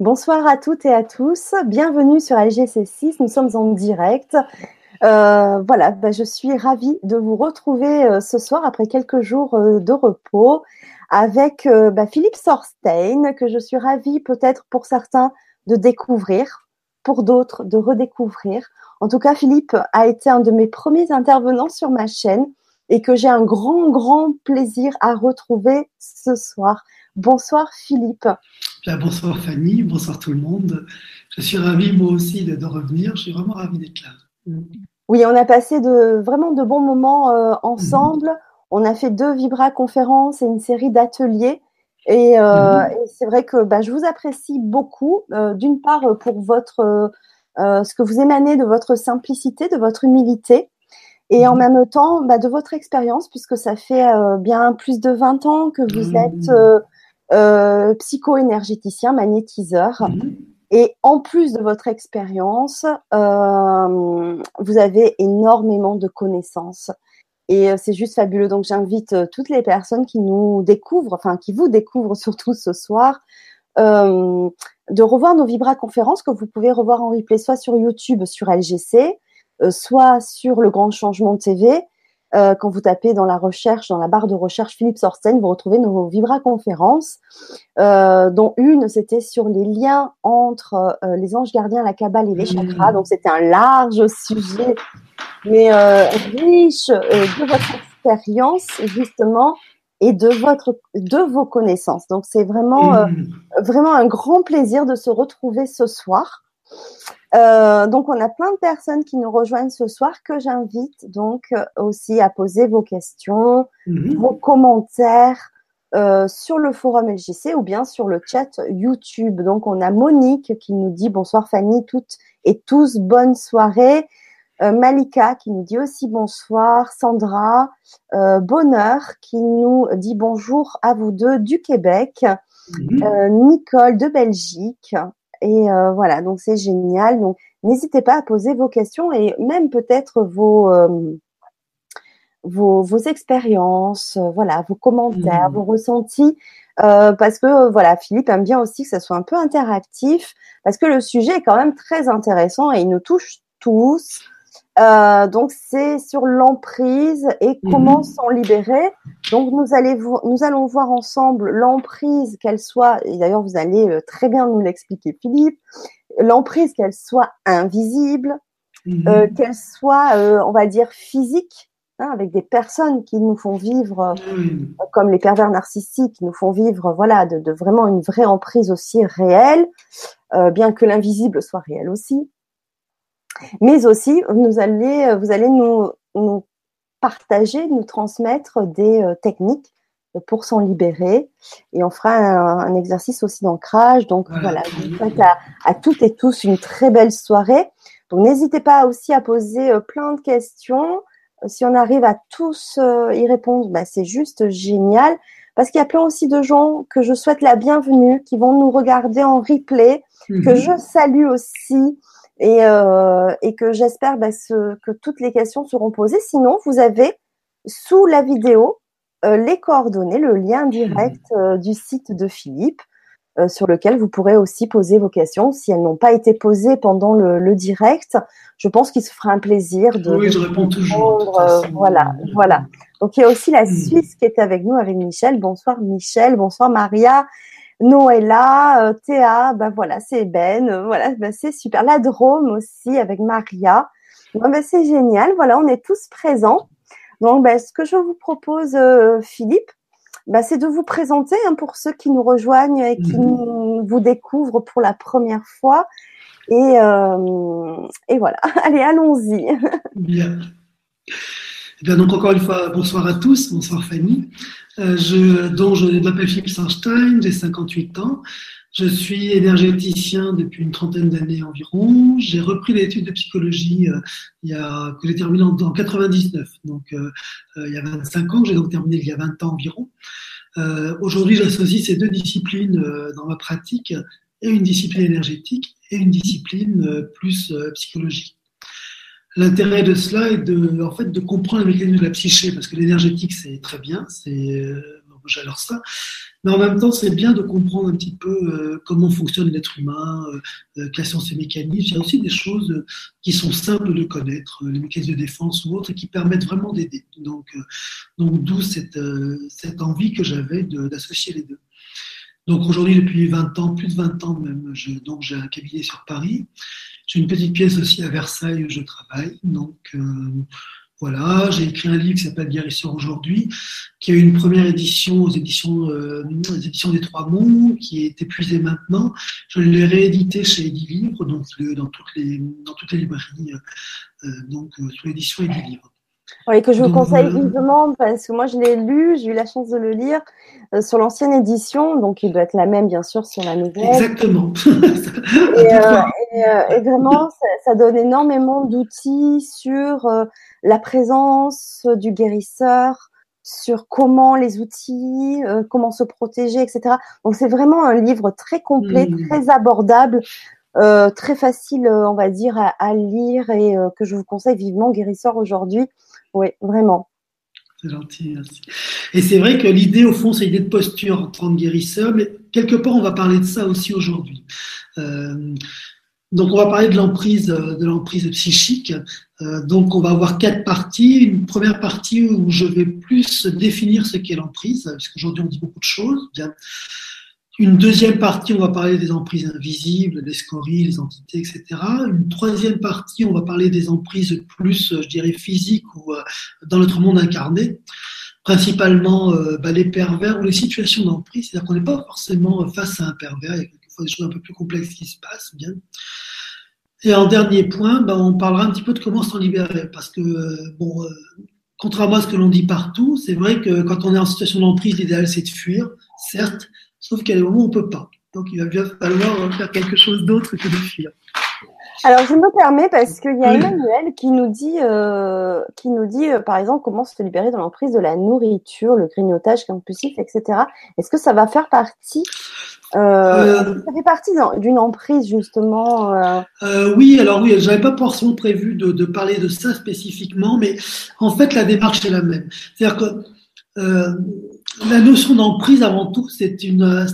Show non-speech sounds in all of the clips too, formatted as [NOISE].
Bonsoir à toutes et à tous. Bienvenue sur LGC6. Nous sommes en direct. Euh, voilà, bah, je suis ravie de vous retrouver euh, ce soir après quelques jours euh, de repos avec bah, Philippe Sorstein, que je suis ravie peut-être pour certains de découvrir, pour d'autres de redécouvrir. En tout cas, Philippe a été un de mes premiers intervenants sur ma chaîne et que j'ai un grand, grand plaisir à retrouver ce soir. Bonsoir Philippe. Bien, bonsoir Fanny, bonsoir tout le monde. Je suis ravie moi aussi de, de revenir, je suis vraiment ravie d'être là. Oui, on a passé de, vraiment de bons moments euh, ensemble. -hmm. On a fait deux Vibra conférences et une série d'ateliers. Et, euh, et c'est vrai que bah, je vous apprécie beaucoup, euh, d'une part pour votre, ce que vous émanez de votre simplicité, de votre humilité, et en même temps bah, de votre expérience, puisque ça fait bien plus de 20 ans que vous êtes euh, euh, psycho-énergéticien, magnétiseur. Et en plus de votre expérience, vous avez énormément de connaissances. Et c'est juste fabuleux. Donc j'invite toutes les personnes qui nous découvrent, enfin qui vous découvrent [LAUGHS] surtout ce soir, de revoir nos Vibra conférences que vous pouvez revoir en replay soit sur YouTube, sur LGC, euh, soit sur le Grand Changement TV. Euh, quand vous tapez dans la recherche, dans la barre de recherche Philippe Sorsten, vous retrouvez nos Vibra conférences, euh, dont une c'était sur les liens entre euh, les anges gardiens, la cabale et les chakras. Donc c'était un large sujet, mais euh, riche de votre expérience justement et de votre de vos connaissances. Donc c'est vraiment vraiment un grand plaisir de se retrouver ce soir. Euh, donc, on a plein de personnes qui nous rejoignent ce soir que j'invite donc euh, aussi à poser vos questions, -hmm. vos commentaires euh, sur le forum LGC ou bien sur le chat YouTube. Donc, on a Monique qui nous dit bonsoir Fanny, toutes et tous, bonne soirée. Euh, Malika qui nous dit aussi bonsoir. Sandra, Bonheur qui nous dit bonjour à vous deux du Québec. -hmm. Nicole de Belgique. Et euh, voilà, donc c'est génial. Donc n'hésitez pas à poser vos questions et même peut-être vos, euh, vos, vos expériences, euh, voilà, vos commentaires, mmh. vos ressentis. Euh, parce que voilà, Philippe aime bien aussi que ça soit un peu interactif, parce que le sujet est quand même très intéressant et il nous touche tous. Euh, donc c'est sur l'emprise et comment mmh. s'en libérer. Donc nous, allez nous allons voir ensemble l'emprise, qu'elle soit, et d'ailleurs vous allez euh, très bien nous l'expliquer Philippe, l'emprise qu'elle soit invisible, mmh. euh, qu'elle soit, on va dire, physique, hein, avec des personnes qui nous font vivre, mmh. comme les pervers narcissiques, qui nous font vivre, voilà, de, de vraiment une vraie emprise aussi réelle, bien que l'invisible soit réel aussi mais aussi vous allez, vous allez nous, nous partager, nous transmettre des euh, techniques pour s'en libérer. Et on fera un, un exercice aussi d'ancrage. Donc voilà, je vous souhaite à, à, toutes et tous une très belle soirée. Donc n'hésitez pas aussi à poser euh, plein de questions. Si on arrive à tous euh, y répondre, bah, c'est juste génial. Parce qu'il y a plein aussi de gens que je souhaite la bienvenue, qui vont nous regarder en replay, mm -hmm. que je salue aussi et, euh, et que j'espère bah, ce, que toutes les questions seront posées. Sinon, vous avez sous la vidéo euh, les coordonnées, le lien direct euh, du site de Philippe, sur lequel vous pourrez aussi poser vos questions. Si elles n'ont pas été posées pendant le, le direct, je pense qu'il se fera un plaisir de. Oui, je réponds toujours. Voilà, voilà. Donc il y a aussi la Suisse qui est avec nous, avec Michel. Bonsoir Michel, bonsoir Maria. Noëlla, euh, Théa, ben voilà, c'est Ben, euh, voilà, ben c'est super. La Drôme aussi avec Maria. Ben, ben, c'est génial, voilà, on est tous présents. Donc, ben, ce que je vous propose, euh, Philippe, ben, c'est de vous présenter hein, pour ceux qui nous rejoignent et qui nous, vous découvrent pour la première fois. Et, euh, et voilà, [LAUGHS] allez, allons-y. Bien. Eh donc encore une fois, bonsoir à tous, bonsoir Fanny. Euh, je, donc, je m'appelle Philippe Sarstein, j'ai 58 ans. Je suis énergéticien depuis une trentaine d'années environ. J'ai repris l'étude de psychologie euh, il y a, que j'ai terminé en, en 99, donc euh, il y a 25 ans. J'ai donc terminé il y a 20 ans environ. Aujourd'hui, j'associe ces deux disciplines dans ma pratique, et une discipline énergétique et une discipline plus psychologique. L'intérêt de cela est de, en fait, de comprendre le mécanisme de la psyché, parce que l'énergétique, c'est très bien, c'est, j'adore ça. Mais en même temps, c'est bien de comprendre un petit peu euh, comment fonctionne l'être humain, euh, quels sont ses mécanismes. Il y a aussi des choses qui sont simples de connaître, les mécanismes de défense ou autres, et qui permettent vraiment d'aider. Donc, donc d'où cette, cette envie que j'avais d'associer les deux. Donc aujourd'hui, depuis 20 ans, plus de 20 ans même, donc j'ai un cabinet sur Paris. J'ai une petite pièce aussi à Versailles où je travaille. Donc voilà, j'ai écrit un livre qui s'appelle Guérisseur aujourd'hui, qui a eu une première édition aux éditions, euh, des Trois Monts, qui est épuisé maintenant. Je l'ai réédité chez Livre, donc dans toutes les dans toutes les librairies, euh, donc euh, sous l'édition Livre. Oui, que je vous conseille vivement parce que moi je l'ai lu, j'ai eu la chance de le lire euh, sur l'ancienne édition, donc il doit être la même bien sûr sur la nouvelle. Exactement. [LAUGHS] et, euh, et, et, vraiment, ça, ça, donne énormément d'outils sur la présence du guérisseur, sur comment les outils, euh, comment se protéger, etc. Donc c'est vraiment un livre très complet, mmh. très abordable, euh, très facile, euh, on va dire, à, à lire et euh, que je vous conseille vivement, guérisseur aujourd'hui. Oui, vraiment. C'est gentil, merci. Et c'est vrai que l'idée, au fond, c'est l'idée de posture en tant que guérisseur, quelque part, on va parler de ça aussi aujourd'hui. Euh, donc, on va parler de l'emprise, de l'emprise psychique. Euh, donc, on va avoir quatre parties. Une première partie où je vais plus définir ce qu'est l'emprise, parce qu'aujourd'hui, on dit beaucoup de choses. Une deuxième partie, on va parler des emprises invisibles, des scories, les entités, etc. Une troisième partie, on va parler des emprises plus, je dirais, physiques ou euh, dans notre monde incarné principalement euh, bah, les pervers ou les situations d'emprise, c'est-à-dire qu'on n'est pas forcément face à un pervers, des choses un peu plus complexes qui se passent, bien. Et en dernier point, ben, on parlera un petit peu de comment s'en libérer, parce que euh, bon, euh, contrairement à ce que l'on dit partout, c'est vrai que quand on est en situation d'emprise, l'idéal c'est de fuir, certes, sauf qu'à des moments on peut pas. Donc il va bien falloir faire quelque chose d'autre que de fuir. Alors je me permets parce qu'il y a Emmanuel qui nous dit, euh, qui nous dit euh, par exemple comment se libérer de l'emprise de la nourriture, le grignotage compulsif, etc. Est-ce que ça va faire partie euh, ça fait partie d'une emprise justement. Oui, alors oui, j'avais pas forcément prévu de, de, parler de ça spécifiquement, mais en fait la démarche est la même. C'est-à-dire que la notion d'emprise avant tout, c'est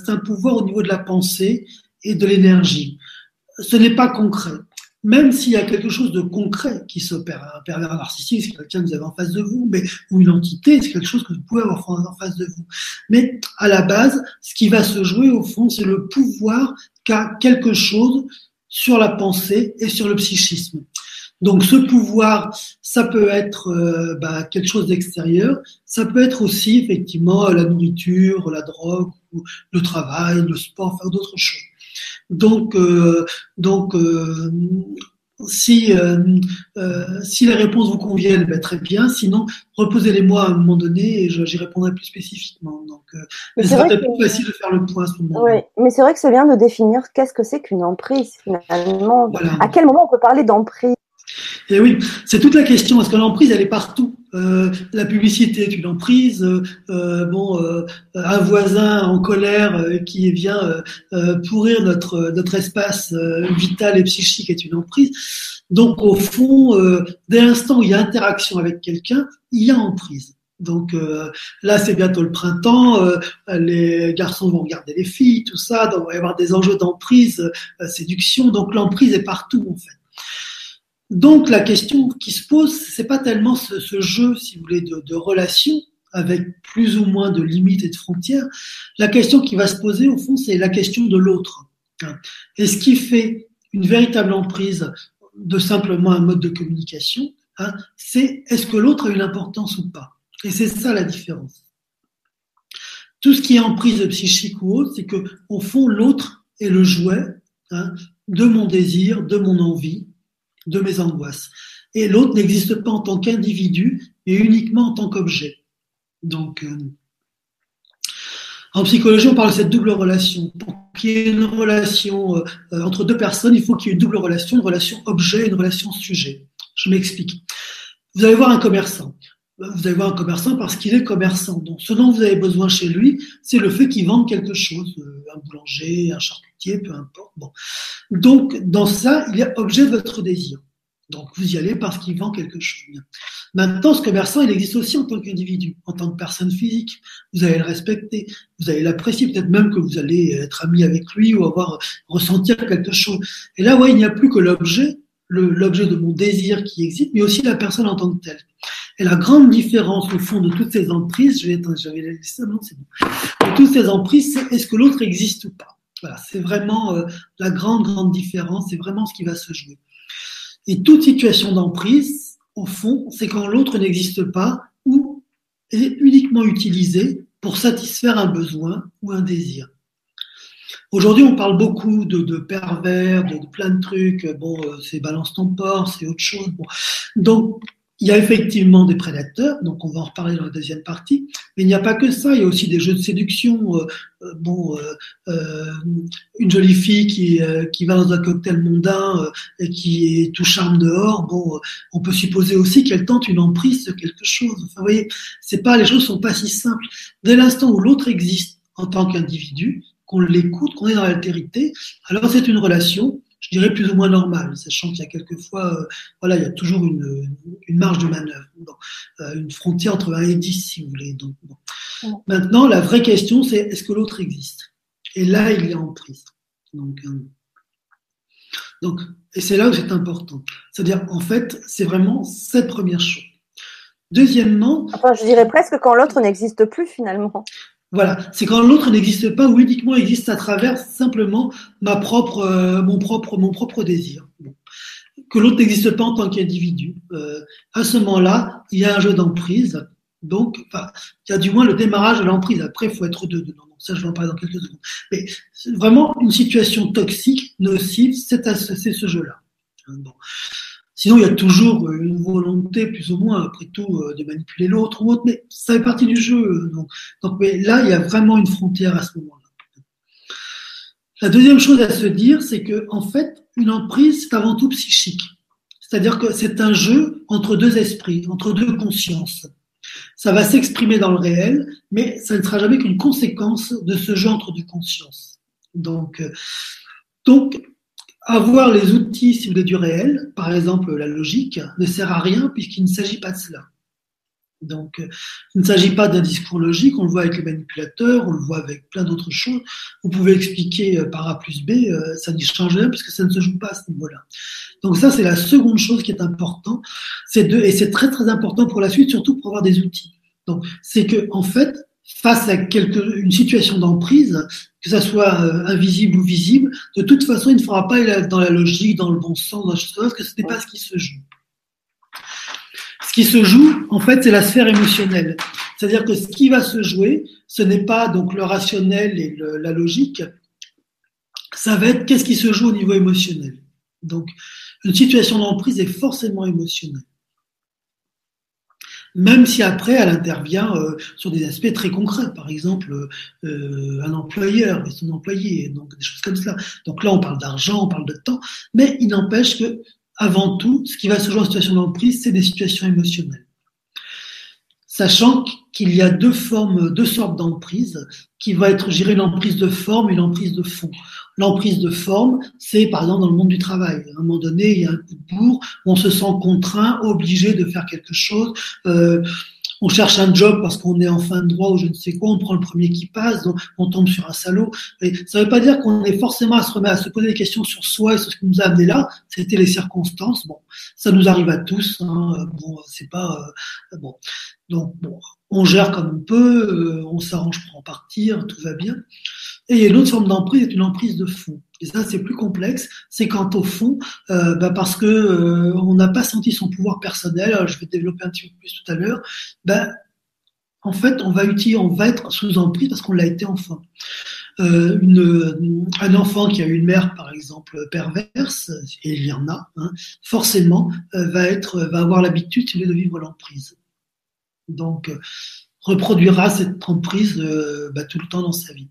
un pouvoir au niveau de la pensée et de l'énergie. Ce n'est pas concret même s'il y a quelque chose de concret qui s'opère, un pervers narcissique, c'est quelqu'un que vous avez en face de vous, mais ou une entité, c'est quelque chose que vous pouvez avoir en face de vous. Mais à la base, ce qui va se jouer au fond, c'est le pouvoir qu'a quelque chose sur la pensée et sur le psychisme. Donc ce pouvoir, ça peut être euh, bah, quelque chose d'extérieur, ça peut être aussi effectivement la nourriture, la drogue, le travail, le sport, faire d'autres choses. Donc, euh, donc euh, si, euh, si les réponses vous conviennent, ben, très bien. Sinon, reposez-les-moi à un moment donné et j'y répondrai plus spécifiquement. Donc, c'est peut-être plus facile de faire le point à ce moment. Oui, mais c'est vrai que c'est bien de définir qu'est-ce que c'est qu'une emprise finalement. À quel moment on peut parler d'emprise? Et oui, c'est toute la question, parce que l'emprise, elle est partout. Euh, la publicité est une emprise. Euh, euh bon, euh, un voisin en colère euh, qui vient pourrir notre notre espace vital et psychique est une emprise. Donc, au fond, dès l'instant où il y a interaction avec quelqu'un, il y a emprise. Donc là, c'est bientôt le printemps, les garçons vont regarder les filles, tout ça, donc il va y avoir des enjeux d'emprise, séduction, donc l'emprise est partout en fait. Donc la question qui se pose, c'est pas tellement ce, jeu, si vous voulez, de, de relations avec plus ou moins de limites et de frontières. La question qui va se poser au fond, c'est la question de l'autre. Et ce qui fait une véritable emprise de simplement un mode de communication, hein, c'est est-ce que l'autre a une importance ou pas? Et c'est ça la différence. Tout ce qui est emprise psychique ou autre, c'est que au fond l'autre est le jouet hein, de mon désir, de mon envie, de mes angoisses. Et l'autre n'existe pas en tant qu'individu, mais uniquement en tant qu'objet. Donc, euh, en psychologie, on parle de cette double relation. Pour qu'il y ait une relation euh, entre deux personnes, il faut qu'il y ait une double relation, une relation objet et une relation sujet. Je m'explique. Vous allez voir un commerçant. Vous allez voir un commerçant parce qu'il est commerçant. Donc, ce dont vous avez besoin chez lui, c'est le fait qu'il vende quelque chose, euh, un boulanger, un peu importe. Bon. Donc, dans ça, il est objet de votre désir. Donc, vous y allez parce qu'il vend quelque chose. Maintenant, ce commerçant, il existe aussi en tant qu'individu, en tant que personne physique. Vous allez le respecter, vous allez l'apprécier, peut-être même que vous allez être ami avec lui ou avoir ressentir quelque chose. Et là, il n'y a plus que l'objet, l'objet de mon désir qui existe, mais aussi la personne en tant que telle. Et la grande différence au fond de toutes ces emprises, je vais, j'avais c'est bon. De toutes ces emprises, c'est est-ce que l'autre existe ou pas? Voilà, c'est vraiment euh, la grande, grande différence, c'est vraiment ce qui va se jouer. Et toute situation d'emprise, au fond, c'est quand l'autre n'existe pas ou est uniquement utilisé pour satisfaire un besoin ou un désir. Aujourd'hui, on parle beaucoup de, de pervers, de, plein de trucs. Bon, euh, c'est balance ton porc, c'est autre chose. Donc, il y a effectivement des prédateurs, donc on va en reparler dans la deuxième partie, mais il n'y a pas que ça, il y a aussi des jeux de séduction. Euh, euh, bon, euh, euh, une jolie fille qui, euh, qui va dans un cocktail mondain et qui est tout charme dehors, bon, on peut supposer aussi qu'elle tente une emprise sur quelque chose. Enfin, vous voyez, c'est pas, les choses sont pas si simples. Dès l'instant où l'autre existe en tant qu'individu, qu'on l'écoute, qu'on est dans l'altérité, alors c'est une relation je dirais plus ou moins normal, sachant qu'il y a quelquefois, euh, voilà, il y a toujours une, une marge de manœuvre, euh, une frontière entre 1 et 10, si vous voulez. Donc, bon. Maintenant, la vraie question, c'est est-ce que l'autre existe? Et là, il est en prise. Donc, euh, donc et c'est là où c'est important. C'est-à-dire, en fait, c'est vraiment cette première chose. Deuxièmement. Enfin, je dirais presque quand l'autre n'existe plus finalement. Voilà, c'est quand l'autre n'existe pas ou uniquement existe à travers simplement ma propre, euh, mon propre, mon propre désir. Que l'autre n'existe pas en tant qu'individu. Euh, à ce moment-là, il y a un jeu d'emprise. Donc, il y a du moins le démarrage de l'emprise. Après, il faut être deux. Non, ça, je vais en parler dans quelques secondes. Mais vraiment une situation toxique, nocive, c'est ce jeu-là. Bon. Sinon, il y a toujours euh, une volonté, plus ou moins, après tout, euh, de manipuler l'autre ou autre, mais ça fait partie du jeu. Donc, donc, mais là, il y a vraiment une frontière à ce moment-là. La deuxième chose à se dire, c'est que, en fait, une emprise, c'est avant tout psychique. C'est-à-dire que c'est un jeu entre deux esprits, entre deux consciences. Ça va s'exprimer dans le réel, mais ça ne sera jamais qu'une conséquence de ce jeu entre deux consciences. Donc, euh, donc avoir les outils, si vous voulez, du réel, par exemple la logique, ne sert à rien puisqu'il ne s'agit pas de cela. Donc, euh, il ne s'agit pas d'un discours logique, on le voit avec les manipulateurs, on le voit avec plein d'autres choses. Vous pouvez expliquer euh, par A plus B, euh, ça n'y change rien puisque ça ne se joue pas à ce niveau-là. Donc ça, c'est la seconde chose qui est importante, c'est de, et c'est très très important pour la suite, surtout pour avoir des outils. Donc, c'est que en fait, face à quelque, une situation d'emprise, que ça soit euh, invisible ou visible, de toute façon, il ne fera pas dans la logique, dans le bon sens, dans chose, parce que ce n'est pas ce qui se joue. Ce qui se joue, en fait, c'est la sphère émotionnelle. C'est-à-dire que ce qui va se jouer, ce n'est pas donc le rationnel et la logique, ça va être qu'est-ce qui se joue au niveau émotionnel. Donc, une situation d'emprise est forcément émotionnelle même si après elle intervient euh, sur des aspects très concrets, par exemple euh, un employeur et son employé, donc des choses comme ça. Donc là, on parle d'argent, on parle de temps, mais il n'empêche que avant tout, ce qui va se jouer en situation d'emprise, c'est des situations émotionnelles. Sachant qu'il y a deux formes, deux sortes d'emprise, qui va être gérée l'emprise de forme et l'emprise de fond. L'emprise de forme, c'est par exemple dans le monde du travail. À un moment donné, il y a un coup de bourre, on se sent contraint, obligé de faire quelque chose. Euh, on cherche un job parce qu'on est en fin de droit ou je ne sais quoi, on prend le premier qui passe, donc on tombe sur un salaud. Ça ne veut pas dire qu'on est forcément à se remettre à se poser des questions sur soi et sur ce qui nous a amené là. C'était les circonstances. Bon, ça nous arrive à tous. Hein. Bon, c'est pas euh, bon. Donc bon, on gère comme on peut, euh, on s'arrange pour en partir, tout va bien. Et il y a une autre forme d'emprise, c'est une emprise de fond. Et ça, c'est plus complexe. C'est quand au fond, euh, bah parce que euh, on n'a pas senti son pouvoir personnel. je vais développer un petit peu plus tout à l'heure. Bah, en fait, on va être sous emprise parce qu'on l'a été enfant. Euh, un enfant qui a une mère, par exemple, perverse, et il y en a, hein, forcément, va être, va avoir l'habitude de vivre l'emprise. Donc, reproduira cette emprise bah, tout le temps dans sa vie.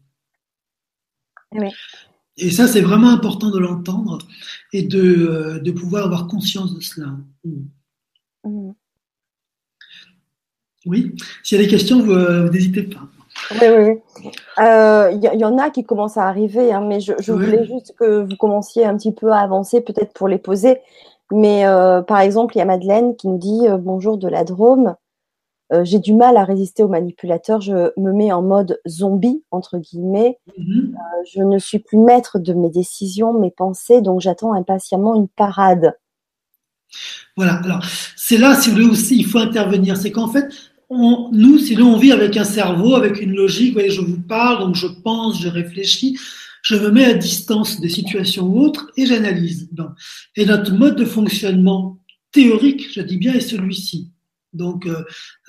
Et ça, c'est vraiment important de l'entendre et de, euh, de, pouvoir avoir conscience de cela. Mm. Mm. Oui, s'il y a des questions, vous, euh, n'hésitez pas. Oui, oui, oui. Il euh, y, y, en a qui commencent à arriver, hein, mais je, je voulais juste que vous commenciez un petit peu à avancer, peut-être pour les poser. Mais euh, par exemple, il y a Madeleine qui nous dit euh, bonjour de la Drôme. Euh, j'ai du mal à résister aux manipulateurs. Je me mets en mode zombie entre guillemets. Mhm. Euh, je ne suis plus maître de mes décisions, mes pensées, donc j'attends impatiemment une parade. Voilà. Alors, c'est là, si vous voulez aussi, il faut intervenir. C'est qu'en fait, on, nous, si nous, on vit avec un cerveau, avec une logique. Vous voyez, je vous parle, donc je pense, je réfléchis, je me mets à distance des situations ou autres et j'analyse. Et notre mode de fonctionnement théorique, je dis bien, est celui-ci. Donc, euh,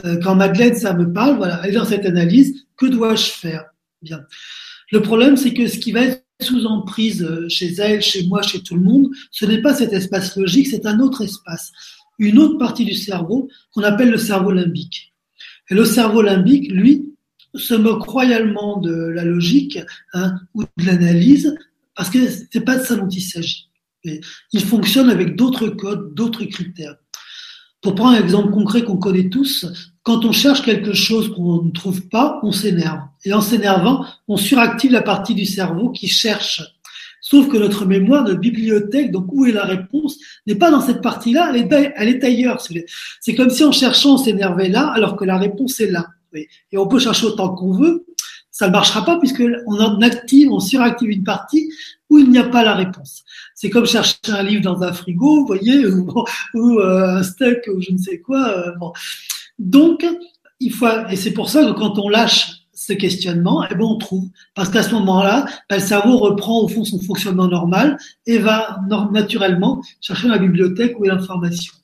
euh, quand Madeleine, ça me parle, voilà, elle est dans cette analyse, que dois-je faire? Le problème, c'est que ce qui va être sous emprise euh, chez elle, chez moi, chez tout le monde, ce n'est pas cet espace logique, c'est un autre espace, une autre partie du cerveau qu'on appelle le cerveau limbique. Et le cerveau limbique, lui, se moque royalement de la logique hein, ou de l'analyse, parce que c'est pas de ça dont il s'agit. Et Il fonctionne avec d'autres codes, d'autres critères. Pour prendre un exemple concret qu'on connaît tous, quand on cherche quelque chose qu'on ne trouve pas, on s'énerve. Et en s'énervant, on suractive la partie du cerveau qui cherche. Sauf que notre mémoire, notre bibliothèque, donc où est la réponse, n'est pas dans cette partie-là, elle est, elle est ailleurs. C'est- comme si en cherchant, on s'énervait là, alors que la réponse est là. Et on peut chercher autant qu'on veut, ça ne marchera pas puisque on en active, on suractive une partie où il n'y a pas la réponse. C'est comme chercher un livre dans un frigo, vous voyez, [LAUGHS] ou, ou, euh, un steak ou je ne sais quoi. euh, bon. Donc, il faut, et c'est pour ça que quand on lâche ce questionnement, eh ben on trouve. Parce qu'à ce moment-là, ben, le cerveau reprend au fond son fonctionnement normal et va naturellement chercher la bibliothèque est l'information.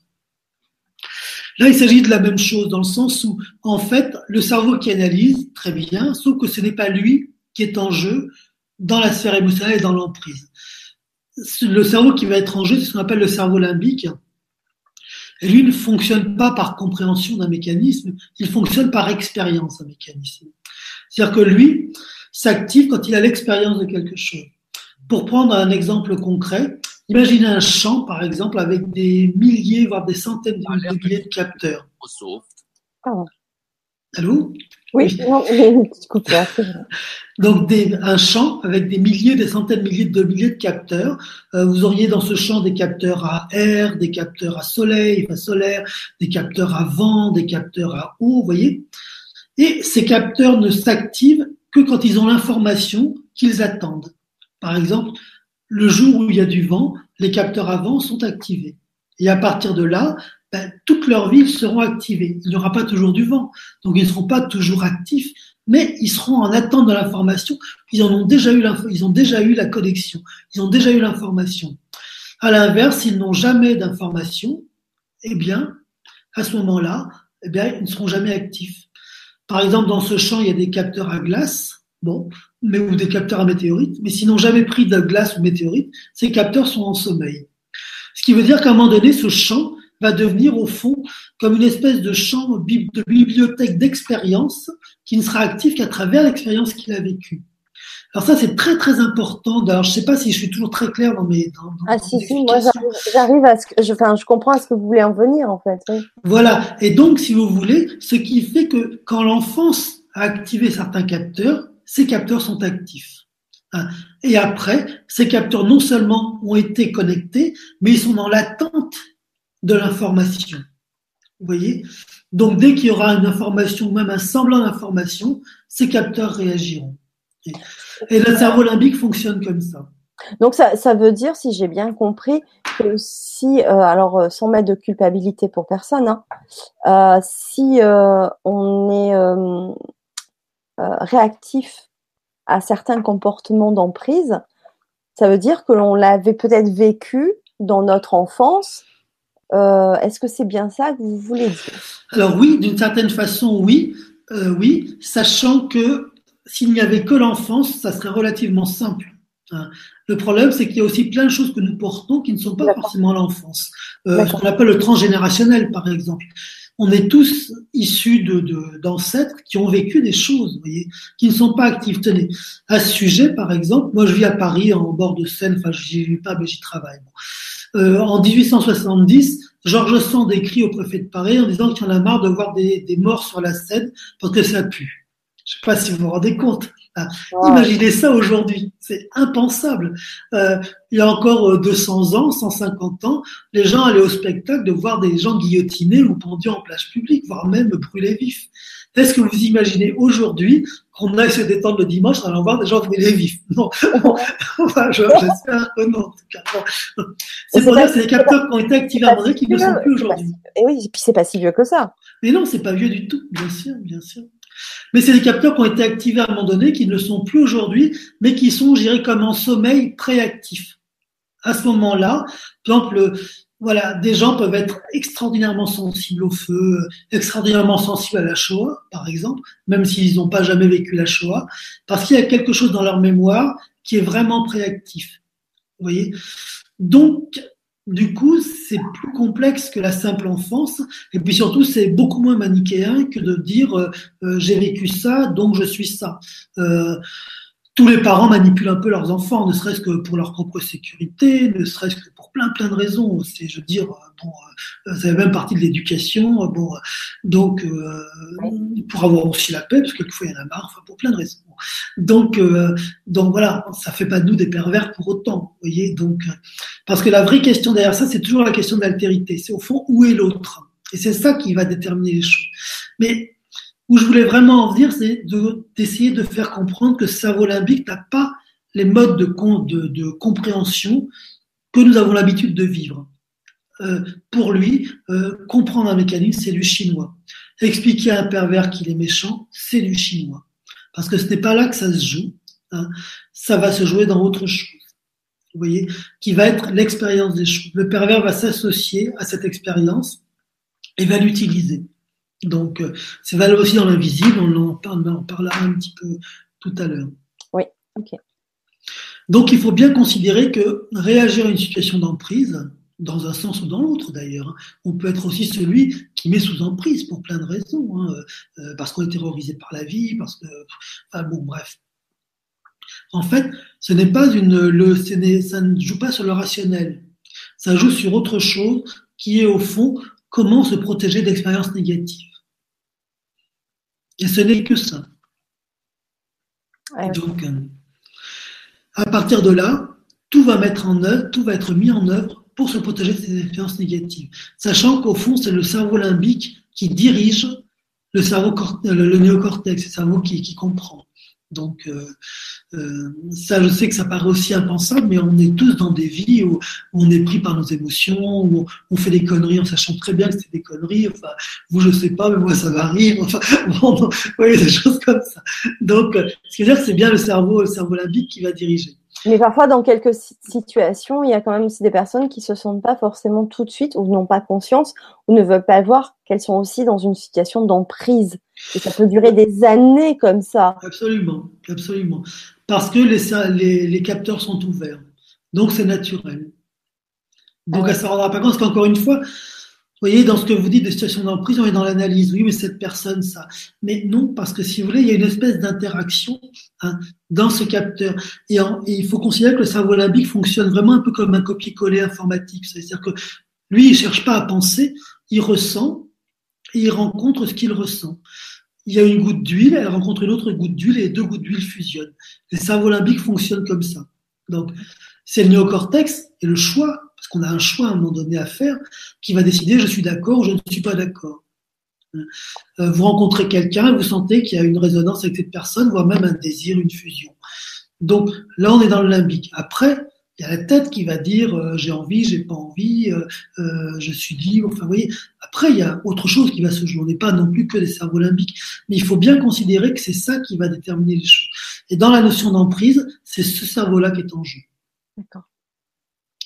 Là, il s'agit de la même chose dans le sens où, en fait, le cerveau qui analyse, très bien, sauf que ce n'est pas lui qui est en jeu dans la sphère émotionnelle et dans l'emprise. Le cerveau qui va être en jeu, c'est ce qu'on appelle le cerveau limbique. Et lui ne fonctionne pas par compréhension d'un mécanisme, il fonctionne par expérience d'un mécanisme. C'est-à-dire que lui s'active quand il a l'expérience de quelque chose. Pour prendre un exemple concret, imaginez un champ, par exemple, avec des milliers, voire des centaines de milliers de capteurs. Microsoft. Allô? Oui, non. Donc des, un champ avec des milliers, des centaines de milliers de milliers de capteurs. Euh, vous auriez dans ce champ des capteurs à air, des capteurs à soleil, enfin solaire, des capteurs à vent, des capteurs à eau, vous voyez? Et ces capteurs ne s'activent que quand ils ont l'information qu'ils attendent. Par exemple, le jour où il y a du vent, les capteurs à vent sont activés. Et à partir de là, ben, toute leur vie, ils seront activés. Il n'y aura pas toujours du vent, donc ils ne seront pas toujours actifs, mais ils seront en attente de l'information. Ils en ont déjà eu ils ont déjà eu la connexion, ils ont déjà eu l'information. À l'inverse, s'ils n'ont jamais d'information, eh bien, à ce moment-là, eh bien, ils ne seront jamais actifs. Par exemple, dans ce champ, il y a des capteurs à glace, bon, mais ou des capteurs à météorites, mais s'ils n'ont jamais pris de glace ou météorite, ces capteurs sont en sommeil. Ce qui veut dire qu'à un moment donné, ce champ va devenir au fond comme une espèce de champ de bibliothèque d'expérience qui ne sera actif qu'à travers l'expérience qu'il a vécue. Alors ça, c'est très très important. Alors, je ne sais pas si je suis toujours très clair dans mes dans, dans Ah si, si, moi j'arrive- j'arrive à ce que, je, enfin, je comprends à ce que vous voulez en venir en fait. oui. Voilà. Et donc, si vous voulez, ce qui fait que quand l'enfance a activé certains capteurs, ces capteurs sont actifs. Hein. Et après, ces capteurs non seulement ont été connectés, mais ils sont dans l'attente de l'information. Vous voyez? Donc, dès qu'il y aura une information, même un semblant d'information, ces capteurs réagiront. Et, le cerveau limbique fonctionne comme ça. Donc ça, ça veut dire, si j'ai bien compris, que si, euh, alors euh, sans mettre de culpabilité pour personne, hein, euh, si on est réactif à certains comportements d'emprise, ça veut dire que l'on l'avait peut-être vécu dans notre enfance. Euh, Est-ce que c'est bien ça que vous voulez dire? Alors oui, d'une certaine façon, oui, euh, oui, sachant que s'il n'y avait que l'enfance, ça serait relativement simple. Hein. Le problème, c'est qu'il y a aussi plein de choses que nous portons qui ne sont pas forcément l'enfance. Euh, ce qu'on appelle le transgénérationnel, par exemple. On est tous issus de de- d'ancêtres qui ont vécu des choses, vous voyez, qui ne sont pas actifs. Tenez, à ce sujet, par exemple, moi je vis à Paris, en bord de Seine, enfin j'y vis pas, mais j'y travaille. Euh, en 1870, Georges Sand écrit au préfet de Paris en disant qu'il en a marre de voir des, des morts sur la Seine parce que ça pue. Je ne sais pas si vous vous rendez compte. Ah, imaginez ça aujourd'hui, c'est impensable. Euh, il y a encore 200 euh, ans, 150 ans, les gens allaient au spectacle de voir des gens guillotinés ou pendus en plage publique, voire même brûlés vifs. Est-ce que vous imaginez aujourd'hui qu'on aille se détendre le dimanche en allant voir des gens brûlés vifs? [LAUGHS] Non, [LAUGHS] enfin, j'espère que non. En tout cas. C'est pour dire que c'est des capteurs qui ont été activés à qui ne sont plus aujourd'hui. Et oui, et puis c'est pas si vieux que ça. Mais non, c'est pas vieux du tout, bien sûr, bien sûr. Mais c'est des capteurs qui ont été activés à un moment donné, qui ne le sont plus aujourd'hui, mais qui sont, je dirais, comme en sommeil préactif. À ce moment-là, par exemple, voilà, des gens peuvent être extraordinairement sensibles au feu, extraordinairement sensibles à la Shoah, par exemple, même s'ils n'ont pas jamais vécu la Shoah, parce qu'il y a quelque chose dans leur mémoire qui est vraiment préactif. Vous voyez? Donc, du coup, c'est plus complexe que la simple enfance, et puis surtout, c'est beaucoup moins manichéen que de dire euh, euh, j'ai vécu ça, donc je suis ça. Euh, tous les parents manipulent un peu leurs enfants, ne serait-ce que pour leur propre sécurité, ne serait-ce que pour plein plein de raisons. C'est, je veux dire, bon, ça fait même partie de l'éducation. Bon, donc pour avoir aussi la paix, parce que quelquefois il y en a marre, enfin pour plein de raisons. Donc, euh, donc voilà, ça fait pas de nous des pervers pour autant, vous voyez. Donc, parce que la vraie question derrière ça, c'est toujours la question de l'altérité. C'est au fond où est l'autre, et c'est ça qui va déterminer les choses. Mais où je voulais vraiment en venir, c'est d'essayer de, faire comprendre que ce cerveau limbique n'a pas les modes de, de, de, compréhension que nous avons l'habitude de vivre. Euh, pour lui, euh, comprendre un mécanisme, c'est du chinois. Expliquer à un pervers qu'il est méchant, c'est du chinois. Parce que ce n'est pas là que ça se joue. Hein. Ça va se jouer dans autre chose. Vous voyez, qui va être l'expérience des choses. Le pervers va s'associer à cette expérience et va l'utiliser. Donc, euh, c'est valable aussi dans l'invisible. On en, parle, on parlera un petit peu tout à l'heure. Oui, ok. Donc, il faut bien considérer que réagir à une situation d'emprise, dans un sens ou dans l'autre d'ailleurs. Hein. On peut être aussi celui qui met sous emprise pour plein de raisons, hein. euh, parce qu'on est terrorisé par la vie, parce que, enfin bon, bref. En fait, ce n'est pas une, le, ça ne joue pas sur le rationnel. Ça joue sur autre chose qui est au fond comment se protéger d'expériences négatives. Et ce n'est que ça. Donc, euh, à partir de là, tout va mettre en œuvre, tout va être mis en œuvre pour se protéger de ces expériences négatives. Sachant qu'au fond, c'est le cerveau limbique qui dirige le cerveau le, néocortex, le cerveau qui, qui comprend. Donc euh, euh, ça, je sais que ça paraît aussi impensable, mais on est tous dans des vies où, on est pris par nos émotions, où on fait des conneries en sachant très bien que c'est des conneries. Enfin, vous, je sais pas, mais moi, ça m'arrive. Enfin, [LAUGHS] bon, vous voyez, des choses comme ça. Donc, euh, ce qui veut dire c'est bien le cerveau, le cerveau limbique qui va diriger. Mais parfois, dans quelques situations, il y a quand même aussi des personnes qui se sentent pas forcément tout de suite ou n'ont pas conscience ou ne veulent pas voir qu'elles sont aussi dans une situation d'emprise. Et ça peut durer des années comme ça. Absolument, absolument. Parce que les, les, capteurs sont ouverts. Donc, c'est naturel. Donc, ah elle ne se rendra pas compte parce qu'encore une fois, vous voyez, dans ce que vous dites de situation d'emprise, on est dans l'analyse. Oui, mais cette personne, ça. Mais non, parce que si vous voulez, il y a une espèce d'interaction hein, dans ce capteur. Et, il faut considérer que le cerveau limbique fonctionne vraiment un peu comme un copier-coller informatique. C'est-à-dire que lui, il cherche pas à penser, il ressent et il rencontre ce qu'il ressent. Il y a une goutte d'huile, elle rencontre une autre goutte d'huile et deux gouttes d'huile fusionnent. Le cerveau limbique fonctionne comme ça. Donc, c'est le néocortex et le choix parce qu'on a un choix à un moment donné à faire, qui va décider je suis d'accord ou je ne suis pas d'accord. Euh, vous rencontrez quelqu'un, vous sentez qu'il y a une résonance avec cette personne, voire même un désir, une fusion. Donc là, on est dans le limbique. Après, il y a la tête qui va dire euh, j'ai envie, j'ai pas envie, euh, je suis libre. Enfin, vous voyez. Après, il y a autre chose qui va se jouer. On n'est pas non plus que des cerveaux limbiques, mais il faut bien considérer que c'est ça qui va déterminer les choses. Et dans la notion d'emprise, c'est ce cerveau-là qui est en jeu. D'accord.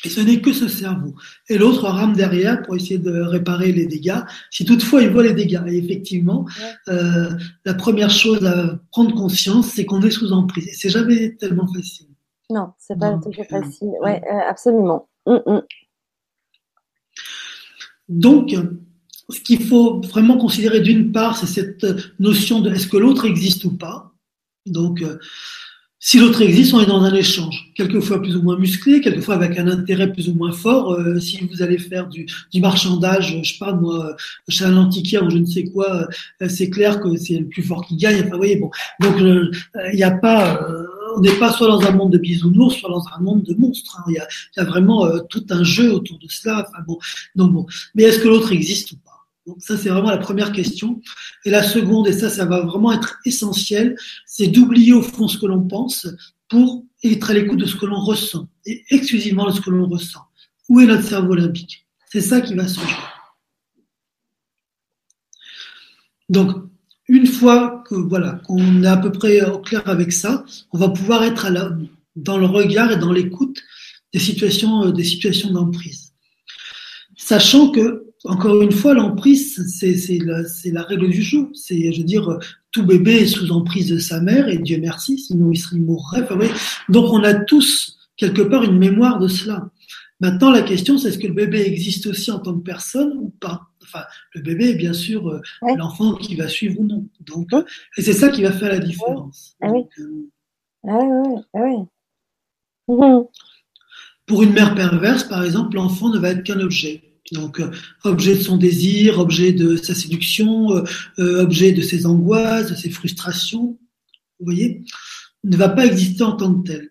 Et ce n'est que ce cerveau. Et l'autre rame derrière pour essayer de réparer les dégâts, si toutefois il voit les dégâts. Et effectivement, euh, la première chose à prendre conscience, c'est qu'on est sous emprise. Et c'est jamais tellement facile. Non, c'est pas toujours euh, facile. Ouais, euh, absolument. Hum, hum. Donc, ce qu'il faut vraiment considérer d'une part, c'est cette notion de est-ce que l'autre existe ou pas. Donc, Si l'autre existe, on est dans un échange, quelquefois plus ou moins musclé, quelquefois avec un intérêt plus ou moins fort. Euh, si vous allez faire du, du, marchandage, je sais pas moi, chez un antiquaire ou je ne sais quoi, euh, c'est clair que c'est le plus fort qui gagne. Enfin, vous voyez, bon, donc euh, il n'y a pas, on n'est pas soit dans un monde de bisounours, soit dans un monde de monstres. Hein. Il y, a, y, a, vraiment tout un jeu autour de cela. Enfin bon, donc bon, mais est-ce que l'autre existe ou donc ça, c'est vraiment la première question. Et la seconde, et ça, ça va vraiment être essentiel, c'est d'oublier au fond ce que l'on pense pour être à l'écoute de ce que l'on ressent, et exclusivement de ce que l'on ressent. Où est notre cerveau olympique? C'est ça qui va se jouer. Donc, une fois que voilà qu'on est à peu près au clair avec ça, on va pouvoir être dans le regard et dans l'écoute des situations, des situations d'emprise. Sachant que encore une fois, l'emprise, c'est la, la, règle du jeu. C'est, je veux dire, tout bébé est sous emprise de sa mère, et Dieu merci, sinon il, serait, mourrait. Enfin, Donc on a tous, quelque part, une mémoire de cela. Maintenant, la question, c'est est-ce que le bébé existe aussi en tant que personne ou pas? Enfin, le bébé est bien sûr euh, l'enfant qui va suivre ou non. Donc, et c'est ça qui va faire la différence. Ah oui. Euh, ah oui, ah oui. Pour une mère perverse, par exemple, l'enfant ne va être qu'un objet. Donc, euh, objet de son désir, objet de sa séduction, euh, euh, objet de ses angoisses, de ses frustrations, vous voyez, ne va pas exister en tant que tel.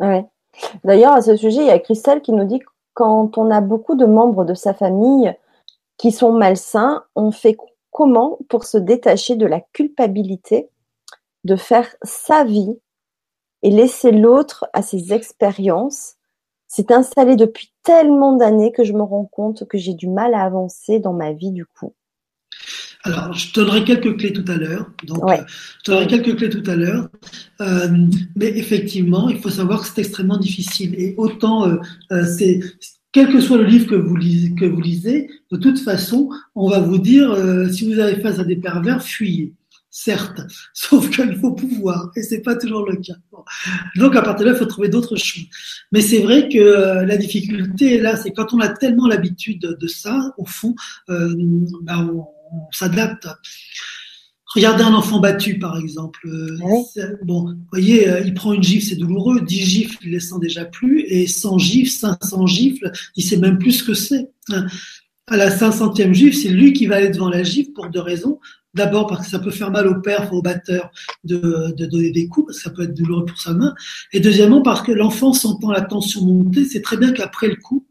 Ouais. D'ailleurs, à ce sujet, il y a Christelle qui nous dit que quand on a beaucoup de membres de sa famille qui sont malsains, on fait comment pour se détacher de la culpabilité de faire sa vie et laisser l'autre à ses expériences c'est installé depuis tellement d'années que je me rends compte que j'ai du mal à avancer dans ma vie du coup. Alors, je donnerai quelques clés tout à l'heure. Donc, euh, je donnerai quelques clés tout à l'heure. Euh, mais effectivement, il faut savoir que c'est extrêmement difficile. Et autant, euh, c'est quel que soit le livre que vous, lisez, que vous lisez, de toute façon, on va vous dire, si vous avez face à des pervers, fuyez certes, [LAUGHS] sauf qu'il faut pouvoir, et c'est pas toujours le cas. Donc à partir de là, il faut trouver d'autres choses. Mais c'est vrai que euh, la difficulté là, c'est quand on a tellement l'habitude de ça, au fond, euh, ben, on, s'adapte. Regardez un enfant battu, par exemple. Euh, bon, vous voyez, il prend une gifle, c'est douloureux. 10 gifles, il les sent déjà plus. Et 100 gifles, 500 gifles, il sait même plus ce que c'est. Hein. À la 500e gifle, c'est lui qui va aller devant la gifle pour deux raisons. D'abord parce que ça peut faire mal au père, au batteur de, de, donner des coups, parce que ça peut être douloureux pour sa main. Et deuxièmement parce que l'enfant sentant la tension monter, c'est très bien qu'après le coup,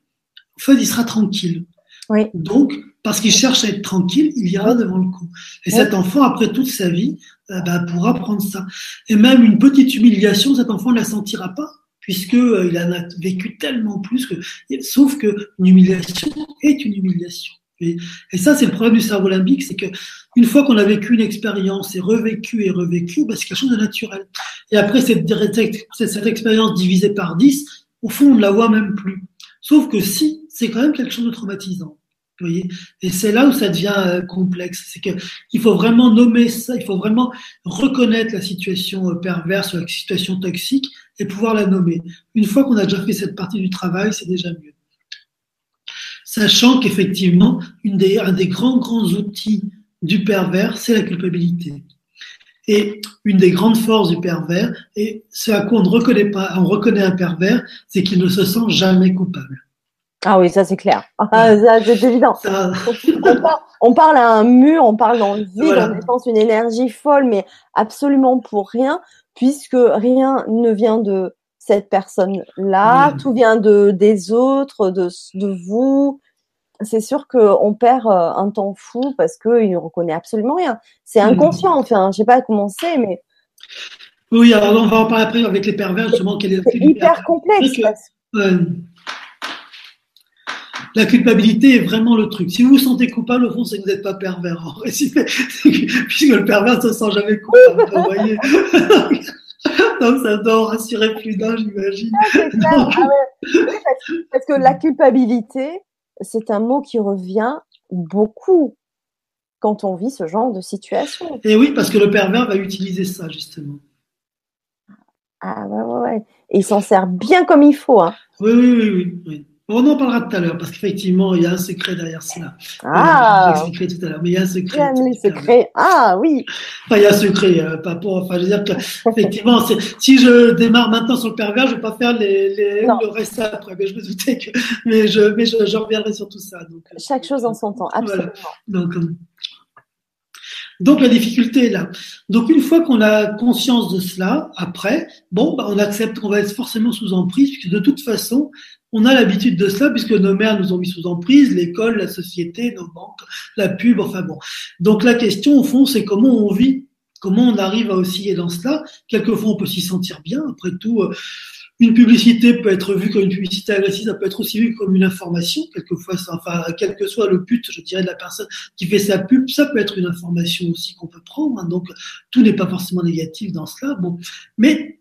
en fait, il sera tranquille. Oui. Donc, parce qu'il cherche à être tranquille, il ira devant le coup. Et cet enfant, après toute sa vie, euh, bah, pourra prendre ça. Et même une petite humiliation, cet enfant ne la sentira pas, puisque euh, il en a vécu tellement plus que, sauf que une humiliation est une humiliation. Et, ça, c'est le problème du cerveau limbique, c'est que une fois qu'on a vécu une expérience et revécu et revécu, bah, c'est quelque chose de naturel. Et après cette, cette, expérience divisée par 10, au fond, on ne la voit même plus. Sauf que si, c'est quand même quelque chose de traumatisant. Vous voyez et c'est là où ça devient euh, complexe. C'est qu'il faut vraiment nommer ça, il faut vraiment reconnaître la situation euh, perverse, la situation toxique et pouvoir la nommer. Une fois qu'on a déjà fait cette partie du travail, c'est déjà mieux sachant qu'effectivement, un des grands, grands outils du pervers, c'est la culpabilité. Et une des grandes forces du pervers, et ce à quoi on ne reconnaît pas, on reconnaît un pervers, c'est qu'il ne se sent jamais coupable. Ah oui, ça c'est clair. [LAUGHS] Ah, c'est évident. On, parle, à un mur, on parle dans le vide, on dépense une énergie folle, mais absolument pour rien, puisque rien ne vient de, cette personne-là, tout vient de des autres, de, de vous. C'est sûr qu'on perd euh, un temps fou parce qu'il ne reconnaît absolument rien. C'est inconscient, enfin, je sais pas comment c'est, mais. Oui, alors on va en parler après avec les pervers, justement. C'est hyper complexe. la culpabilité est vraiment le truc. Si vous vous sentez coupable, au fond, c'est que vous n'êtes pas pervers. [LAUGHS] puisque le pervers ne se sent jamais coupable. vous voyez [LAUGHS] Donc ça doit rassurer plus d'un, j'imagine. Ah, ah parce, que la culpabilité, c'est un mot qui revient beaucoup quand on vit ce genre de situation. Et oui, parce que le pervers va utiliser ça, justement. Ah ouais, ouais, ouais. Et il s'en sert bien comme il faut. Hein. Oui, oui, oui, oui. On en parlera tout à l'heure, parce qu'effectivement, il y a un secret derrière cela. Ah J'expliquerai tout à l'heure, mais il y a un secret. Ah oui Enfin, il y a un secret, euh, pas pour. Enfin, je veux dire que, effectivement, si je démarre maintenant sur le pervers, je ne vais pas faire les, les le reste après. Mais je me doutais que. Mais je, mais je, je reviendrai sur tout ça. Donc, euh, Chaque chose en son temps, absolument. Voilà. Donc, euh, donc la difficulté est là. Donc une fois qu'on a conscience de cela, après, bon, bah, on accepte qu'on va être forcément sous emprise, puisque de toute façon, on a l'habitude de cela, puisque nos mères nous ont mis sous emprise, l'école, la société, nos banques, la pub, enfin bon. Donc la question, au fond, c'est comment on vit, comment on arrive à osciller dans cela. Quelquefois, on peut s'y sentir bien. Après tout, euh, une publicité peut être vue comme une publicité agressive, ça peut être aussi vu comme une information. Quelquefois, enfin, quel que soit le but, je dirais, de la personne qui fait sa pub, ça peut être une information aussi qu'on peut prendre. Hein. donc, tout n'est pas forcément négatif dans cela. Bon, mais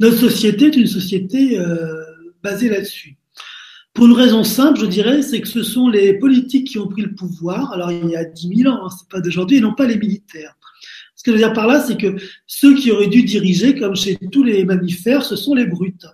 notre société est une société euh, basée là-dessus. Pour une raison simple, je dirais, c'est que ce sont les politiques qui ont pris le pouvoir. Alors, il y a 10 000 ans, hein, c'est pas d'aujourd'hui, et non pas les militaires. Ce que je veux dire par là, c'est que ceux qui auraient dû diriger, comme chez tous les mammifères, ce sont les brutes.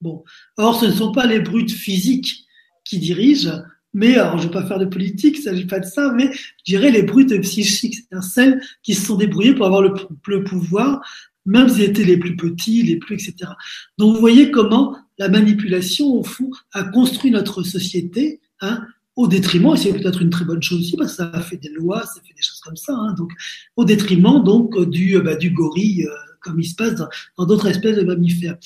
Bon. Or, ce ne sont pas les brutes physiques qui dirigent, mais, alors je ne vais pas faire de politique, il ne s'agit pas de ça, mais je dirais les brutes psychiques, c'est-à-dire celles qui se sont débrouillées pour avoir le, le pouvoir, même s'ils étaient les plus petits, les plus, etc. Donc, vous voyez comment la manipulation, au fond, a construit notre société, hein, au détriment, et c'est peut-être une très bonne chose aussi, parce que ça a fait des lois, ça fait des choses comme ça, hein, donc au détriment donc du, bah, du gorille, euh, comme il se passe dans d'autres espèces de mammifères.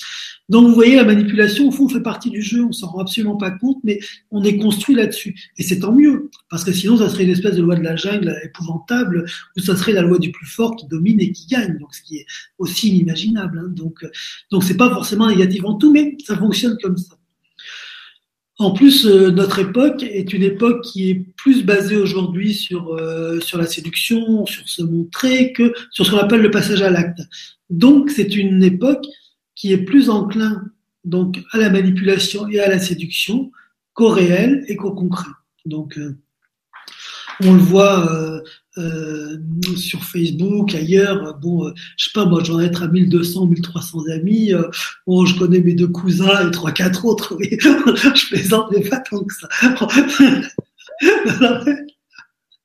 Donc vous voyez, la manipulation, au fond, fait partie du jeu, on s'en rend absolument pas compte, mais on est construit là-dessus. Et c'est tant mieux, parce que sinon, ça serait une espèce de loi de la jungle épouvantable, ou ça serait la loi du plus fort qui domine et qui gagne, donc ce qui est aussi inimaginable. Hein. Donc, donc c'est pas forcément négatif en tout, mais ça fonctionne comme ça. En plus, euh, notre époque est une époque qui est plus basée aujourd'hui sur, euh, sur la séduction, sur se montrer, que sur ce qu'on appelle le passage à l'acte. Donc, c'est une époque qui est plus enclin donc, à la manipulation et à la séduction qu'au réel et qu'au concret. Donc, euh, on le voit euh, sur Facebook, ailleurs. Bon, euh, je sais pas, moi, j'en être à 1200, 1300 amis. bon, je connais mes deux cousins et trois, quatre autres. Mais [LAUGHS] je plaisante, mais pas tant que ça.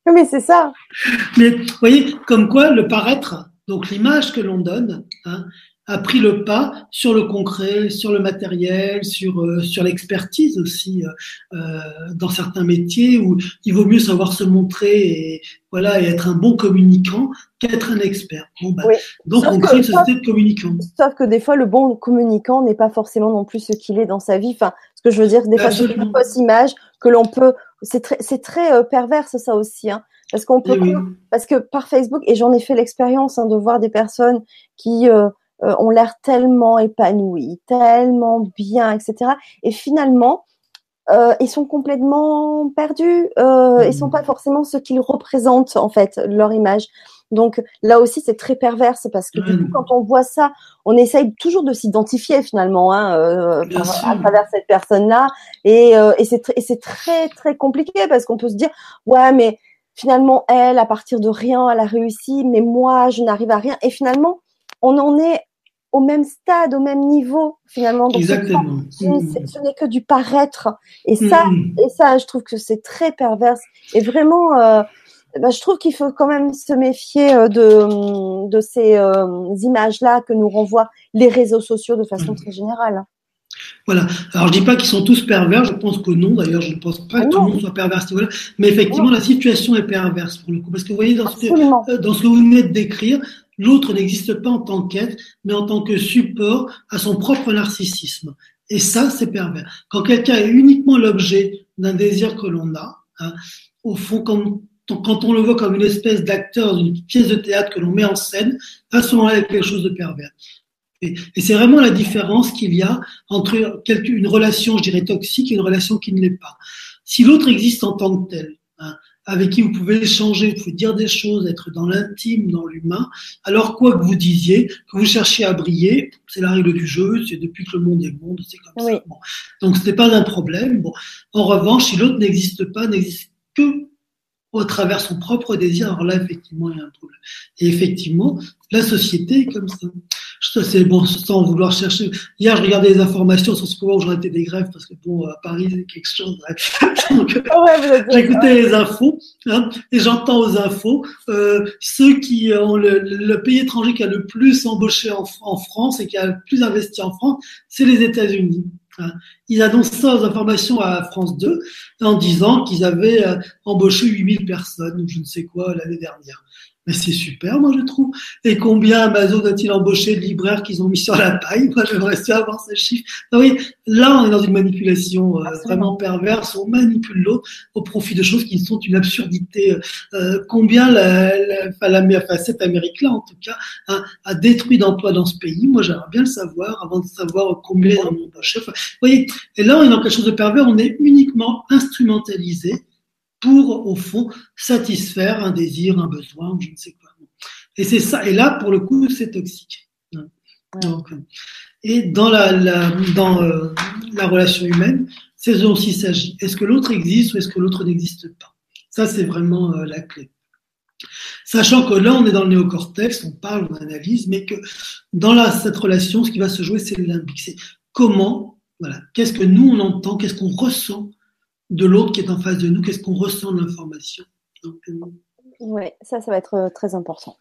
[LAUGHS] mais c'est ça. Mais vous voyez, comme quoi le paraître, donc l'image que l'on donne, hein, a pris le pas sur le concret, sur le matériel, sur euh, sur l'expertise aussi euh, euh, dans certains métiers où il vaut mieux savoir se montrer et voilà et être un bon communicant qu'être un expert. Bon, bah, Donc on crée une société de communicants. Sauf que des fois le bon communicant n'est pas forcément non plus ce qu'il est dans sa vie. Enfin, ce que je veux dire, des fois c'est une fausse image que l'on peut. C'est très c'est très euh, perverse ça aussi. Hein. Parce qu'on peut, eh parce que par Facebook, et j'en ai fait l'expérience hein, de voir des personnes qui euh, ont l'air tellement épanouis, tellement bien, etc. Et finalement, euh, ils sont complètement perdus. Euh, Ils sont pas forcément ce qu'ils représentent en fait leur image. Donc là aussi, c'est très perverse parce que du coup, quand on voit ça, on essaye toujours de s'identifier finalement hein, euh, à travers cette personne-là, et, euh, et c'est très très compliqué parce qu'on peut se dire ouais mais finalement elle, à partir de rien, elle a réussi, mais moi, je n'arrive à rien. Et finalement, on en est au même stade, au même niveau finalement. Exactement. Ce, n'est que du paraître. Et ça, mm. et ça, je trouve que c'est très perverse. Et vraiment, euh, bah, je trouve qu'il faut quand même se méfier euh, de, de ces euh, images-là que nous renvoient les réseaux sociaux de façon mm. très générale. Voilà. Alors, je dis pas qu'ils sont tous pervers. Je pense que non. D'ailleurs, je ne pense pas que ah tout le monde soit pervers. Voilà. Mais effectivement, la situation est perverse pour le coup. Parce que vous voyez, dans ce, que, dans ce que vous venez de décrire, L'autre n'existe pas en tant qu'être, mais en tant que support à son propre narcissisme. Et ça, c'est pervers. Quand quelqu'un est uniquement l'objet d'un désir que l'on a, hein, au fond, quand, quand on le voit comme une espèce d'acteur d'une pièce de théâtre que l'on met en scène, à ce moment-là, il y a quelque chose de pervers. Et, c'est vraiment la différence qu'il y a entre une relation, je dirais, toxique et une relation qui ne l'est pas. Si l'autre existe en tant que tel, hein, avec qui vous pouvez échanger, vous pouvez dire des choses, être dans l'intime, dans l'humain. Alors quoi que vous disiez, que vous cherchiez à briller, c'est la règle du jeu, c'est depuis que le monde est monde, c'est comme ça. Bon. Donc ce n'est pas un problème. Bon. En revanche, si l'autre n'existe pas, n'existe que au travers son propre désir, alors là, effectivement, il y a un problème. Et effectivement, la société est comme ça. Ça c'est bon, sans vouloir chercher. Hier, je regardais les informations sur ce moment où j'aurais été des grèves parce que bon, à Paris, c'est quelque chose. [LAUGHS] Donc, ouais, j'écoutais les infos hein, et j'entends aux infos euh, ceux qui ont le, le, pays étranger qui a le plus embauché en, en France et qui a le plus investi en France, c'est les États-Unis. Hein. Ils annoncent ça aux informations à France 2 en disant qu'ils avaient euh, embauché 8000 personnes ou je ne sais quoi l'année dernière. Mais c'est super, moi je trouve. Et combien Amazon a-t-il embauché de libraires qu'ils ont mis sur la paille? Moi j'aimerais bien avoir ces chiffres. Ah oui, là on est dans une manipulation euh, vraiment perverse. On manipule l'autre au profit de choses qui sont une absurdité. Euh, combien la, la, la, enfin, cette Amérique-là en tout cas a, a détruit d'emplois dans ce pays? Moi j'aimerais bien le savoir avant de savoir combien en ont embauché. vous voyez, et là on est dans quelque chose de pervers. On est uniquement instrumentalisé pour, au fond, satisfaire un désir, un besoin, je ne sais quoi. Et c'est ça. Et là, pour le coup, c'est toxique. Donc, et dans la, la dans euh, la relation humaine, c'est ce dont il s'agit. Est-ce que l'autre existe ou est-ce que l'autre n'existe pas? Ça, c'est vraiment euh, la clé. Sachant que là, on est dans le néocortex, on parle, on analyse, mais que dans la, cette relation, ce qui va se jouer, c'est le limbique. C'est comment, voilà, qu'est-ce que nous on entend, qu'est-ce qu'on ressent de l'autre qui est en face de nous, qu'est-ce qu'on ressent de l'information. Euh, oui, ça, ça va être euh, très important.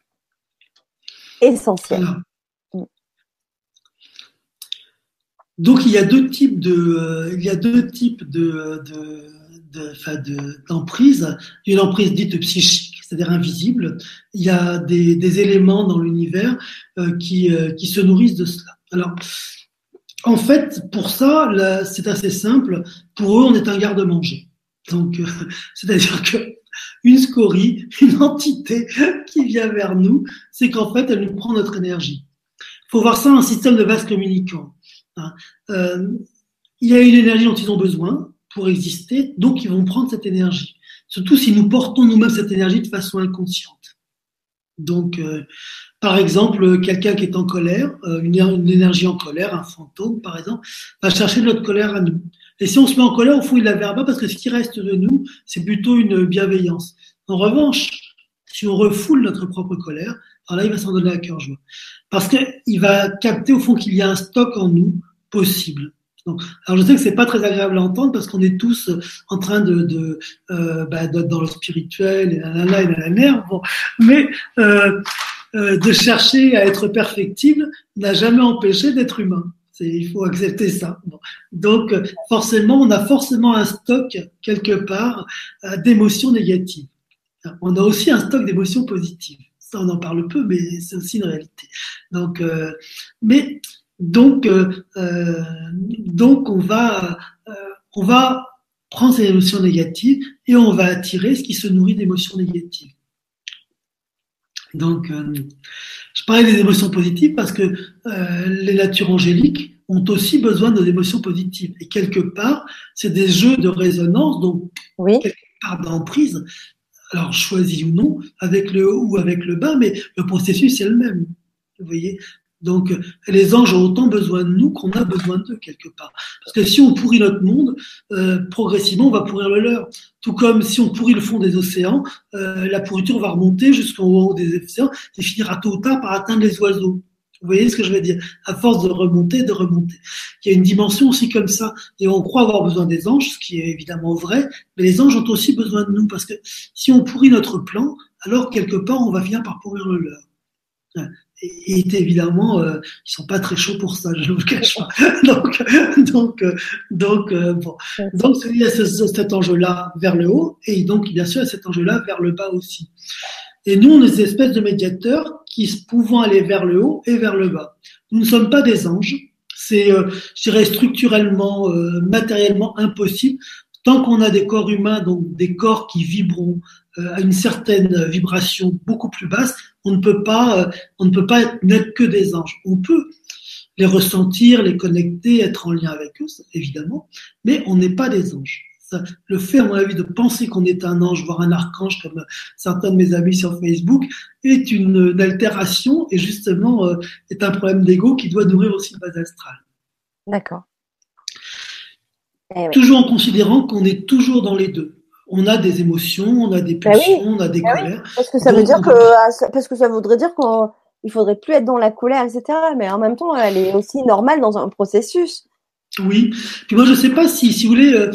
Essentiel. Mm. Donc il y a deux types de, euh, il y a deux types de, d'emprise. une emprise dite psychique, c'est-à-dire invisible. Il y a des, éléments dans l'univers qui, qui se nourrissent de cela. Alors, en fait, pour ça, c'est assez simple. Pour eux, on est un garde-manger. Donc, euh, [LAUGHS] c'est-à-dire que une scorie, [LAUGHS] une entité qui vient vers nous, c'est qu'en fait, elle nous prend notre énergie. Il faut voir ça en système de vase communicant. Hein. Euh, il y a une énergie dont ils ont besoin pour exister, donc ils vont prendre cette énergie. Surtout si nous portons nous-mêmes cette énergie de façon inconsciente. Donc, euh, par exemple, quelqu'un qui est en colère, euh, une, énergie en colère, un fantôme par exemple, va chercher notre colère à nous. Et si on se met en colère, fond, il la verra pas parce que ce qui reste de nous, c'est plutôt une bienveillance. En revanche, si on refoule notre propre colère, alors là, il va s'en donner à cœur joie. Parce qu'il va capter au fond qu'il y a un stock en nous possible. Alors je sais que c'est pas très agréable à entendre parce qu'on est tous en train de, euh, bah, dans le spirituel et la la et la la bon, mais euh, euh, de chercher à être perfectible n'a jamais empêché d'être humain. Il faut accepter ça. Donc, forcément, on a forcément un stock quelque part euh, d'émotions négatives. On a aussi un stock d'émotions positives. Ça, on en parle peu, mais c'est aussi une réalité. Donc, euh, mais donc, donc on va, on va prendre ces émotions négatives et on va attirer ce qui se nourrit d'émotions négatives. Donc, euh, je parlais des émotions positives parce que euh, les natures angéliques ont aussi besoin de émotions positives. Et quelque part, c'est des jeux de résonance, donc quelque part d'emprise, alors choisi ou non, avec le haut ou avec le bas, mais le processus est le même. Vous voyez donc, les anges ont autant besoin de nous qu'on a besoin d'eux quelque part. Parce que si on pourrit notre monde, euh, progressivement, on va pourrir le leur. Tout comme si on pourrit le fond des océans, euh, la pourriture va remonter jusqu'en haut des océans et finira tôt ou tard par atteindre les oiseaux. Vous voyez ce que je veux dire? À force de remonter, de remonter. Il y a une dimension aussi comme ça. Et on croit avoir besoin des anges, ce qui est évidemment vrai, mais les anges ont aussi besoin de nous. Parce que si on pourrit notre plan, alors quelque part, on va finir par pourrir le leur et évidemment, euh, ils sont pas très chauds pour ça, je ne vous cache pas. [LAUGHS] donc, donc, euh, donc, euh, bon. Donc, il y a cet enjeu-là vers le haut, et donc, bien sûr, il y a cet enjeu-là vers le bas aussi. Et nous, on est des espèces de médiateurs qui pouvons aller vers le haut et vers le bas. Nous ne sommes pas des anges. C'est, euh, je dirais, structurellement, matériellement impossible. Tant qu'on a des corps humains, donc des corps qui vibreront à une certaine vibration beaucoup plus basse, on ne peut pas, euh, on ne peut pas n'être que des anges. On peut les ressentir, les connecter, être en lien avec eux, évidemment, mais on n'est pas des anges. le fait, à mon avis, de penser qu'on est un ange, voire un archange, comme certains de mes amis sur Facebook, est une, altération et justement euh, est un problème d'ego qui doit nourrir aussi le base astral. D'accord. Eh toujours en considérant qu'on est toujours dans les deux on a des émotions, on a des bah pulsions, on a des bah colères. Parce que ça veut dire que, ah, parce que ça voudrait dire qu'on il faudrait plus être dans la colère, etc. Mais en même temps, elle est aussi normale dans un processus. Oui. Puis moi, je sais pas si, si vous voulez, euh,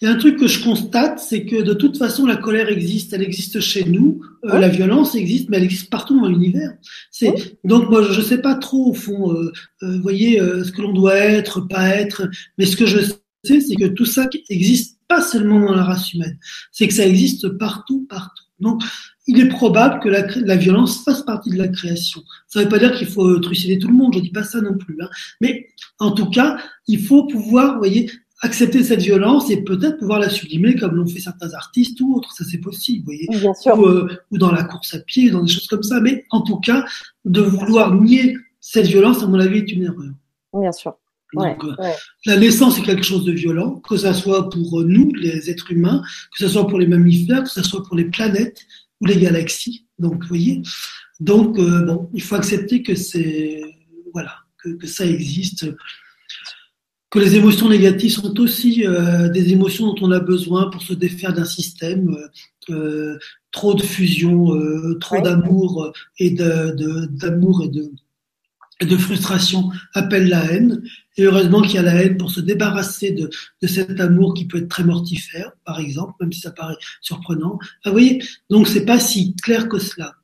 il y a un truc que je constate, c'est que de toute façon, la colère existe, elle existe chez nous, euh, la violence existe, mais elle existe partout dans l'univers. C'est donc moi, je, ne sais pas trop au fond, euh, vous voyez, ce que l'on doit être, pas être, mais ce que je sais, c'est que tout ça existe pas seulement dans la race humaine, c'est que ça existe partout, partout. Donc, il est probable que la, la, violence fasse partie de la création. Ça ne veut pas dire qu'il faut trucider tout le monde, je dis pas ça non plus. Hein. Mais en tout cas, il faut pouvoir, vous voyez, accepter cette violence et peut-être pouvoir la sublimer comme l'ont fait certains artistes ou autres. Ça, c'est possible, vous voyez. Bien sûr. Ou, euh, ou, dans la course à pied, dans des choses comme ça. Mais en tout cas, de vouloir nier cette violence, à mon avis, est une erreur. Bien sûr. Donc, euh, la naissance est quelque chose de violent, que ce soit pour euh, nous, les êtres humains, que ce soit pour les mammifères, que ce soit pour les planètes ou les galaxies. Donc, vous voyez. Donc, bon, il faut accepter que c'est, voilà, que, que ça existe que les émotions négatives sont aussi euh, des émotions dont on a besoin pour se défaire d'un système. Euh, euh trop de fusion, euh, trop d'amour et de, d'amour et de, de frustration appelle la haine. Et heureusement qu'il y a la haine pour se débarrasser de, de cet amour qui peut être très mortifère, par exemple, même si ça paraît surprenant. vous voyez, donc c'est pas si clair que cela.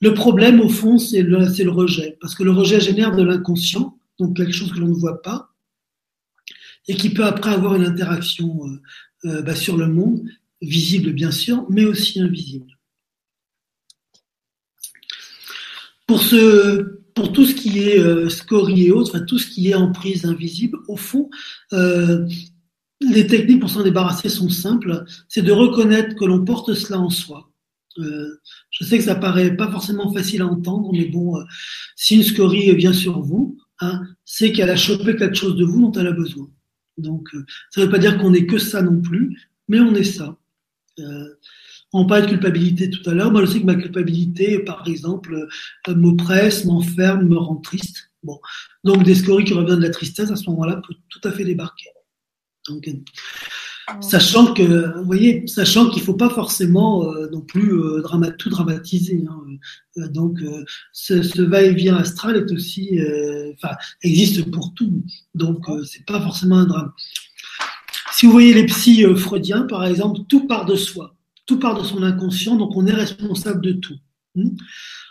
Le problème, au fond, c'est le, le rejet, parce que le rejet génère de l'inconscient, donc quelque chose que l'on ne voit pas et qui peut après avoir une interaction euh, euh, bah, sur le monde, visible bien sûr, mais aussi invisible. Pour, ce, pour tout ce qui est euh, scorie et autres, tout ce qui est emprise invisible, au fond, euh, les techniques pour s'en débarrasser sont simples. C'est de reconnaître que l'on porte cela en soi. Euh, je sais que ça paraît pas forcément facile à entendre, mais bon, si une scorie vient sur vous, hein, c'est qu'elle a chopé quelque chose de vous dont elle a besoin. Donc, ça ne veut pas dire qu'on n'est que ça non plus, mais on est ça. On parlait de culpabilité tout à l'heure. Moi, je sais que ma culpabilité, par exemple, euh, m'oppresse, m'enferme, me rend triste. Bon. Donc, des scories qui reviennent de la tristesse, à ce moment-là, peut tout à fait débarquer. Donc, Sachant que, vous voyez, sachant qu'il ne faut pas forcément euh, non plus euh, tout dramatiser. Hein. Euh, donc, ce, ce va-et-vient astral est aussi, enfin, existe pour tout. Donc, c'est pas forcément un drame. Si vous voyez les psys freudiens, par exemple, tout part de soi, tout part de son inconscient, donc on est responsable de tout. Hmm.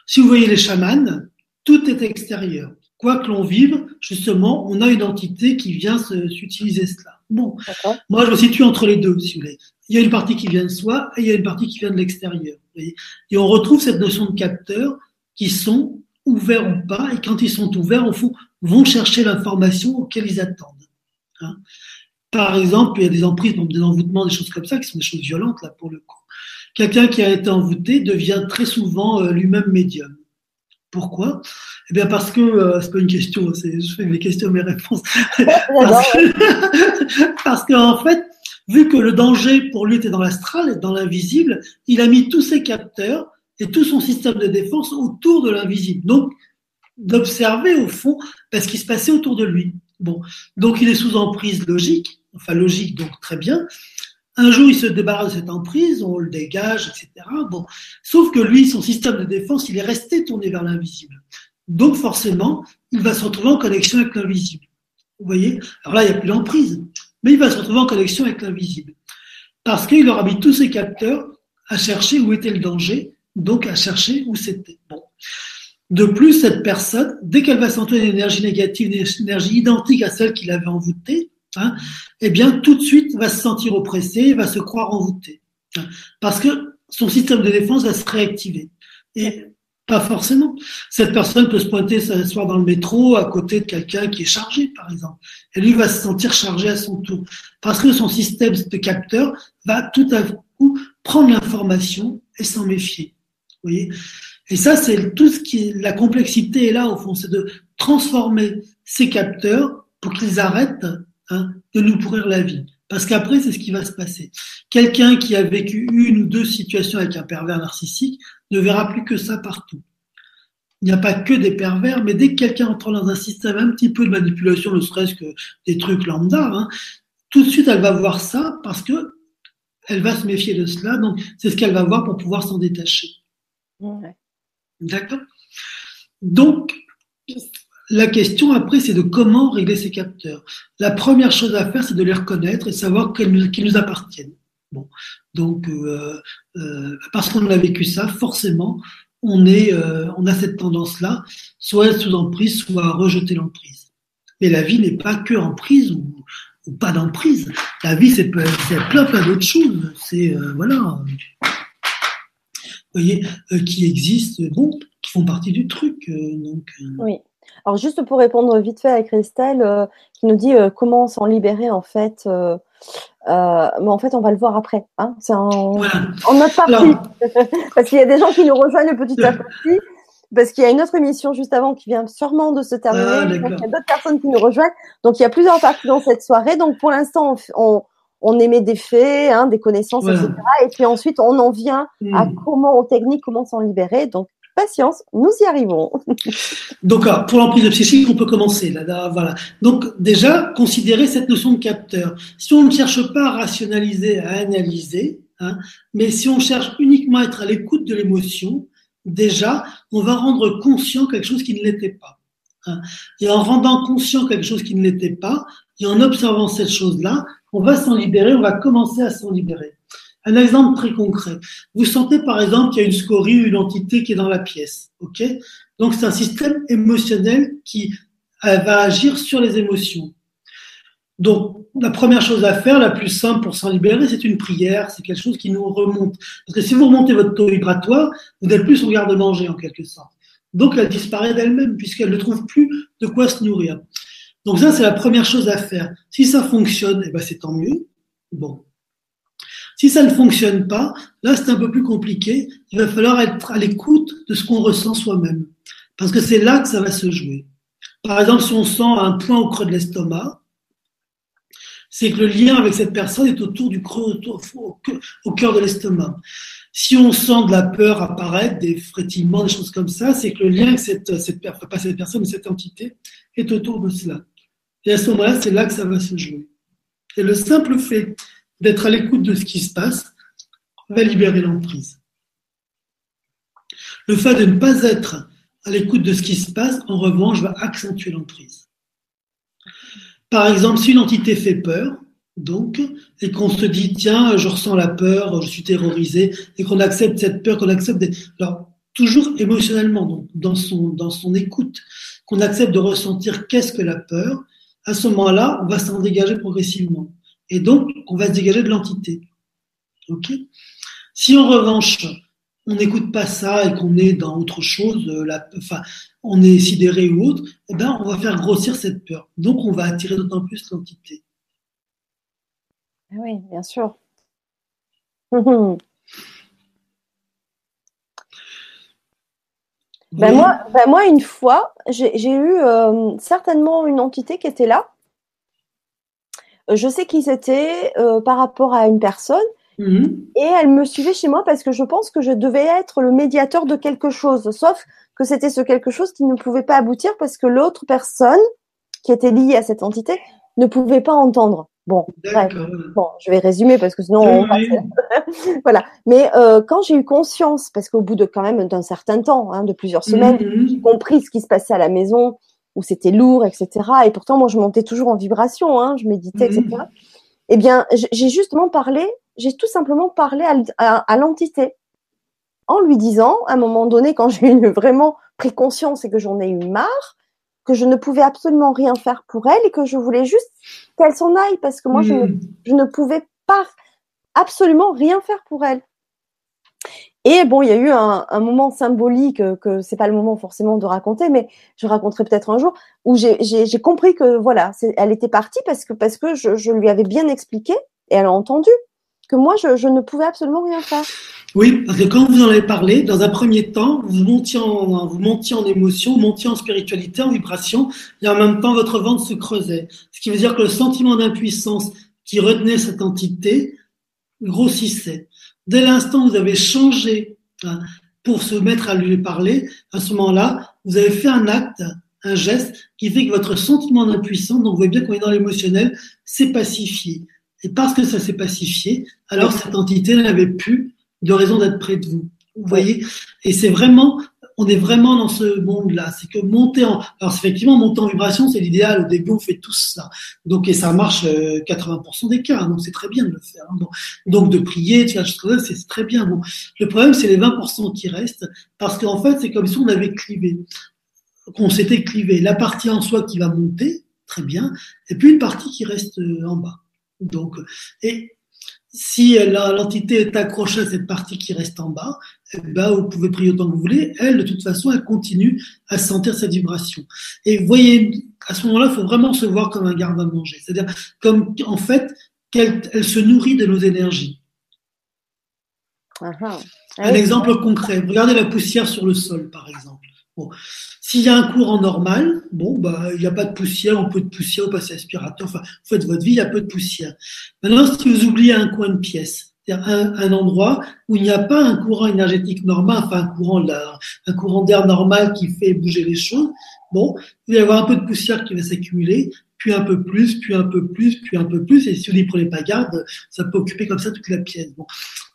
si vous voyez les chamans, tout est extérieur. Quoi que l'on vive, justement, on a une entité qui vient s'utiliser cela. Bon, moi je me situe entre les deux, si vous voulez. Il y a une partie qui vient de soi et il y a une partie qui vient de l'extérieur. Et on retrouve cette notion de capteurs qui sont ouverts ou pas, et quand ils sont ouverts, au fond, vont chercher l'information auquel ils attendent. Hein. Par exemple, il y a des emprises, des envoûtements, des choses comme ça, qui sont des choses violentes, là, pour le coup. Quelqu'un qui a été envoûté devient très souvent euh, lui-même médium. Pourquoi? Eh bien parce que euh, c'est pas une question, c'est je fais mes questions mes réponses. [LAUGHS] parce qu'en [LAUGHS] en fait, vu que le danger pour lui était dans l'astral, dans l'invisible, il a mis tous ses capteurs et tout son système de défense autour de l'invisible. Donc d'observer au fond ce qui se passait autour de lui. Bon, donc il est sous emprise logique, enfin logique donc très bien, un jour, il se débarrasse de cette emprise, on le dégage, etc. Bon, sauf que lui, son système de défense, il est resté tourné vers l'invisible. Donc forcément, il va se retrouver en connexion avec l'invisible. Vous voyez? Alors là, il n'y a plus d'emprise, mais il va se retrouver en connexion avec l'invisible. Parce qu'il aura mis tous ses capteurs à chercher où était le danger, donc à chercher où c'était. Bon. De plus, cette personne, dès qu'elle va sentir une énergie négative, une énergie identique à celle qu'il avait envoûtée, hein, eh bien, tout de suite, va se sentir oppressé, va se croire envoûté. Hein, parce que son système de défense va se réactiver. Et pas forcément. Cette personne peut se pointer s'asseoir dans le métro à côté de quelqu'un qui est chargé, par exemple. Et lui va se sentir chargé à son tour. Parce que son système de capteur va tout à coup prendre l'information et s'en méfier. Vous voyez? Et ça, c'est tout ce qui est, la complexité est là, au fond, c'est de transformer ces capteurs pour qu'ils arrêtent Hein, de nous pourrir la vie. Parce qu'après, c'est ce qui va se passer. Quelqu'un qui a vécu une ou deux situations avec un pervers narcissique ne verra plus que ça partout. Il n'y a pas que des pervers, mais dès que quelqu'un entre dans un système un petit peu de manipulation, ne serait-ce que des trucs lambda, hein, tout de suite elle va voir ça parce que elle va se méfier de cela. Donc c'est ce qu'elle va voir pour pouvoir s'en détacher. D'accord? Donc, la question après, c'est de comment régler ces capteurs. La première chose à faire, c'est de les reconnaître et savoir qu'ils nous, appartiennent. Bon, donc euh, euh, parce qu'on a vécu ça, forcément, on est, euh, on a cette tendance-là, soit être sous emprise, soit à rejeter l'emprise. Mais la vie n'est pas que emprise ou, pas d'emprise. La vie, c'est plein, plein, d'autres choses. C'est voilà, vous voyez, qui existent, bon, qui font partie du truc. donc. Oui. Alors juste pour répondre vite fait à Christelle, qui nous dit comment s'en libérer en fait. Euh, mais en fait, on va le voir après. Hein. C'est en, voilà. en notre partie. [LAUGHS] parce qu'il y a des gens qui nous rejoignent petit à petit. Parce qu'il y a une autre émission juste avant qui vient sûrement de se terminer. Ah, il y a d'autres personnes qui nous rejoignent. Donc, il y a plusieurs parties dans cette soirée. Donc, pour l'instant, on, on, émet des faits, hein, des connaissances, voilà. etc. Et puis ensuite, on en vient hmm. à comment, aux techniques, comment s'en libérer. Donc, patience, nous y arrivons. [LAUGHS] Donc, pour l'emprise psychique, on peut commencer. Là, voilà. Donc, déjà, considérer cette notion de capteur. Si on ne cherche pas à rationaliser, à analyser, hein, mais si on cherche uniquement à être à l'écoute de l'émotion, déjà, on va rendre conscient quelque chose qui ne l'était pas. Hein. Et en rendant conscient quelque chose qui ne l'était pas, et en observant cette chose-là, on va s'en libérer, on va commencer à s'en libérer. Un exemple très concret. Vous sentez par exemple qu'il y a une scorie ou une entité qui est dans la pièce. Ok? Donc c'est un système émotionnel qui euh, va agir sur les émotions. Donc la première chose à faire, la plus simple pour s'en libérer, c'est une prière. C'est quelque chose qui nous remonte. Parce que si vous remontez votre taux vibratoire, vous n'êtes plus sur garde-manger en quelque sorte. Donc elle disparaît d'elle-même puisqu'elle ne trouve plus de quoi se nourrir. Donc ça, c'est la première chose à faire. Si ça fonctionne, eh ben c'est tant mieux. Bon, si ça ne fonctionne pas, là c'est un peu plus compliqué. Il va falloir être à l'écoute de ce qu'on ressent soi-même. Parce que c'est là que ça va se jouer. Par exemple, si on sent un point au creux de l'estomac, c'est que le lien avec cette personne est autour du creux, au cœur de l'estomac. Si on sent de la peur apparaître, des frétillements, des choses comme ça, c'est que le lien avec cette, pas cette personne, mais cette entité est autour de cela. Et à ce moment-là, c'est là que ça va se jouer. Et le simple fait d'être à l'écoute de ce qui se passe, va libérer l'emprise. Le fait de ne pas être à l'écoute de ce qui se passe, en revanche, va accentuer l'emprise. Par exemple, si une entité fait peur, donc, et qu'on se dit, tiens, je ressens la peur, je suis terrorisé, et qu'on accepte cette peur, qu'on accepte. Alors, toujours émotionnellement, donc, dans son, dans son écoute, qu'on accepte de ressentir qu'est-ce que la peur, à ce moment-là, on va s'en dégager progressivement. Et donc, on va se dégager de l'entité. Ok? Si en revanche, on n'écoute pas ça et qu'on est dans autre chose, euh, la, enfin, on est sidéré ou autre, eh ben, on va faire grossir cette peur. Donc, on va attirer d'autant plus l'entité. Ah oui, bien sûr. [LAUGHS] ben moi, ben moi, une fois, j'ai eu euh, certainement une entité qui était là je sais qui c'était euh, par rapport à une personne. Mhm. Et elle me suivait chez moi parce que je pense que je devais être le médiateur de quelque chose. Sauf que c'était ce quelque chose qui ne pouvait pas aboutir parce que l'autre personne qui était liée à cette entité ne pouvait pas entendre. Bon, bon, je vais résumer parce que sinon on [LAUGHS] voilà. Mais euh, quand j'ai eu conscience, parce qu'au bout de quand même d'un certain temps, hein, de plusieurs semaines, mhm. j'ai compris ce qui se passait à la maison, où c'était lourd, etc. Et pourtant, moi, je montais toujours en vibration, hein, je méditais, etc. Mhm. Eh bien, j'ai justement parlé, j'ai tout simplement parlé à, l'entité en lui disant, à un moment donné, quand j'ai vraiment pris conscience et que j'en ai eu marre, que je ne pouvais absolument rien faire pour elle et que je voulais juste qu'elle s'en aille parce que moi, je, ne, je ne pouvais pas absolument rien faire pour elle. Et bon, il y a eu un, moment symbolique euh, que c'est pas le moment forcément de raconter, mais je raconterai peut-être un jour où j'ai compris que voilà, elle était partie parce que parce que je, lui avais bien expliqué et elle a entendu que moi je, je, ne pouvais absolument rien faire. Oui, parce que quand vous en avez parlé, dans un premier temps, vous montiez en, vous montiez en émotion, vous montiez en spiritualité, en vibration, et en même temps votre ventre se creusait. Ce qui veut dire que le sentiment d'impuissance qui retenait cette entité grossissait. Dès l'instant où vous avez changé hein, pour se mettre à lui parler, à ce moment-là, vous avez fait un acte, un geste qui fait que votre sentiment d'impuissance, donc vous voyez bien qu'on est dans l'émotionnel, s'est pacifié. Et parce que ça s'est pacifié, alors cette entité n'avait plus de raison d'être près de vous. Vous voyez? Et c'est vraiment on est vraiment dans ce monde-là. C'est que monter en, alors effectivement, monter en vibration, c'est l'idéal. Au début, on fait tout ça. Donc, et ça marche 80% euh, des cas. Donc, c'est très bien de le faire. Hein. donc, de prier, de faire c'est très bien. Bon. Le problème, c'est les 20% qui restent parce qu'en fait, c'est comme si on avait clivé, qu'on s'était clivé. La partie en soi qui va monter, très bien, et puis une partie qui reste euh, en bas. Donc, et si l'entité est accrochée à cette partie qui reste en bas, ben, vous pouvez prier autant que vous voulez. Elle, de toute façon, elle continue à sentir cette vibration. Et vous voyez, à ce moment-là, il faut vraiment se voir comme un garde à manger. C'est-à-dire, comme, en fait, qu'elle elle se nourrit de nos énergies. Un exemple concret. Regardez la poussière sur le sol, par exemple. Bon. S'il y a un courant normal, bon, bah, il n'y a pas de poussière, un peu de poussière, au passez aspirateur, enfin, vous faites votre vie, il y a peu de poussière. Maintenant, si vous oubliez un coin de pièce, c'est-à-dire un, endroit où il n'y a pas un courant énergétique normal, enfin, un courant, un courant d'air normal qui fait bouger les choses, bon, vous allez avoir un peu de poussière qui va s'accumuler, puis un peu plus, puis un peu plus, puis un peu plus, et si vous n'y prenez pas garde, ça peut occuper comme ça toute la pièce. Bon.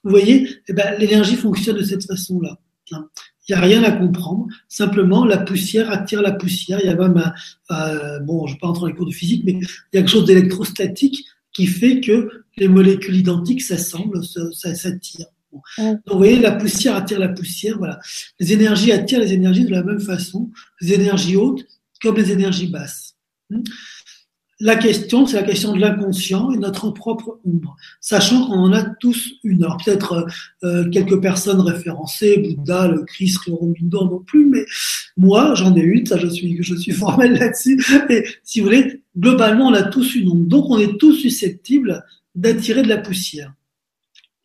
Vous voyez, eh ben, l'énergie fonctionne de cette façon-là. Il n'y a rien à comprendre. Simplement, la poussière attire la poussière. Il y a même un, bon, je ne vais pas entrer dans les cours de physique, mais il y a quelque chose d'électrostatique qui fait que les molécules identiques s'assemblent, s'attirent. Donc, vous voyez, la poussière attire la poussière. Voilà. Les énergies attirent les énergies de la même façon. Les énergies hautes comme les énergies basses. Hmm la question, c'est la question de l'inconscient et notre propre ombre, sachant qu'on en a tous une. Alors peut-être euh, quelques personnes référencées, Bouddha, le Christ, Aurobindo non plus, mais moi j'en ai une, ça je suis, je suis formel là-dessus. Et si vous voulez, globalement on a tous une ombre, donc on est tous susceptibles d'attirer de la poussière,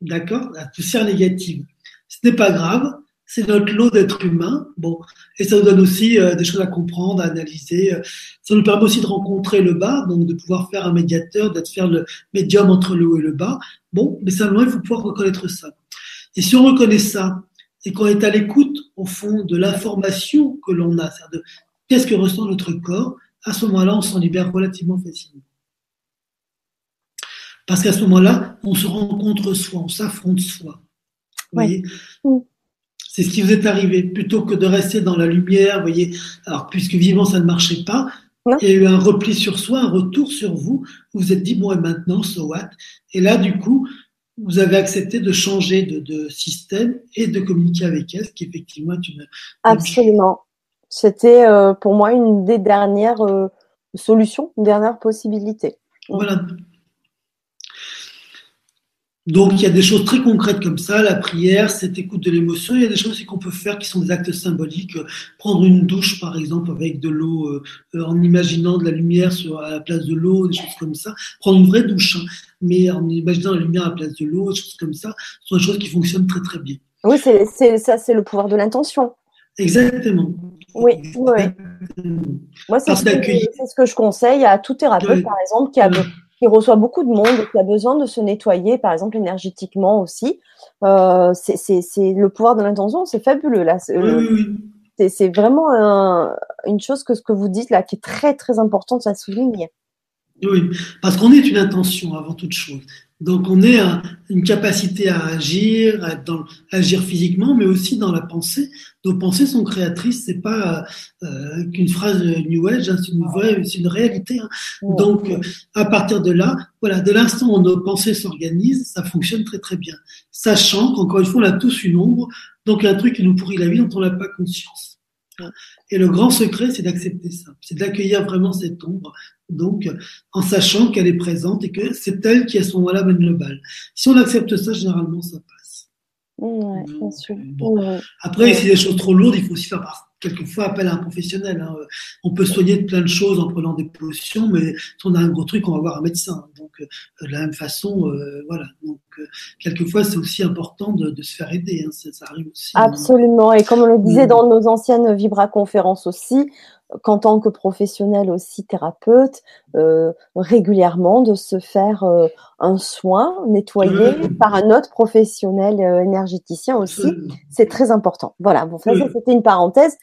d'accord, la poussière négative. Ce n'est pas grave, c'est notre lot d'être humain. Bon, et ça nous donne aussi euh, des choses à comprendre, à analyser. Ça nous permet aussi de rencontrer le bas, donc de pouvoir faire un médiateur, d'être faire le médium entre le haut et le bas. Bon, mais simplement il faut pouvoir reconnaître ça. Et si on reconnaît ça et qu'on est à l'écoute au fond de l'information que l'on a, c'est-à-dire de qu'est-ce que ressent notre corps, à ce moment-là, on s'en libère relativement facilement. Parce qu'à ce moment-là, on se rencontre soi, on s'affronte soi. Vous voyez c'est ce qui vous est arrivé. Plutôt que de rester dans la lumière, vous voyez, alors puisque vivant ça ne marchait pas, il y a eu un repli sur soi, un retour sur vous. Vous vous êtes dit, bon, et maintenant, so what? Et là, du coup, vous avez accepté de changer de, système et de communiquer avec elle, ce qui effectivement est une. Absolument. C'était euh, pour moi une des dernières euh, solutions, une dernière possibilité. Voilà. Donc il y a des choses très concrètes comme ça, la prière, cette écoute de l'émotion. Il y a des choses qu'on peut faire qui sont des actes symboliques. Prendre une douche par exemple avec de l'eau, euh, en imaginant de la lumière sur à la place de l'eau, des choses comme ça. Prendre une vraie douche, hein, mais en imaginant la lumière à la place de l'eau, des choses comme ça, ce sont des choses qui fonctionnent très très bien. Oui, c'est ça, c'est le pouvoir de l'intention. Exactement. Oui, oui. Moi, c'est ce, ce, que je conseille à tout thérapeute, par exemple, qui a qui reçoit beaucoup de monde qui a besoin de se nettoyer, par exemple énergétiquement aussi. Euh, c'est le pouvoir de l'intention, c'est fabuleux là. C'est vraiment une chose que ce que vous dites là qui est très très importante à souligner. Oui, parce qu'on est une intention avant toute chose. Donc on est une capacité à agir, à, agir physiquement, mais aussi dans la pensée. Nos pensées sont créatrices, c'est pas euh, qu'une phrase New Age, hein, c'est une vraie, c'est une réalité. Hein. Donc à partir de là, voilà, de l'instant où nos pensées s'organisent, ça fonctionne très très bien. Sachant qu'encore une fois, on a tous une ombre, donc un truc qui nous pourrit la vie dont on n'a pas conscience. Et le grand secret, c'est d'accepter ça, c'est d'accueillir vraiment cette ombre donc en sachant qu'elle est présente et que c'est elle qui à ce moment-là mène le bal. Si on accepte ça, généralement ça passe. Ouais, bien sûr. Après, si des choses trop lourdes, il faut aussi faire quelquefois appel à un professionnel. Hein. On peut soigner de plein de choses en prenant des potions, mais si on a un gros truc, on va voir un médecin. Donc euh, de la même façon, euh, voilà. Donc euh, quelquefois, c'est aussi important de, se faire aider. Hein. Ça, arrive aussi. Hein. Absolument. Et comme on le disait mm. dans nos anciennes Vibra conférences aussi, qu'en tant que professionnel aussi thérapeute, euh, régulièrement de se faire euh, un soin nettoyé par un autre professionnel euh, énergéticien aussi, c'est très important. Voilà, bon, ça, c'était une parenthèse,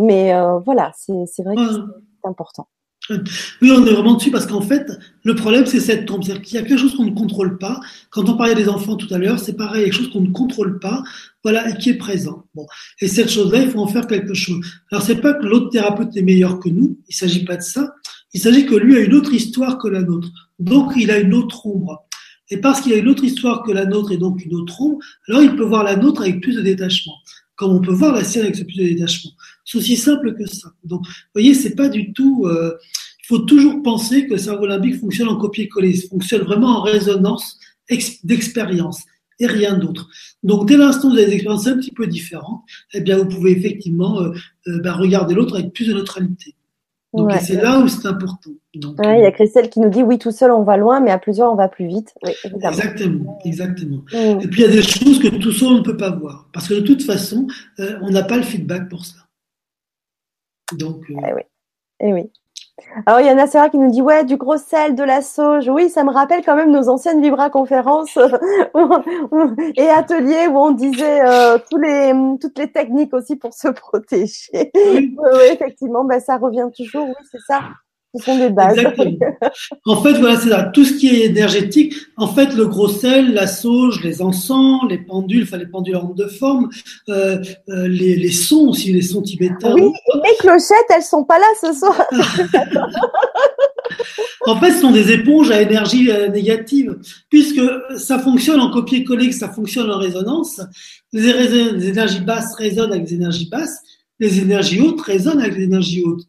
mais voilà, c'est vrai que c'est important. Oui, on est vraiment dessus parce qu'en fait, le problème, c'est cette tombe. C'est-à-dire qu'il y a quelque chose qu'on ne contrôle pas. Quand on parlait des enfants tout à l'heure, c'est pareil, quelque chose qu'on ne contrôle pas, voilà, et qui est présent. Bon. Et cette chose-là, il faut en faire quelque chose. Alors, c'est pas que l'autre thérapeute est meilleur que nous. Il s'agit pas de ça. Il s'agit que lui a une autre histoire que la nôtre. Donc, il a une autre ombre. Et parce qu'il a une autre histoire que la nôtre et donc une autre ombre, alors il peut voir la nôtre avec plus de détachement. Comme on peut voir la sienne avec ce plus de détachement. C'est aussi simple que ça. Donc, vous voyez, c'est pas du tout. Euh, il faut toujours penser que le cerveau limbique fonctionne en copier-coller, il fonctionne vraiment en résonance d'expérience et rien d'autre. Donc, dès l'instant où vous avez des expériences un petit peu différentes, eh bien, vous pouvez effectivement euh, euh, ben, regarder l'autre avec plus de neutralité. Donc, c'est là où c'est important. Donc, il y a Christelle qui nous dit oui, tout seul on va loin, mais à plusieurs on va plus vite. Oui, exactement, exactement. Mm. Et puis il y a des choses que tout seul on ne peut pas voir, parce que de toute façon, on n'a pas le feedback pour ça. Donc, euh, eh oui. Eh oui. Alors, il y a Nassera qui nous dit Ouais, du gros sel, de la sauge. Oui, ça me rappelle quand même nos anciennes Vibra-conférences [LAUGHS] et ateliers où on disait euh, tous les, toutes les techniques aussi pour se [LAUGHS] protéger. Oui, effectivement, ben, ça revient toujours. Oui, c'est ça. Ce sont des bases. [LAUGHS] En fait, voilà, c'est ça. Tout ce qui est énergétique, en fait, le gros sel, la sauge, les encens, les pendules, enfin les pendules en de forme, euh, euh, les, les, sons aussi, les sons tibétains. Oui, les clochettes, elles sont pas là ce soir. [LAUGHS] [LAUGHS] en fait, ce sont des éponges à énergie euh, négative, puisque ça fonctionne en copier-coller, que ça fonctionne en résonance. Les, les énergies basses résonnent avec les énergies basses, les énergies hautes résonnent avec les énergies hautes.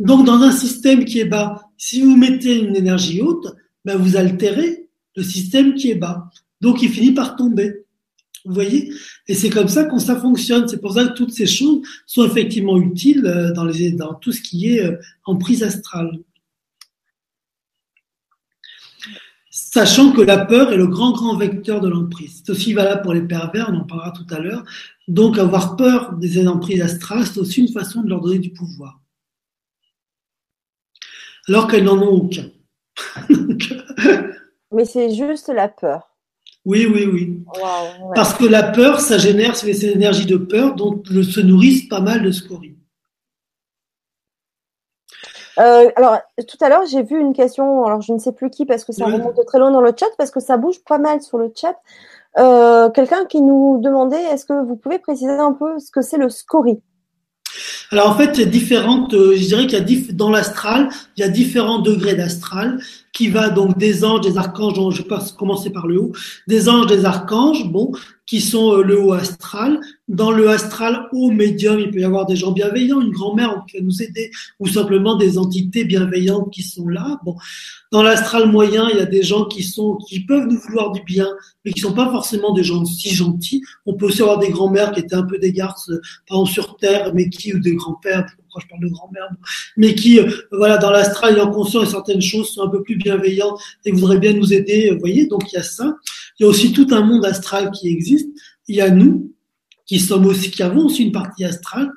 Donc, dans un système qui est bas, si vous mettez une énergie haute, ben vous altérez le système qui est bas. Donc, il finit par tomber. Vous voyez? Et c'est comme ça qu'on ça fonctionne. C'est pour ça que toutes ces choses sont effectivement utiles euh, dans, tout ce qui est euh, en prise astrale. Sachant que la peur est le grand, grand vecteur de l'emprise. C'est aussi valable pour les pervers, on en parlera tout à l'heure. Donc, avoir peur des emprises astrales, c'est aussi une façon de leur donner du pouvoir alors qu'elles n'en ont aucun. [LAUGHS] Mais c'est juste la peur. Oui, oui, oui. Parce que la peur, ça génère ces énergies de peur dont se nourrissent pas mal de scories. Euh, alors, tout à l'heure, j'ai vu une question, alors je ne sais plus qui, parce que ça remonte très loin dans le chat, parce que ça bouge pas mal sur le chat. Euh, quelqu'un qui nous demandait, est-ce que vous pouvez préciser un peu ce que c'est le scorie? Alors en fait, il y a différentes, euh, je dirais qu'il y a dans l'astral, il y a différents degrés d'astral qui va donc des anges, des archanges, je vais commencer par le haut, des anges, des archanges, bon, qui sont euh, le haut astral. Dans le astral haut médium, il peut y avoir des gens bienveillants, une grand-mère qui va nous aider, ou simplement des entités bienveillantes qui sont là. Bon, dans l'astral moyen, il y a des gens qui sont, qui peuvent nous vouloir du bien, mais qui sont pas forcément des gens si gentils. On peut aussi avoir des grands-mères qui étaient un peu des garces, par exemple sur terre, mais qui, ou des grands-pères, pourquoi je parle de grand-mère, mais qui, euh, voilà, dans l'astral, conscience de certaines choses, sont un peu plus bienveillantes et voudraient bien nous aider, vous voyez. Donc, il y a ça. Il y a aussi tout un monde astral qui existe. Il y a nous, qui sommes aussi, qui avons aussi une partie astrale.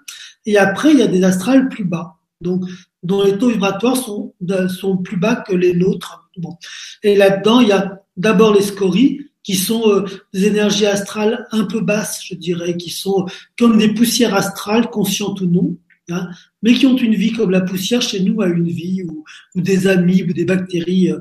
Et après, il y a des astrales plus bas. Donc, dont les taux vibratoires sont, sont plus bas que les nôtres. Bon. Et là-dedans, il y a d'abord les scories, qui sont euh, des énergies astrales un peu basses, je dirais, qui sont comme des poussières astrales, conscientes ou non, hein, mais qui ont une vie comme la poussière chez nous a une vie, ou, des amis, ou des bactéries euh,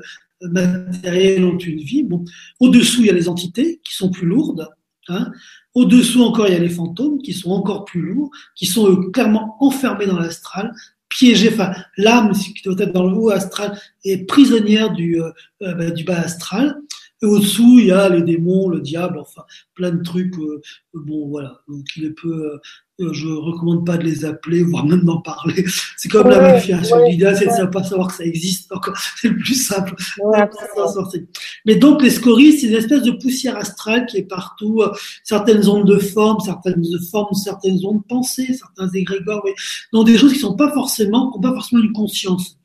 matérielles ont une vie. Bon. Au-dessous, il y a les entités qui sont plus lourdes. Hein. Au-dessous encore, il y a les fantômes qui sont encore plus lourds, qui sont euh, clairement enfermés dans l'astral, piégés. Enfin, l'âme qui doit être dans le haut astral est prisonnière du, euh, euh, bah, du bas astral. Et au-dessous, il y a les démons, le diable, enfin, plein de trucs. bon, voilà. Donc, il est peu, euh, je recommande pas de les appeler, voire même d'en parler. [LAUGHS] C'est comme la mafia. L'idée, c'est de ne pas savoir que ça existe. [LAUGHS] C'est le plus simple. Mais donc, les scories, c'est une espèce de poussière astrale qui est partout. Euh, certaines ondes de forme, certaines formes, certaines ondes de pensée, certains égrégores, dans des choses qui sont pas forcément, qui n'ont pas forcément une conscience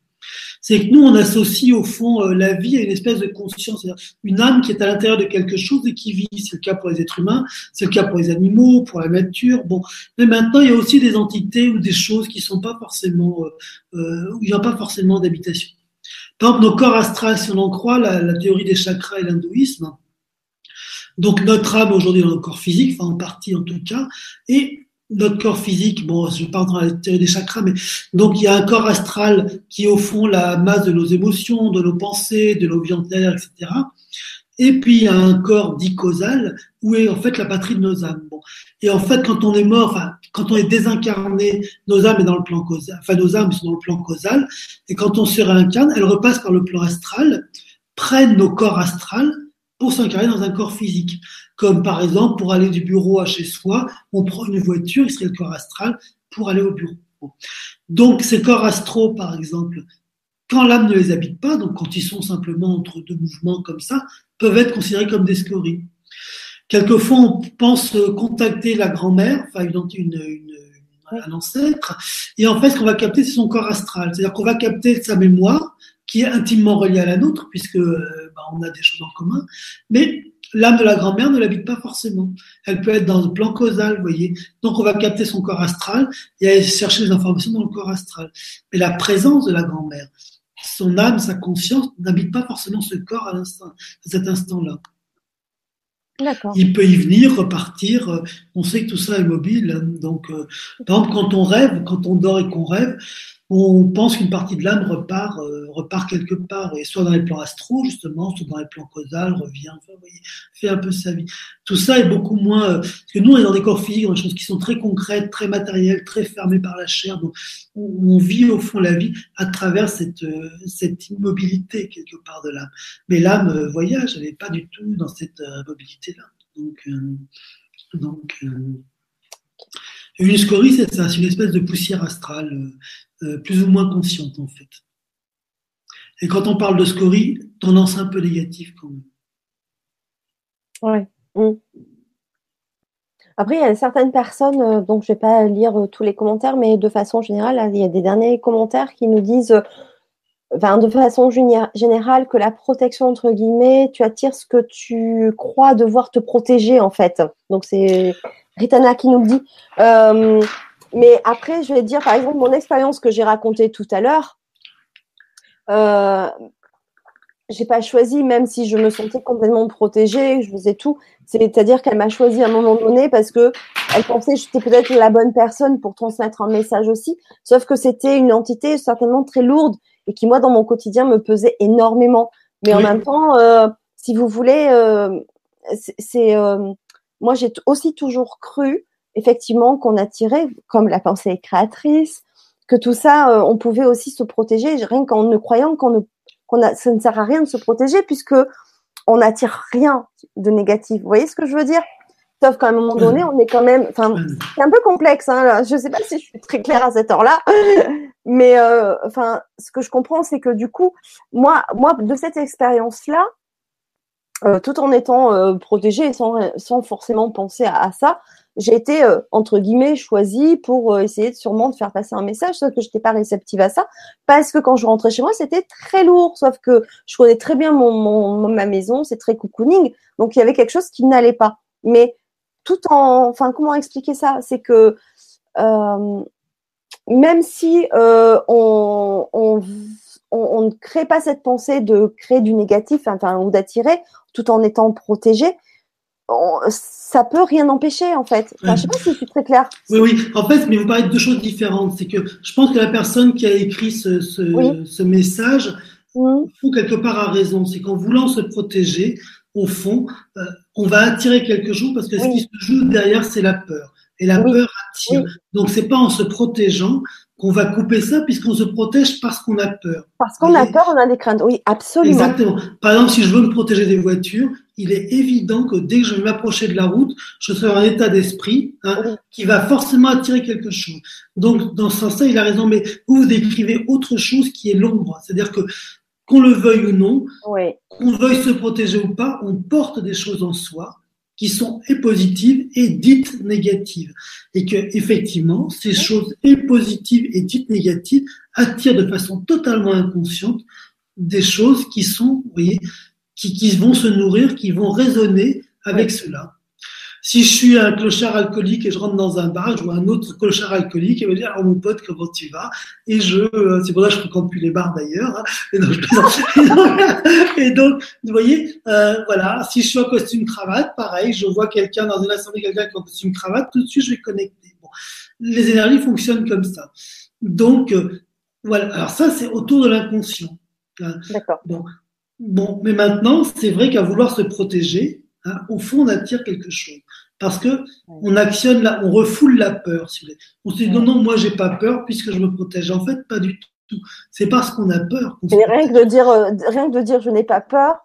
c'est que nous, on associe au fond euh, la vie à une espèce de conscience, une âme qui est à l'intérieur de quelque chose et qui vit. C'est le cas pour les êtres humains, c'est le cas pour les animaux, pour la nature. Bon, mais maintenant, il y a aussi des entités ou des choses qui sont pas forcément, euh, euh où il n'y a pas forcément d'habitation. Par exemple, nos corps astrales, si on en croit la, la théorie des chakras et l'hindouisme, donc notre âme aujourd'hui dans le corps physique, enfin en partie en tout cas, et notre corps physique, bon, je parle dans la théorie des chakras, mais donc il y a un corps astral qui est au fond la masse de nos émotions, de nos pensées, de nos viandes, etc. Et puis il y a un corps dit causal où est en fait la patrie de nos âmes. Bon. Et en fait, quand on est mort, enfin, quand on est désincarné, nos âmes sont dans le plan causal, enfin nos âmes sont dans le plan causal, et quand on se réincarne, elles repassent par le plan astral, prennent nos corps astrales pour s'incarner dans un corps physique. Comme par exemple, pour aller du bureau à chez soi, on prend une voiture, il serait le corps astral, pour aller au bureau. Donc ces corps astraux, par exemple, quand l'âme ne les habite pas, donc quand ils sont simplement entre deux mouvements comme ça, peuvent être considérés comme des scories. Quelquefois, on pense contacter la grand-mère, enfin une, une, un ancêtre, et en fait, ce qu'on va capter, c'est son corps astral. C'est-à-dire qu'on va capter sa mémoire, qui est intimement reliée à la nôtre, puisque euh, bah, on a des choses en commun, mais l'âme de la grand-mère ne l'habite pas forcément. Elle peut être dans le plan causal, vous voyez. Donc on va capter son corps astral et aller chercher les informations dans le corps astral. Mais la présence de la grand-mère, son âme, sa conscience n'habite pas forcément ce corps à, l'instant, à cet instant-là. Il peut y venir, repartir. On sait que tout ça est mobile. Donc, euh, par exemple, quand on rêve, quand on dort et qu'on rêve, on pense qu'une partie de l'âme repart, euh, repart quelque part, et soit dans les plans astro justement, soit dans les plans causales, revient, enfin, voyez, fait un peu sa vie. Tout ça est beaucoup moins, euh, parce que nous, on est dans des corps physiques, dans des choses qui sont très concrètes, très matérielles, très fermées par la chair, donc on, vit au fond la vie à travers cette, euh, cette immobilité quelque part de l'âme. Mais l'âme voyage, elle n'est pas du tout dans cette mobilité-là. Donc, donc une scorie, c'est ça, c'est une espèce de poussière astrale euh, plus ou moins consciente en fait. Et quand on parle de scorie, tendance un peu négative quand même. Ouais. Mm. Après, il y a certaines personnes, euh, donc je ne vais pas lire euh, tous les commentaires, mais de façon générale, il y a des derniers commentaires qui nous disent, enfin, de façon générale, que la protection, entre guillemets, tu attires ce que tu crois devoir te protéger, en fait. Donc, c'est Ritana qui nous le dit. Mais après, je vais dire, par exemple, mon expérience que j'ai racontée tout à l'heure, euh, j'ai pas choisi, même si je me sentais complètement protégée, je faisais tout. C'est-à-dire qu'elle m'a choisi à un moment donné parce que elle pensait que j'étais peut-être la bonne personne pour transmettre un message aussi. Sauf que c'était une entité certainement très lourde et qui, moi, dans mon quotidien, me pesait énormément. Mais en même temps, euh, si vous voulez, euh, c'est, euh, moi, j'ai aussi toujours cru effectivement qu'on attirait, comme la pensée créatrice, que tout ça, euh, on pouvait aussi se protéger, rien qu'en ne croyant qu'on ne, qu'on a, ça ne sert à rien de se protéger puisque on n'attire rien de négatif. Vous voyez ce que je veux dire? Sauf qu'à un moment donné, on est quand même, enfin, c'est un peu complexe. Hein, je ne sais pas si je suis très claire à cette heure-là, [LAUGHS] mais euh, enfin, ce que je comprends, c'est que du coup, moi, moi, de cette expérience-là, euh, tout en étant euh, protégée et sans, sans forcément penser à, à ça, j'ai été euh, entre guillemets choisie pour euh, essayer de, sûrement de faire passer un message, sauf que je n'étais pas réceptive à ça parce que quand je rentrais chez moi, c'était très lourd. Sauf que je connais très bien mon, mon ma maison, c'est très cocooning, donc il y avait quelque chose qui n'allait pas. Mais tout en, enfin, comment expliquer ça? C'est que euh, même si euh, on, on, on, ne crée pas cette pensée de créer du négatif, enfin, ou d'attirer, tout en étant protégé, ça peut rien empêcher en fait. Enfin, je sais pas si c'est très clair. Oui, oui. En fait, mais vous parlez de deux choses différentes. C'est que je pense que la personne qui a écrit ce, ce, ce message, mmh. quelque part a raison. C'est qu'en voulant se protéger, au fond, euh, on va attirer quelque chose parce que ce qui se joue derrière, c'est la peur. Et la peur attire. Donc, c'est pas en se protégeant qu'on va couper ça puisqu'on se protège parce qu'on a peur. Parce qu'on a peur, on a des craintes. Oui, absolument. Exactement. Par exemple, si je veux me protéger des voitures, il est évident que dès que je vais m'approcher de la route, je serai en état d'esprit hein, qui va forcément attirer quelque chose. Donc, dans ce sens-là, il a raison. Mais vous, vous décrivez autre chose qui est l'ombre. C'est-à-dire que qu'on le veuille ou non, qu'on veuille se protéger ou pas, on porte des choses en soi qui sont et positives et dites négatives. Et que, effectivement, ces choses et positives et dites négatives attirent de façon totalement inconsciente des choses qui sont, vous voyez, qui, qui vont se nourrir, qui vont résonner avec cela. Si je suis un clochard alcoolique et je rentre dans un bar, je vois un autre clochard alcoolique et me dire, oh mon pote, comment tu vas? Et je, euh, c'est pour ça que je fréquente plus les bars d'ailleurs. Hein. [LAUGHS] Et, donc, et, donc, vous voyez, euh, voilà, si je suis en costume cravate, pareil, je vois quelqu'un dans une assemblée, quelqu'un en costume cravate, tout de suite je vais connecter. Les énergies fonctionnent comme ça. Donc, euh, voilà. Alors ça, c'est autour de l'inconscient. Hein. D'accord. Bon. bon, mais maintenant, c'est vrai qu'à vouloir se protéger, hein, au fond, on attire quelque chose. Parce que on actionne, la, on refoule la peur. Si on se dit non, non, moi j'ai pas peur puisque je me protège. En fait, pas du tout. C'est parce qu'on a peur. rien que de dire, euh, rien que de dire je n'ai pas peur,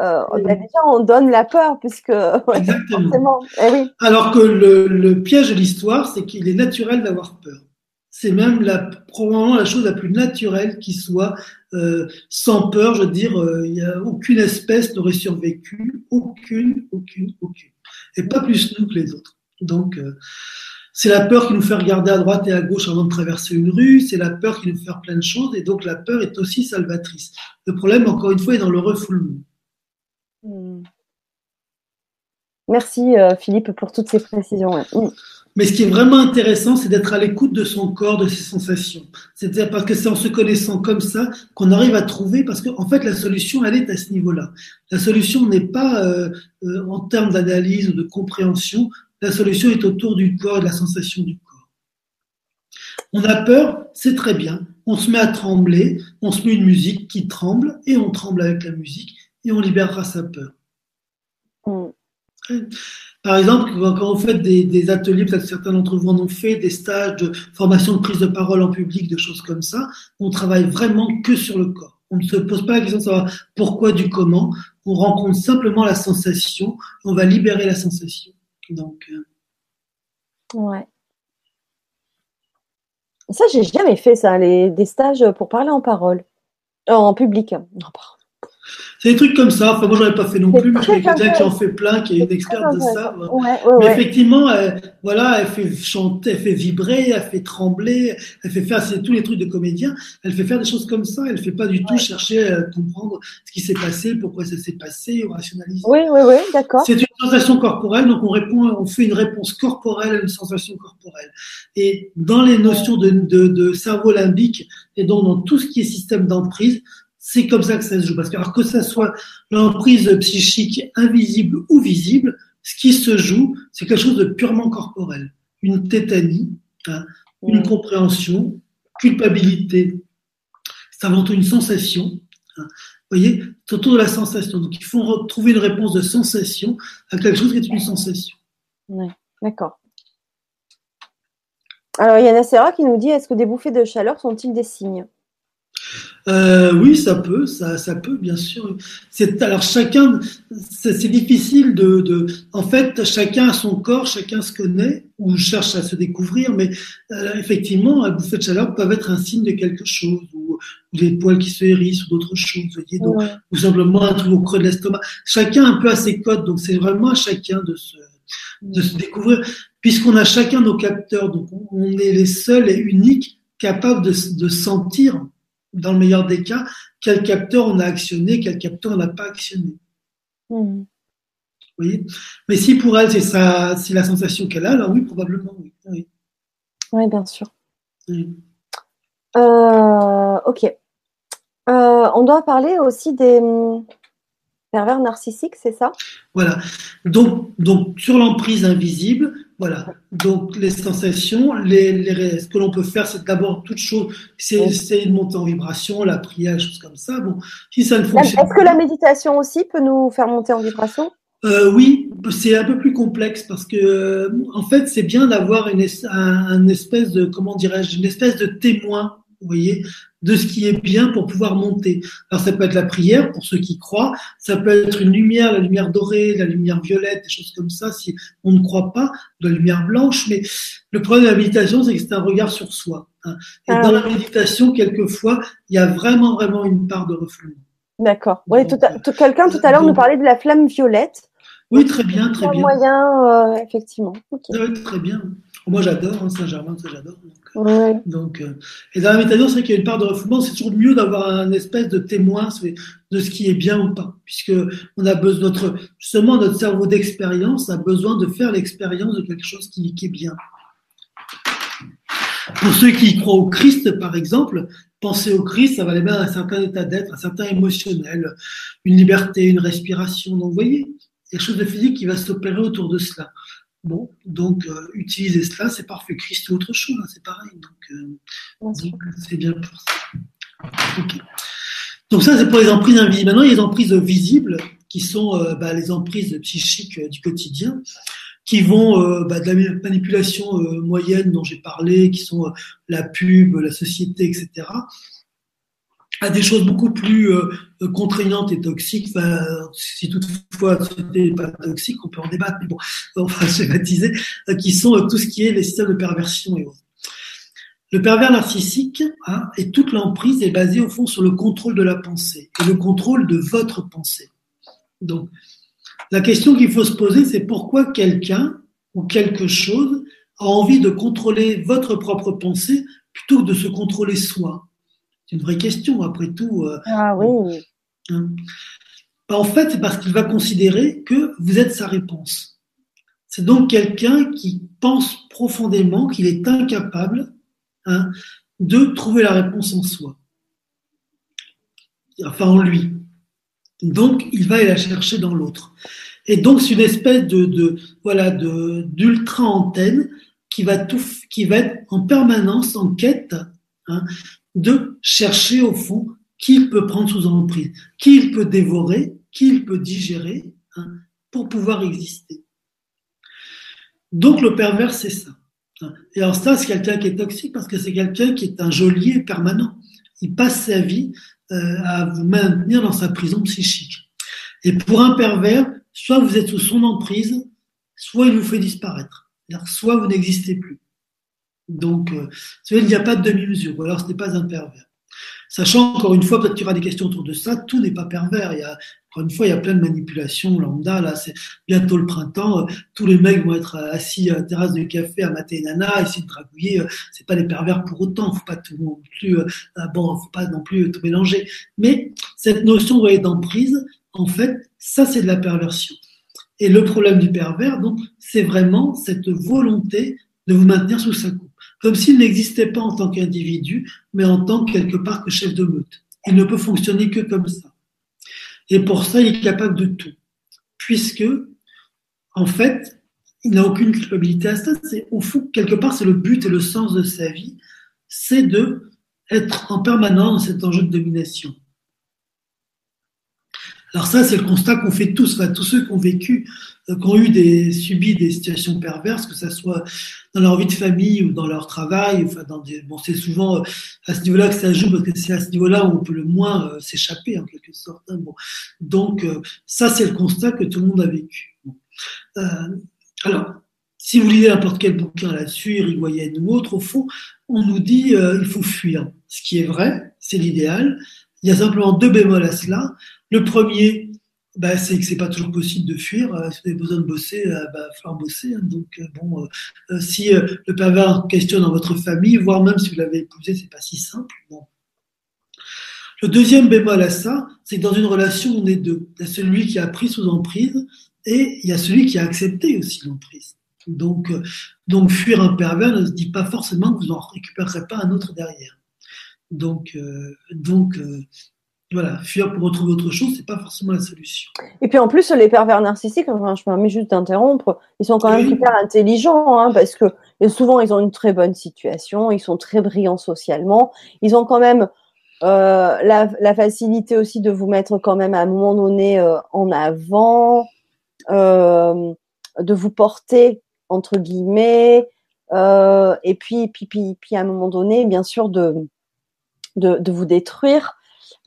euh, déjà on donne la peur puisque Exactement. Eh. Alors que le, le piège de l'histoire, c'est qu'il est naturel d'avoir peur. C'est même probablement la chose la plus naturelle qui soit. Euh, sans peur, je veux dire, euh, y a aucune espèce n'aurait survécu, aucune, aucune, aucune, et pas plus nous que les autres. Donc euh, c'est la peur qui nous fait regarder à droite et à gauche avant de traverser une rue, c'est la peur qui nous fait faire plein de choses, et donc la peur est aussi salvatrice. Le problème, encore une fois, est dans le refoulement. Hmm. Merci Philippe pour toutes ces précisions. Hmm. Mais ce qui est vraiment intéressant, c'est d'être à l'écoute de son corps, de ses sensations. C'est-à-dire parce que c'est en se connaissant comme ça qu'on arrive à trouver, parce qu'en en fait, la solution, elle est à ce niveau-là. La solution n'est pas euh, euh, en termes d'analyse ou de compréhension, la solution est autour du corps et de la sensation du corps. On a peur, c'est très bien. On se met à trembler, on se met une musique qui tremble, et on tremble avec la musique, et on libérera sa peur. Mm. Par exemple, quand on fait des, ateliers, certains d'entre vous en ont fait, des stages de formation de prise de parole en public, de choses comme ça, on travaille vraiment que sur le corps. On ne se pose pas la question de savoir pourquoi du comment. On rencontre simplement la sensation. On va libérer la sensation. Donc. Euh, ouais. Ça, j'ai jamais fait ça, les, des stages pour parler en parole, en public. Non, c'est des trucs comme ça. Enfin, moi, ai pas fait non plus, mais connais quelqu'un qui en fait plein, qui est une experte de ça. mais effectivement, elle, voilà, elle fait chanter, elle fait vibrer, elle fait trembler, elle fait faire c'est tous les trucs de comédien. Elle fait faire des choses comme ça. Elle fait pas du tout chercher à comprendre ce qui s'est passé, pourquoi ça s'est passé, ou rationaliser. Oui, oui, oui, d'accord. C'est une sensation corporelle, donc on répond, on fait une réponse corporelle à une sensation corporelle. Et dans les notions de, de, de cerveau limbique, et donc dans tout ce qui est système d'emprise, c'est comme ça que ça se joue. Parce que, alors que ça soit l'emprise psychique invisible ou visible, ce qui se joue, c'est quelque chose de purement corporel. Une tétanie, hein, une compréhension, culpabilité. C'est avant tout une sensation. Hein. Vous voyez, c'est autour de la sensation. Donc, il faut trouver une réponse de sensation à quelque chose qui est une sensation. Oui, d'accord. Alors, il y a qui nous dit est-ce que des bouffées de chaleur sont-ils des signes? Euh, oui, ça peut, ça, ça peut, bien sûr. C'est alors chacun, c'est difficile de, de, en fait, chacun a son corps, chacun se connaît ou cherche à se découvrir, mais euh, effectivement, un bouffée de chaleur peuvent être un signe de quelque chose, ou, des poils qui se hérissent, ou d'autres choses, voyez, donc, ou simplement un truc au creux de l'estomac. Chacun un peu à ses codes, donc c'est vraiment à chacun de se, de se découvrir, puisqu'on a chacun nos capteurs, donc on est les seuls et uniques capables de, de sentir dans le meilleur des cas, quel capteur on a actionné, quel capteur on n'a pas actionné. Hmm. Vous voyez? Mais si pour elle, c'est ça, c'est la sensation qu'elle a, alors oui, probablement, oui. Oui, bien sûr. Euh, ok. Euh, on doit parler aussi des hum, pervers narcissiques, c'est ça? Voilà. Donc, donc sur l'emprise invisible, voilà. Donc les sensations, les, ce que l'on peut faire, c'est d'abord toute chose, c'est essayer de monter en vibration, la prière, choses comme ça. Bon, si ça ne fonctionne Est-ce que la méditation aussi peut nous faire monter en vibration? Euh, oui, c'est un peu plus complexe parce que euh, en fait c'est bien d'avoir une, un, espèce de comment dirais-je une espèce de témoin vous voyez, de ce qui est bien pour pouvoir monter. Alors ça peut être la prière pour ceux qui croient, ça peut être une lumière, la lumière dorée, la lumière violette, des choses comme ça si on ne croit pas, de la lumière blanche. Mais le problème de la méditation, c'est que c'est un regard sur soi. Hein. Et ah dans la méditation, quelquefois, il y a vraiment, vraiment une part de refoulement. D'accord. Oui, quelqu'un tout à l'heure nous parlait de la flamme violette. Oui, très bien, très bien. moyen, euh, effectivement. très bien. Moi, j'adore hein, Saint-Germain, ça j'adore. Donc, euh, et dans la méthode, c'est vrai qu'il y a une part de refoulement. C'est toujours mieux d'avoir un espèce de témoin de ce qui est bien ou pas, puisque on a besoin notre justement notre cerveau d'expérience a besoin de faire l'expérience de quelque chose qui, qui est bien. Pour ceux qui croient au Christ, par exemple, penser au Christ, ça va aller bien à un certain état d'être, un certain émotionnel, une liberté, une respiration. Donc, vous voyez, quelque chose de physique qui va s'opérer autour de cela. Bon, donc euh, utiliser cela, c'est parfait. Christ, c'est autre chose, hein, c'est pareil. Donc, c'est bien pour ça. Donc ça, c'est pour les emprises invisibles. Maintenant, il y a les emprises visibles, qui sont bah, les emprises psychiques du quotidien qui vont euh, bah, de la manipulation euh, moyenne dont j'ai parlé, qui sont euh, la pub, la société, etc., à des choses beaucoup plus contraignantes et toxiques. Si toutefois n'est pas toxique, on peut en débattre, mais bon, on va schématiser, qui sont tout ce qui est les systèmes de perversion et autres. Le pervers narcissique hein, et toute l'emprise est basée au fond sur le contrôle de la pensée et le contrôle de votre pensée. Donc, la question qu'il faut se poser, c'est pourquoi quelqu'un ou quelque chose a envie de contrôler votre propre pensée plutôt que de se contrôler soi? Une vraie question, après tout. Euh, ah oui. Hein. Bah, en fait, c'est parce qu'il va considérer que vous êtes sa réponse. C'est donc quelqu'un qui pense profondément qu'il est incapable hein, de trouver la réponse en soi. Enfin, en lui. Donc, il va la chercher dans l'autre. Et donc, c'est une espèce de, voilà de d'ultra antenne qui va tout, qui va être en permanence en quête hein, de chercher au fond qui peut prendre sous emprise, qui il peut dévorer, qui il peut digérer hein, pour pouvoir exister. Donc, le pervers, c'est ça. Et alors ça, c'est quelqu'un qui est toxique parce que c'est quelqu'un qui est un geôlier permanent. Il passe sa vie euh, à vous maintenir dans sa prison psychique. Et pour un pervers, soit vous êtes sous son emprise, soit il vous fait disparaître. Soit vous n'existez plus. Donc, euh, il n'y a pas de demi-mesure, ou alors ce n'est pas un pervers. Sachant, encore une fois, peut-être qu'il y aura des questions autour de ça, tout n'est pas pervers. Il y a, encore une fois, il y a plein de manipulations lambda. Là, c'est bientôt le printemps. Euh, tous les mecs vont être assis à la terrasse de café à mater nana, essayer de dragouiller. Euh, c'est pas des pervers pour autant. Faut pas tout non plus, euh, bon, faut pas non plus tout mélanger. Mais cette notion, d'emprise, en fait, ça, c'est de la perversion. Et le problème du pervers, donc, c'est vraiment cette volonté de vous maintenir sous sa coupe. Comme s'il n'existait pas en tant qu'individu, mais en tant que quelque part que chef de meute. Il ne peut fonctionner que comme ça. Et pour ça, il est capable de tout. Puisque, en fait, il n'a aucune culpabilité à ça. Au fond, quelque part, c'est le but et le sens de sa vie. C'est de être en permanence dans cet enjeu de domination. Alors ça, c'est le constat qu'on fait tous, enfin, tous ceux qui ont vécu, euh, qui ont eu des, subi des situations perverses, que ce soit dans leur vie de famille ou dans leur travail. Enfin, dans des, bon, c'est souvent euh, à ce niveau-là que ça joue parce que c'est à ce niveau-là où on peut le moins euh, s'échapper en quelque sorte. Hein, bon. Donc ça, c'est le constat que tout le monde a vécu. alors, si vous lisez n'importe quel bouquin là-dessus, Irigoyen ou autre, au fond, on nous dit il faut fuir. Ce qui est vrai, c'est l'idéal. Il y a simplement deux bémols à cela. Le premier, bah, c'est que c'est pas toujours possible de fuir. Euh, si vous avez besoin de bosser, il euh, bah, falloir bosser. Hein. Donc euh, bon, si le pervers questionne dans votre famille, voire même si vous l'avez épousé, c'est pas si simple. Le deuxième bémol à ça, c'est que dans une relation, on est deux. Il y a celui qui a pris sous emprise et il y a celui qui a accepté aussi l'emprise. Donc, donc fuir un pervers ne se dit pas forcément que vous n'en récupérerez pas un autre derrière. Donc, donc voilà, fuir pour retrouver autre chose, c'est pas forcément la solution. Et puis en plus, les pervers narcissiques, enfin, je me permets juste d'interrompre, ils sont quand même super intelligents, hein, parce que souvent ils ont une très bonne situation, ils sont très brillants socialement, ils ont quand même euh, la, facilité aussi de vous mettre quand même à un moment donné euh, en avant, euh, de vous porter entre guillemets, et puis, puis, puis, puis, à un moment donné, bien sûr, de, de, de vous détruire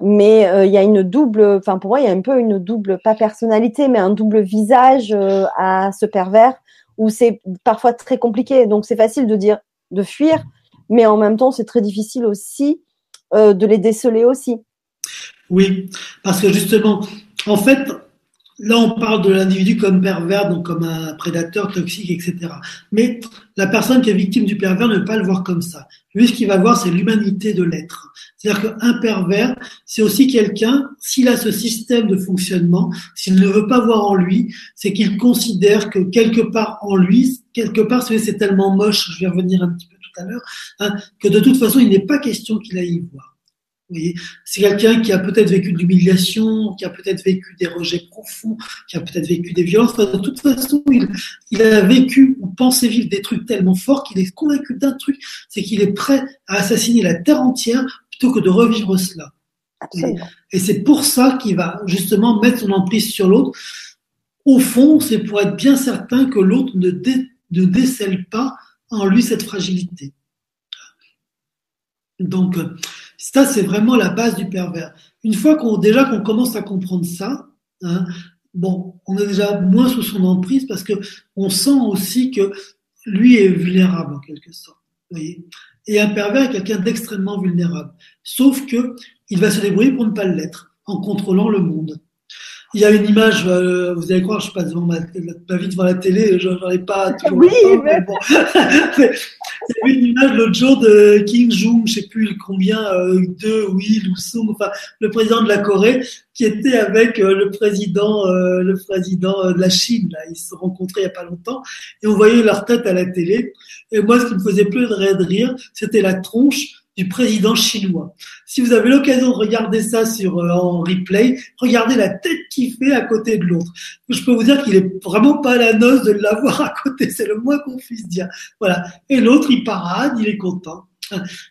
mais euh, il y a une double, enfin pour moi il y a un peu une double, pas personnalité, mais un double visage euh, à ce pervers où c'est parfois très compliqué. Donc c'est facile de dire de fuir, mais en même temps c'est très difficile aussi euh, de les déceler aussi. Oui, parce que justement, en fait, Là, on parle de l'individu comme pervers, donc comme un prédateur toxique, etc. Mais la personne qui est victime du pervers ne peut pas le voir comme ça. Lui, ce qu'il va voir, c'est l'humanité de l'être. C'est-à-dire qu'un pervers, c'est aussi quelqu'un, s'il a ce système de fonctionnement, s'il ne veut pas voir en lui, c'est qu'il considère que quelque part en lui, quelque part, c'est tellement moche, je vais revenir un petit peu tout à l'heure, hein, que de toute façon, il n'est pas question qu'il aille y voir. C'est quelqu'un qui a peut-être vécu de l'humiliation, qui a peut-être vécu des rejets profonds, qui a peut-être vécu des violences. de toute façon, il, il a vécu ou pensé vivre des trucs tellement forts qu'il est convaincu d'un truc, c'est qu'il est prêt à assassiner la terre entière plutôt que de revivre cela. Et, c'est pour ça qu'il va justement mettre son emprise sur l'autre. Au fond, c'est pour être bien certain que l'autre ne, ne décèle pas en lui cette fragilité. Donc, ça, c'est vraiment la base du pervers. Une fois qu'on déjà qu'on commence à comprendre ça, hein, bon, on est déjà moins sous son emprise parce que on sent aussi que lui est vulnérable en quelque sorte. Voyez et un pervers est quelqu'un d'extrêmement vulnérable. Sauf que il va se débrouiller pour ne pas l'être, en contrôlant le monde. Il y a une image, euh, vous allez croire, je passe devant ma, ma vie devant la télé, je n'en ai pas toujours. Oui, [LAUGHS] mais... bon. [LAUGHS] Il y avait une image l'autre jour de Kim Jong, je sais plus combien, euh, deux, Will ou Sung, enfin le président de la Corée, qui était avec euh, le président, euh, le président euh, de la Chine. Là. Ils se sont rencontrés il y a pas longtemps et on voyait leur tête à la télé. Et moi, ce qui me faisait plus de rire, c'était la tronche du président chinois. Si vous avez l'occasion de regarder ça sur en replay, regardez la tête qu'il fait à côté de l'autre. Je peux vous dire qu'il est vraiment pas à la noce de l'avoir à côté, c'est le moins qu'on puisse dire. Voilà. Et l'autre, il parade, il est content.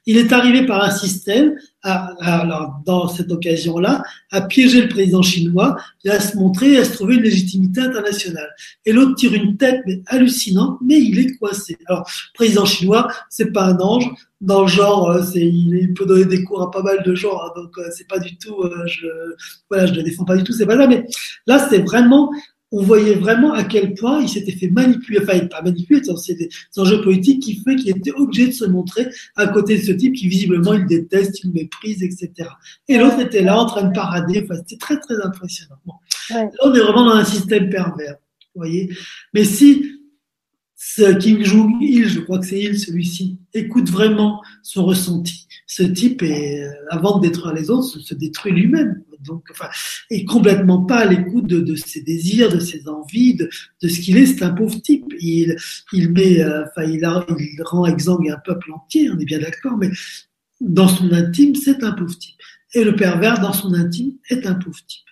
Il est arrivé par un système, à, alors dans cette occasion-là, à piéger le président chinois et à se montrer, à se trouver une légitimité internationale. Et l'autre tire une tête mais hallucinante, mais il est coincé. Alors, président chinois, c'est pas un ange. Dans le genre, euh, c'est, il peut donner des cours à pas mal de gens, hein, donc euh, c'est pas du tout, euh, je, voilà, je le défends pas du tout, c'est pas ça. Mais là, c'est vraiment on voyait vraiment à quel point il s'était fait manipuler, enfin pas manipuler, c'est des enjeux politiques qui fait qu'il était obligé de se montrer à côté de ce type qui visiblement il déteste, il méprise, etc. Et l'autre était là en train de parader, enfin c'était très très impressionnant. Là on est vraiment dans un système pervers, vous voyez. Mais si ce Kim Jong-il, je crois que c'est il celui-ci, écoute vraiment son ressenti, ce type est, euh, avant de détruire les autres, se, se détruit lui-même donc, enfin, est complètement pas à l'écoute de, ses désirs, de ses envies, de, ce qu'il est. C'est un pauvre type. Il, il met, euh, enfin, il, il rend exsangue un peuple entier. On est bien d'accord, mais dans son intime, c'est un pauvre type. Et le pervers, dans son intime, est un pauvre type.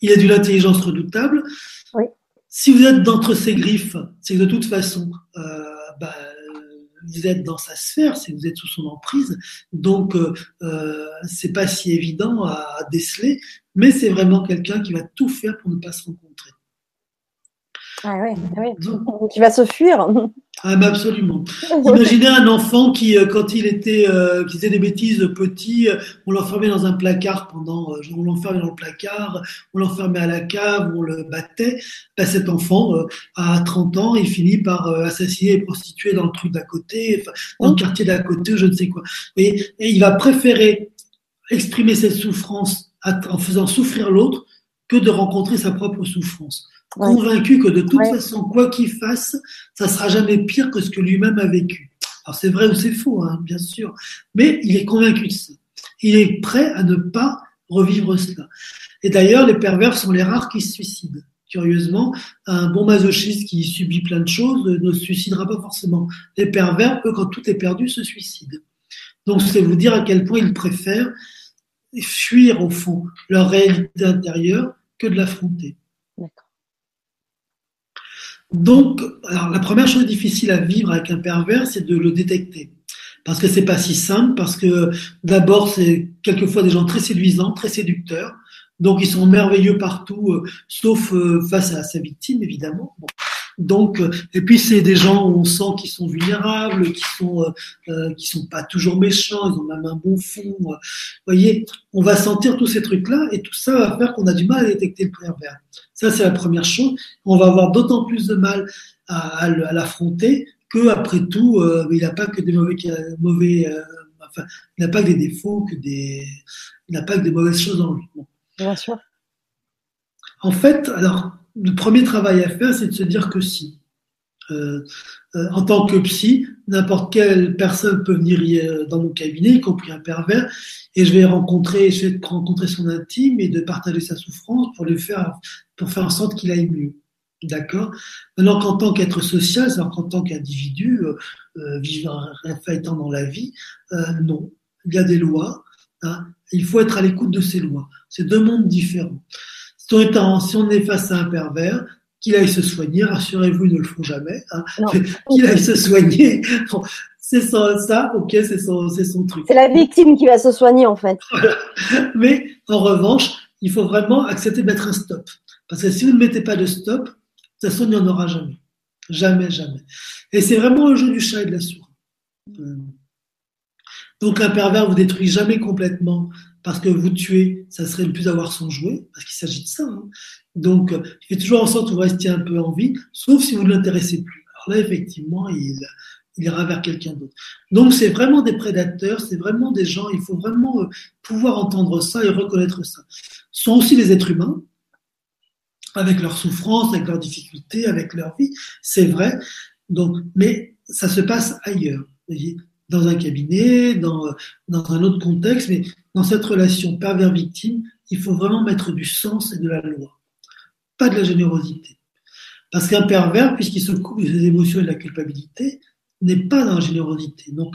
Il a d'une intelligence redoutable. Oui. Si vous êtes d'entre ses griffes, c'est que de toute façon, euh, bah, vous êtes dans sa sphère, c'est vous êtes sous son emprise, donc euh, euh, c'est pas si évident à, déceler, mais c'est vraiment quelqu'un qui va tout faire pour ne pas se rencontrer. Ah ouais, ah ouais. qui va se fuir. Ah bah absolument. Imaginez un enfant qui, euh, quand il était, euh, qui faisait des bêtises petit, euh, on l'enfermait dans un placard pendant, on l'enfermait dans le placard, on l'enfermait à la cave, on le battait. Bah, cet enfant, à 30 ans, il finit par assassiner et prostituer dans le truc d'à côté, dans le quartier d'à côté, je ne sais quoi. Et, et il va préférer exprimer cette souffrance en faisant souffrir l'autre que de rencontrer sa propre souffrance convaincu que de toute façon, quoi qu'il fasse, ça sera jamais pire que ce que lui-même a vécu. Alors c'est vrai ou c'est faux, hein, bien sûr, mais il est convaincu de ça. Il est prêt à ne pas revivre cela. Et d'ailleurs, les pervers sont les rares qui se suicident. Curieusement, un bon masochiste qui subit plein de choses ne se suicidera pas forcément. Les pervers, eux, quand tout est perdu, se suicident. Donc, c'est vous dire à quel point ils préfèrent fuir, au fond, leur réalité intérieure que de l'affronter. Donc, alors, la première chose difficile à vivre avec un pervers, c'est de le détecter. Parce que c'est pas si simple, parce que d'abord, c'est quelquefois des gens très séduisants, très séducteurs. Donc, ils sont merveilleux partout, euh, sauf euh, face à sa victime, évidemment. Donc, euh, et puis c'est des gens où on sent qu'ils sont vulnérables, qui sont qui sont pas toujours méchants, ils ont même un bon fond. Vous voyez, on va sentir tous ces trucs-là, et tout ça va faire qu'on a du mal à détecter le pervers. Ça, c'est la première chose. On va avoir d'autant plus de mal à, l'affronter que, après tout, euh, il n'a pas que des mauvais, mauvais euh, enfin, il n'a pas que des défauts, que des, il n'a pas que des mauvaises choses en lui. Bien sûr. En fait, alors, le premier travail à faire, c'est de se dire que si. Euh, en tant que psy, n'importe quelle personne peut venir dans mon cabinet, y compris un pervers, et je vais rencontrer, son intime et de partager sa souffrance pour faire en sorte qu'il aille mieux. D'accord? Maintenant qu'en tant qu'être social, c'est-à-dire qu'en tant qu'individu, euh, euh vivant, étant dans la vie, euh, non. Il y a des lois, Hein. Il faut être à l'écoute de ses lois. C'est deux mondes différents. Si on est face à un pervers, qu'il aille se soigner, rassurez-vous, ils ne le font jamais. Hein. [LAUGHS] qu'il aille se soigner. c'est ça, ok, c'est son, son truc. C'est la victime qui va se soigner en fait. [LAUGHS] Mais en revanche, il faut vraiment accepter de mettre un stop. Parce que si vous ne mettez pas de stop, de toute façon, il n'y en aura jamais. Jamais, jamais. Et c'est vraiment le jeu du chat et de la souris. Euh, donc un pervers vous détruit jamais complètement parce que vous tuez, ça serait ne plus avoir son jouet, parce qu'il s'agit de ça. Hein. Donc il fait toujours en sorte que vous restiez un peu en vie, sauf si vous ne l'intéressez plus. Alors là, effectivement, il, il ira vers quelqu'un d'autre. Donc c'est vraiment des prédateurs, c'est vraiment des gens, il faut vraiment euh, pouvoir entendre ça et reconnaître ça. Ce sont aussi des êtres humains, avec leurs souffrances, avec leurs difficultés, avec leur vie, c'est vrai. Donc, mais ça se passe ailleurs. Dans un cabinet, dans, dans un autre contexte, mais dans cette relation pervers-victime, il faut vraiment mettre du sens et de la loi, pas de la générosité. Parce qu'un pervers, puisqu'il se coupe des émotions et de la culpabilité, n'est pas dans la générosité. Donc,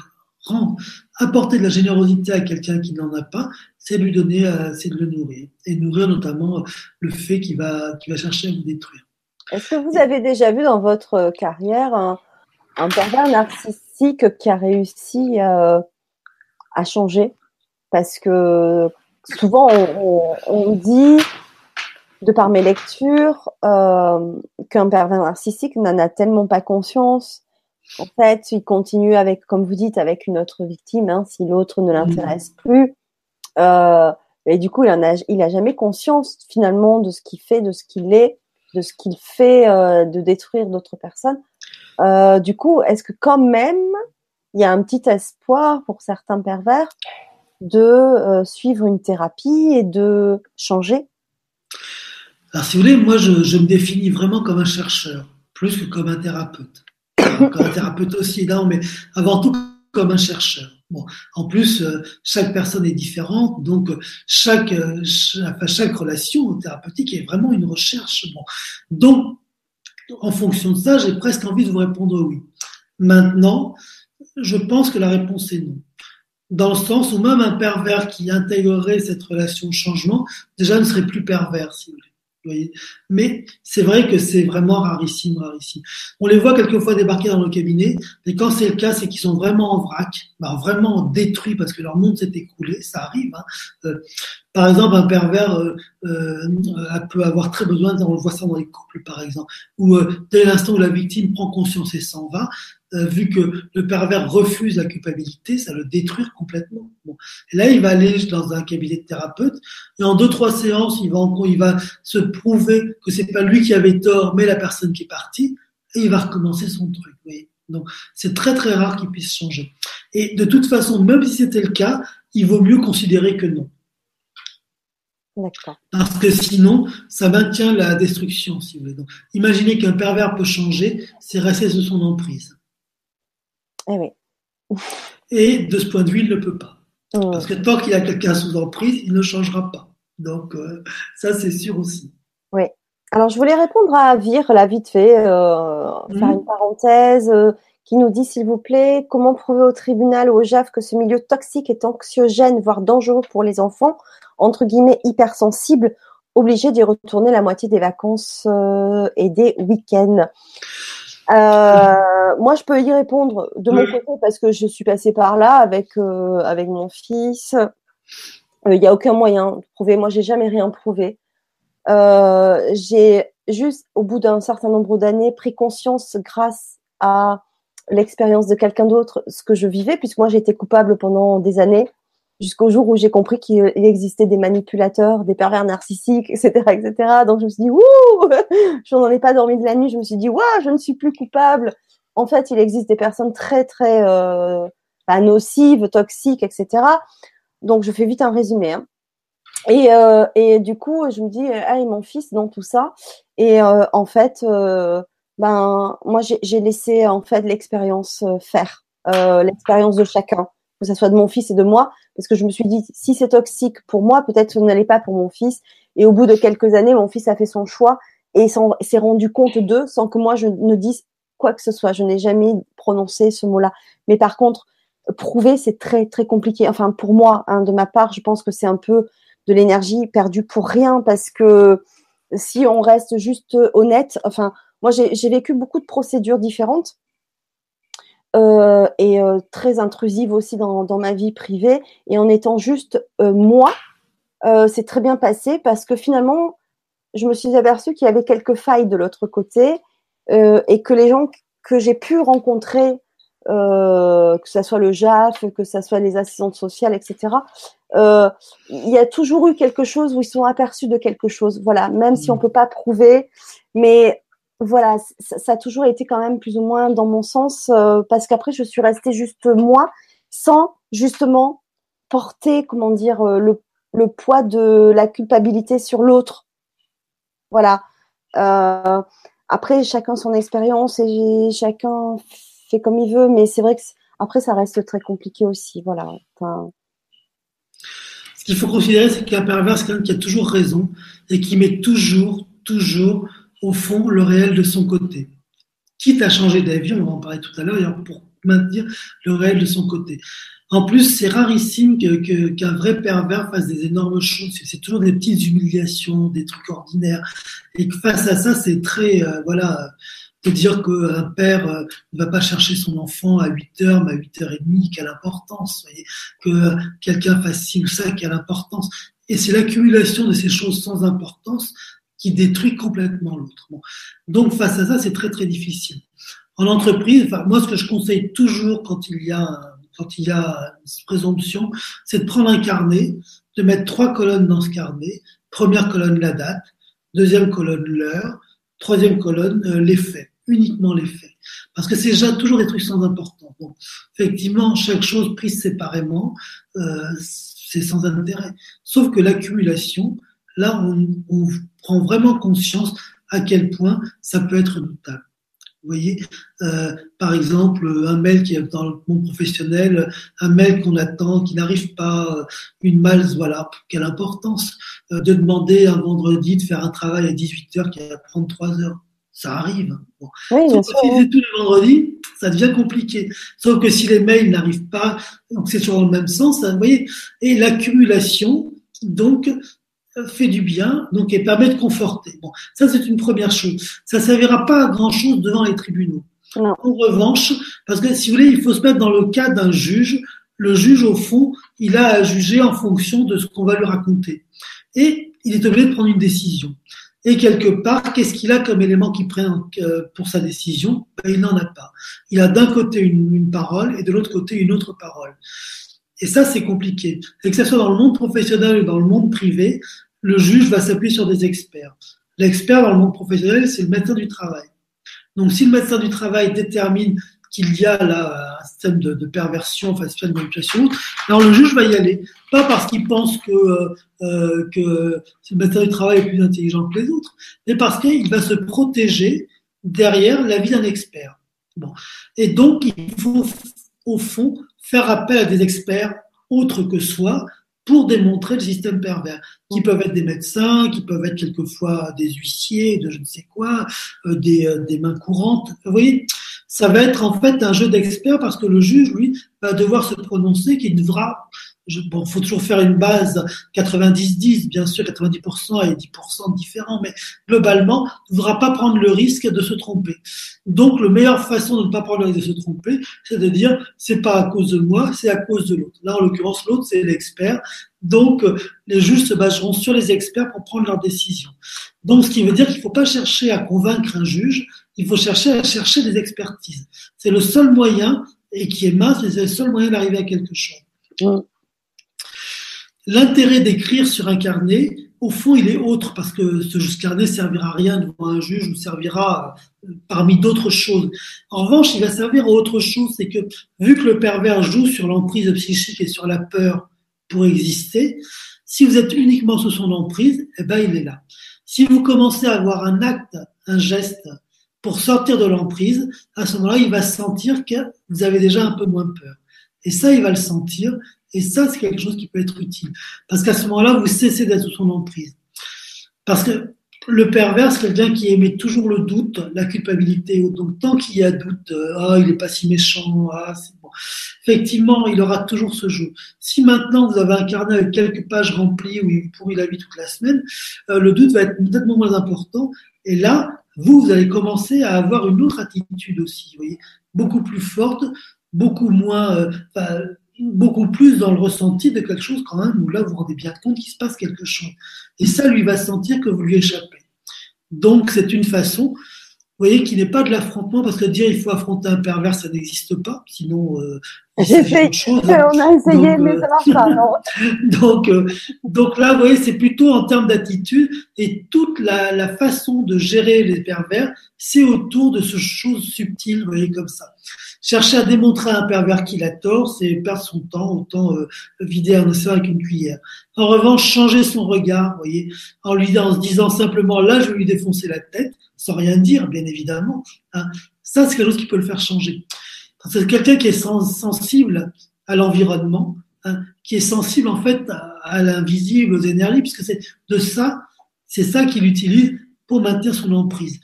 apporter de la générosité à quelqu'un qui n'en a pas, c'est lui donner, euh, c'est de le nourrir. Et nourrir notamment le fait qu'il va, qu'il va chercher à vous détruire. Est-ce que vous avez déjà vu dans votre carrière un, un pervers narcissique qui a réussi euh, à changer. Parce que souvent on, dit de par mes lectures euh, qu'un pervers narcissique n'en a tellement pas conscience. En fait il continue avec comme vous dites avec une autre victime hein, si l'autre ne l'intéresse mmh. plus. Euh, et du coup il en a il a jamais conscience finalement de ce qu'il fait de ce qu'il est de ce qu'il fait de détruire d'autres personnes euh, du coup, est-ce que quand même, il y a un petit espoir pour certains pervers de euh, suivre une thérapie et de changer? Alors, si vous voulez, moi, je, me définis vraiment comme un chercheur, plus que comme un thérapeute. [COUGHS] comme un thérapeute aussi, non, mais avant tout comme un chercheur. Bon, en plus, euh, chaque personne est différente, donc chaque, chaque, relation thérapeutique est vraiment une recherche. Bon. Donc, en fonction de ça, j'ai presque envie de vous répondre oui. Maintenant, je pense que la réponse est non. Dans le sens où même un pervers qui intégrerait cette relation de changement, déjà ne serait plus pervers, si vous voulez. Mais c'est vrai que c'est vraiment rarissime, rarissime. On les voit quelquefois débarquer dans le cabinet, mais quand c'est le cas, c'est qu'ils sont vraiment en vrac, bah, vraiment détruits parce que leur monde s'est écroulé. Ça arrive. Hein. Euh, par exemple, un pervers euh, euh, peut avoir très besoin, on le voit ça dans les couples par exemple, où dès l'instant où la victime prend conscience et s'en va, vu que le pervers refuse la culpabilité, ça le détruit complètement. Bon. Et là, il va aller dans un cabinet de thérapeute et en deux trois séances, il va il va se prouver que c'est pas lui qui avait tort, mais la personne qui est partie, et il va recommencer son truc. Donc c'est très très rare qu'il puisse changer. Et de toute façon, même si c'était le cas, il vaut mieux considérer que non. Parce que sinon, ça maintient la destruction, si vous voulez. Donc, imaginez qu'un pervers peut changer, c'est rester sous son emprise. Eh Et de ce point de vue, il ne peut pas. Oh. Parce que tant qu'il a quelqu'un sous emprise, il ne changera pas. Donc, euh, ça, c'est sûr aussi. Oui. Alors, je voulais répondre à Vire, la vite fait, euh, faire mhm. une parenthèse, euh, qui nous dit, s'il vous plaît, comment prouver au tribunal ou au JAF que ce milieu toxique est anxiogène, voire dangereux pour les enfants, entre guillemets hypersensibles, obligés d'y retourner la moitié des vacances et des week-ends? Euh, moi, je peux y répondre de mon côté parce que je suis passée par là avec euh, avec mon fils. Il euh, n'y a aucun moyen de prouver. Moi, j'ai jamais rien prouvé. Euh, j'ai juste, au bout d'un certain nombre d'années, pris conscience grâce à l'expérience de quelqu'un d'autre ce que je vivais, puisque moi, j'ai été coupable pendant des années jusqu'au jour où j'ai compris qu'il existait des manipulateurs, des pervers narcissiques, etc., etc. Donc je me suis dit, ouh, je n'en ai pas dormi de la nuit. Je me suis dit, waouh, je ne suis plus coupable. En fait, il existe des personnes très, très euh, bah, nocives, toxiques, etc. Donc je fais vite un résumé. Hein. Et, euh, et du coup, je me dis, ah, et mon fils dans tout ça? Et euh, en fait, euh, ben moi, j'ai laissé en fait l'expérience euh, faire, euh, l'expérience de chacun que ce soit de mon fils et de moi, parce que je me suis dit, si c'est toxique pour moi, peut-être que ce n'allait pas pour mon fils. Et au bout de quelques années, mon fils a fait son choix et s'est rendu compte d'eux sans que moi je ne dise quoi que ce soit. Je n'ai jamais prononcé ce mot-là. Mais par contre, prouver, c'est très très compliqué. Enfin, pour moi, hein, de ma part, je pense que c'est un peu de l'énergie perdue pour rien parce que si on reste juste honnête, enfin, moi j'ai vécu beaucoup de procédures différentes euh, et euh, très intrusives aussi dans, dans, ma vie privée. Et en étant juste euh, moi, c'est très bien passé parce que finalement, je me suis aperçue qu'il y avait quelques failles de l'autre côté et que les gens que j'ai pu rencontrer que ce soit le JAF, que ce soit les assistantes sociales, etc. Il y a toujours eu quelque chose où ils sont aperçus de quelque chose. Voilà, même si on mmh. peut pas prouver, mais voilà, ça, a toujours été quand même plus ou moins dans mon sens, euh, parce qu'après je suis restée juste moi, sans justement porter, comment dire, le, le poids de la culpabilité sur l'autre. Voilà. après, chacun son expérience et chacun fait comme il veut, mais c'est vrai que après ça reste très compliqué aussi, voilà. Ce qu'il faut considérer, c'est qu'un pervers, c'est quelqu'un qui a toujours raison et qui met toujours, toujours au fond le réel de son côté. Quitte à changer d'avis, on va en parler tout à l'heure, pour maintenir le réel de son côté. En plus, c'est rarissime qu'un vrai pervers fasse des énormes choses. C'est toujours des petites humiliations, des trucs ordinaires. Et que face à ça, c'est très, euh, voilà, de dire qu'un père euh, ne va pas chercher son enfant à 8 heures, mais à 8 heures et demie, quelle importance, voyez, que quelqu'un fasse ci ou ça, quelle importance. Et c'est l'accumulation de ces choses sans importance qui détruit complètement l'autre. Donc face à ça, c'est très très difficile. En entreprise, enfin, moi ce que je conseille toujours quand il y a quand il y a une présomption, c'est de prendre un carnet, de mettre trois colonnes dans ce carnet. Première colonne la date, deuxième colonne l'heure, troisième colonne euh, les faits uniquement les faits. Parce que c'est déjà toujours des trucs sans importance. Bon, effectivement, chaque chose prise séparément, euh, c'est sans intérêt. Sauf que l'accumulation, là, on, on, prend vraiment conscience à quel point ça peut être notable. Vous voyez, euh, par exemple, un mail qui est dans le monde professionnel, un mail qu'on attend, qui n'arrive pas, une malse, voilà, quelle importance euh, de demander un vendredi de faire un travail à 18 heures qui va prendre 3 heures ça arrive. Bon. Oui, Sauf que si c'est tous les vendredis, ça devient compliqué. Sauf que si les mails n'arrivent pas, donc c'est toujours dans le même sens, hein, vous voyez. Et l'accumulation, donc, fait du bien, donc et permet de conforter. Bon, ça c'est une première chose. Ça ne servira pas à grand chose devant les tribunaux. En revanche, parce que si vous voulez, il faut se mettre dans le cas d'un juge. Le juge, au fond, il a à juger en fonction de ce qu'on va lui raconter. Et il est obligé de prendre une décision. Et quelque part, qu'est-ce qu'il a comme élément qui prend euh, pour sa décision? Ben, Il n'en a pas. Il a d'un côté une, parole et de l'autre côté une autre parole. Et ça, c'est compliqué. Et que ce soit dans le monde professionnel ou dans le monde privé, le juge va s'appuyer sur des experts. L'expert dans le monde professionnel, c'est le médecin du travail. Donc, si le médecin du travail détermine qu'il y a là un système de, perversion, enfin un système de manipulation, alors le juge va y aller. Pas parce qu'il pense que, euh, que le médecin du travail est plus intelligent que les autres, mais parce qu'il va se protéger derrière l'avis d'un expert. Bon. Et donc, il faut, au fond, faire appel à des experts autres que soi pour démontrer le système pervers, qui peuvent être des médecins, qui peuvent être quelquefois des huissiers, de je ne sais quoi, euh, des, euh, des mains courantes. Vous voyez, ça va être en fait un jeu d'experts parce que le juge, lui, va devoir se prononcer qu'il devra bon, faut toujours faire une base 90-10, bien sûr, 90% et 10% différents, mais globalement, ne devra pas prendre le risque de se tromper. Donc, la meilleure façon de ne pas prendre le risque de se tromper, c'est de dire, c'est pas à cause de moi, c'est à cause de l'autre. Là, en l'occurrence, l'autre, c'est l'expert. Donc, les juges se baseront sur les experts pour prendre leurs décisions. Donc, ce qui veut dire qu'il ne faut pas chercher à convaincre un juge, il faut chercher à chercher des expertises. C'est le seul moyen, et qui est mince, c'est le seul moyen d'arriver à quelque chose. Mmh. L'intérêt d'écrire sur un carnet, au fond, il est autre parce que ce carnet servira à rien devant un juge ou servira euh, parmi d'autres choses. En revanche, il va servir à autre chose, c'est que vu que le pervers joue sur l'emprise psychique et sur la peur pour exister, si vous êtes uniquement sous son emprise, eh ben, il est là. Si vous commencez à avoir un acte, un geste pour sortir de l'emprise, à ce moment-là, il va sentir que vous avez déjà un peu moins peur. Et ça, il va le sentir et ça, c'est quelque chose qui peut être utile. Parce qu'à ce moment-là, vous cessez d'être sous son emprise. Parce que le pervers, c'est quelqu'un qui émet toujours le doute, la culpabilité. Donc, tant qu'il y a doute, euh, ah, il n'est pas si méchant, ah, c'est bon. Effectivement, il aura toujours ce jeu. Si maintenant vous avez un carnet avec quelques pages remplies où il pourrit la vie toute la semaine, euh, le doute va être nettement moins important. Et là, vous, vous allez commencer à avoir une autre attitude aussi, vous voyez, beaucoup plus forte, beaucoup moins, euh, beaucoup plus dans le ressenti de quelque chose quand même où là vous vous rendez bien compte qu'il se passe quelque chose. Et ça, lui va sentir que vous lui échappez. Donc c'est une façon, vous voyez, qui n'est pas de l'affrontement, parce que dire il faut affronter un pervers, ça n'existe pas. Sinon, euh, j'ai fait, chose, [LAUGHS] on a essayé, mais ça marche pas. Non. [LAUGHS] donc, euh, donc là, vous voyez, c'est plutôt en termes d'attitude et toute la, la, façon de gérer les pervers, c'est autour de ce chose subtile, vous voyez, comme ça. Chercher à démontrer à un pervers qu'il a tort, c'est perdre son temps, autant euh, vider un océan avec une cuillère. En revanche, changer son regard, voyez, en lui en se disant simplement là, je vais lui défoncer la tête, sans rien dire, bien évidemment. Hein. Ça, c'est quelque chose qui peut le faire changer. C'est quelqu'un qui est sensible à l'environnement, hein, qui est sensible en fait à, l'invisible, aux énergies, puisque c'est de ça, c'est ça qu'il utilise pour maintenir son emprise.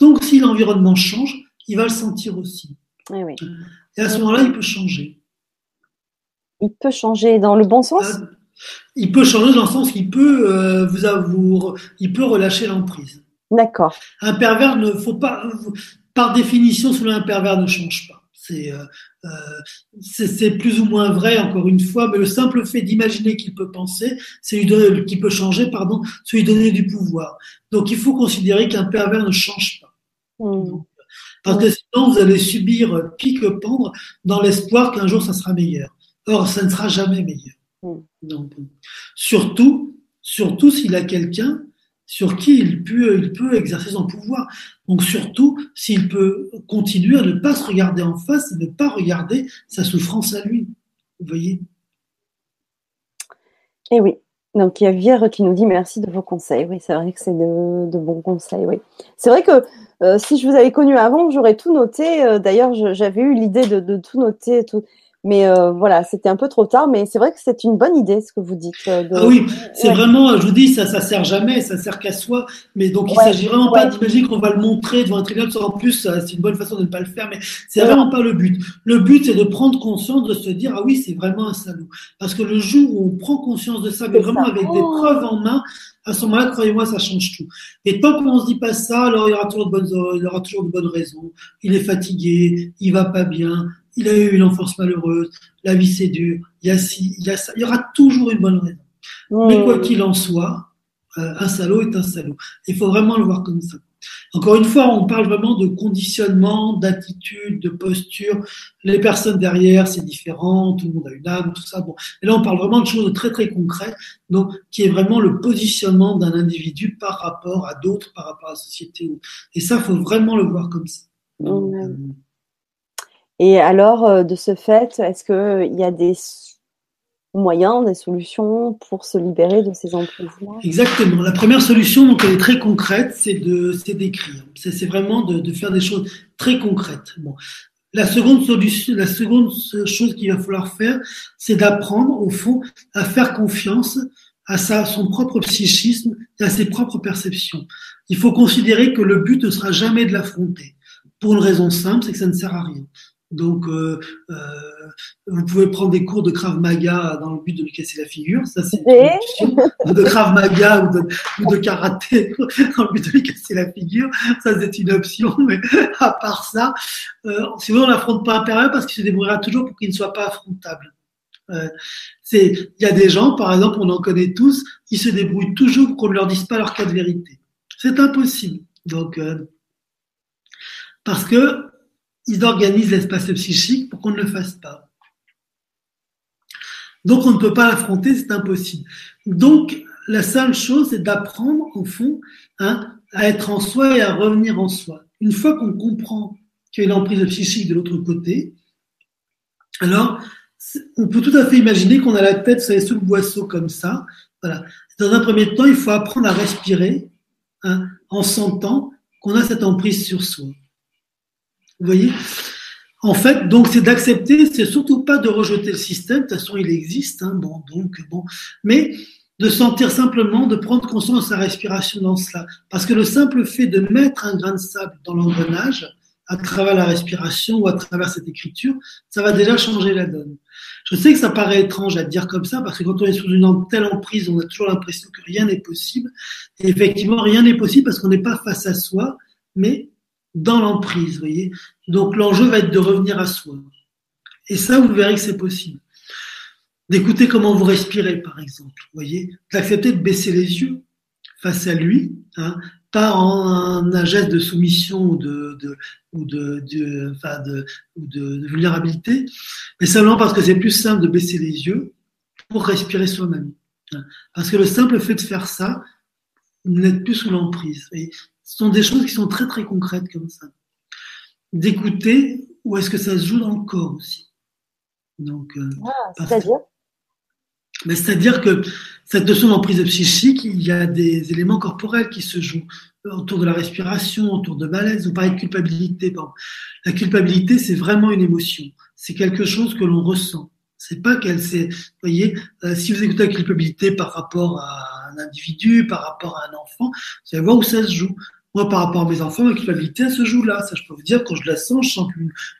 Donc, si l'environnement change, il va le sentir aussi. Et à ce moment-là, il peut changer. Il peut changer dans le bon sens? Ah, Il peut changer dans le sens qu'il peut euh, vous avoir, il peut relâcher l'emprise. D'accord. Un pervers ne faut pas, par définition, selon un pervers ne change pas. Euh, euh, c'est plus ou moins vrai, encore une fois, mais le simple fait d'imaginer qu'il peut penser, c'est lui donner, qu'il peut changer, pardon, c'est lui donner du pouvoir. Donc il faut considérer qu'un pervers ne change pas. Hmm. Parce que sinon, vous allez subir pique-pendre dans l'espoir qu'un jour, ça sera meilleur. Or, ça ne sera jamais meilleur. Donc, surtout, surtout s'il a quelqu'un sur qui il peut, il peut exercer son pouvoir. Donc surtout s'il peut continuer à ne pas se regarder en face et ne pas regarder sa souffrance à lui. Vous voyez? Eh oui. Donc il y a Vire qui nous dit merci de vos conseils. Oui, c'est vrai que c'est de, de, bons conseils. Oui. C'est vrai que euh, si je vous avais connu avant, j'aurais tout noté. Euh, d'ailleurs, j'avais eu l'idée de, tout noter. Mais euh, voilà, c'était un peu trop tard. Mais c'est vrai que c'est une bonne idée ce que vous dites. Ah oui, c'est vraiment, je vous dis, ça, ça sert jamais, ça sert qu'à soi. Mais donc, il s'agit vraiment pas d'imaginer qu'on va le montrer devant un tribunal. En plus, c'est une bonne façon de ne pas le faire. Mais c'est vraiment pas le but. Le but, c'est de prendre conscience, de se dire, ah oui, c'est vraiment un salaud. Parce que le jour où on prend conscience de ça, mais vraiment avec des oh. preuves en main, à ce moment-là, croyez-moi, ça change tout. Et tant qu'on ne se dit pas ça, alors il y aura toujours de bonnes, il aura toujours de bonnes raisons. Il est fatigué, il va pas bien, il a eu une enfance malheureuse, la vie c'est dur, il y a ci, il y a ça. Il y aura toujours une bonne raison. Mais quoi qu'il en soit, euh, un salaud est un salaud. Il faut vraiment le voir comme ça. Encore une fois, on parle vraiment de conditionnement, d'attitude, de posture. Les personnes derrière, c'est différent, tout le monde a une âme, tout ça. Bon. Et là, on parle vraiment de choses très très concrètes, donc qui est vraiment le positionnement d'un individu par rapport à d'autres, par rapport à la société. Et ça, faut vraiment le voir comme ça. Euh, Et alors, euh, de ce fait, est-ce qu'il y a des moyens, des solutions pour se libérer de ces emprises-là Exactement. La première solution, donc, elle est très concrète, c'est d'écrire. C'est, vraiment de, de, faire des choses très concrètes. Bon. La seconde solution, la seconde chose qu'il va falloir faire, c'est d'apprendre, au fond, à faire confiance à sa, son propre psychisme et à ses propres perceptions. Il faut considérer que le but ne sera jamais de l'affronter. Pour une raison simple, c'est que ça ne sert à rien. Donc, euh, euh, vous pouvez prendre des cours de Krav Maga dans le but de lui casser la figure. Ça, c'est une option. De Krav Maga ou de, karaté [LAUGHS] dans le but de lui casser la figure. Ça, c'est une option. [LAUGHS] Mais à part ça, euh, sinon, on n'affronte pas un période parce qu'il se débrouillera toujours pour qu'il ne soit pas affrontable. Euh, il y a des gens, par exemple, on en connaît tous, ils se débrouillent toujours pour qu'on ne leur dise pas leur cas de vérité. C'est impossible. Donc, euh, parce que ils organisent l'espace psychique pour qu'on ne le fasse pas. Donc on ne peut pas l'affronter, c'est impossible. Donc la seule chose, c'est d'apprendre au fond hein, à être en soi et à revenir en soi. Une fois qu'on comprend qu'il y a une emprise psychique de l'autre côté, alors on peut tout à fait imaginer qu'on a la tête sous le boisseau comme ça. Voilà. Dans un premier temps, il faut apprendre à respirer hein, en sentant qu'on a cette emprise sur soi. Vous voyez? En fait, donc c'est d'accepter, c'est surtout pas de rejeter le système, de toute façon il existe, hein, bon, donc bon, mais de sentir simplement, de prendre conscience de sa respiration dans cela. Parce que le simple fait de mettre un grain de sable dans l'engrenage, à travers la respiration ou à travers cette écriture, ça va déjà changer la donne. Je sais que ça paraît étrange à dire comme ça, parce que quand on est sous une telle emprise, on a toujours l'impression que rien n'est possible. Et effectivement, rien n'est possible parce qu'on n'est pas face à soi, mais dans l'emprise, vous voyez. Donc l'enjeu va être de revenir à soi. Et ça, vous verrez que c'est possible. D'écouter comment vous respirez, par exemple, voyez. D'accepter de baisser les yeux face à lui, hein, pas en un geste de soumission ou de, vulnérabilité, mais simplement parce que c'est plus simple de baisser les yeux pour respirer soi-même. Parce que le simple fait de faire ça, vous n'êtes plus sous l'emprise. Ce sont des choses qui sont très très concrètes comme ça. D'écouter, ou est-ce que ça se joue dans le corps aussi Donc, euh, ah, c'est-à-dire? Mais c'est-à-dire que cette notion d'emprise psychique, il y a des éléments corporels qui se jouent autour de la respiration, autour de malaise. On parlait de culpabilité. La culpabilité, c'est vraiment une émotion. C'est quelque chose que l'on ressent. C'est pas qu'elle c'est, voyez, euh, si vous écoutez la culpabilité par rapport à un individu, par rapport à un enfant, vous allez voir où ça se joue. Moi, par rapport à mes enfants, la culpabilité, elle se joue là. Ça, je peux vous dire, quand je la sens, je sens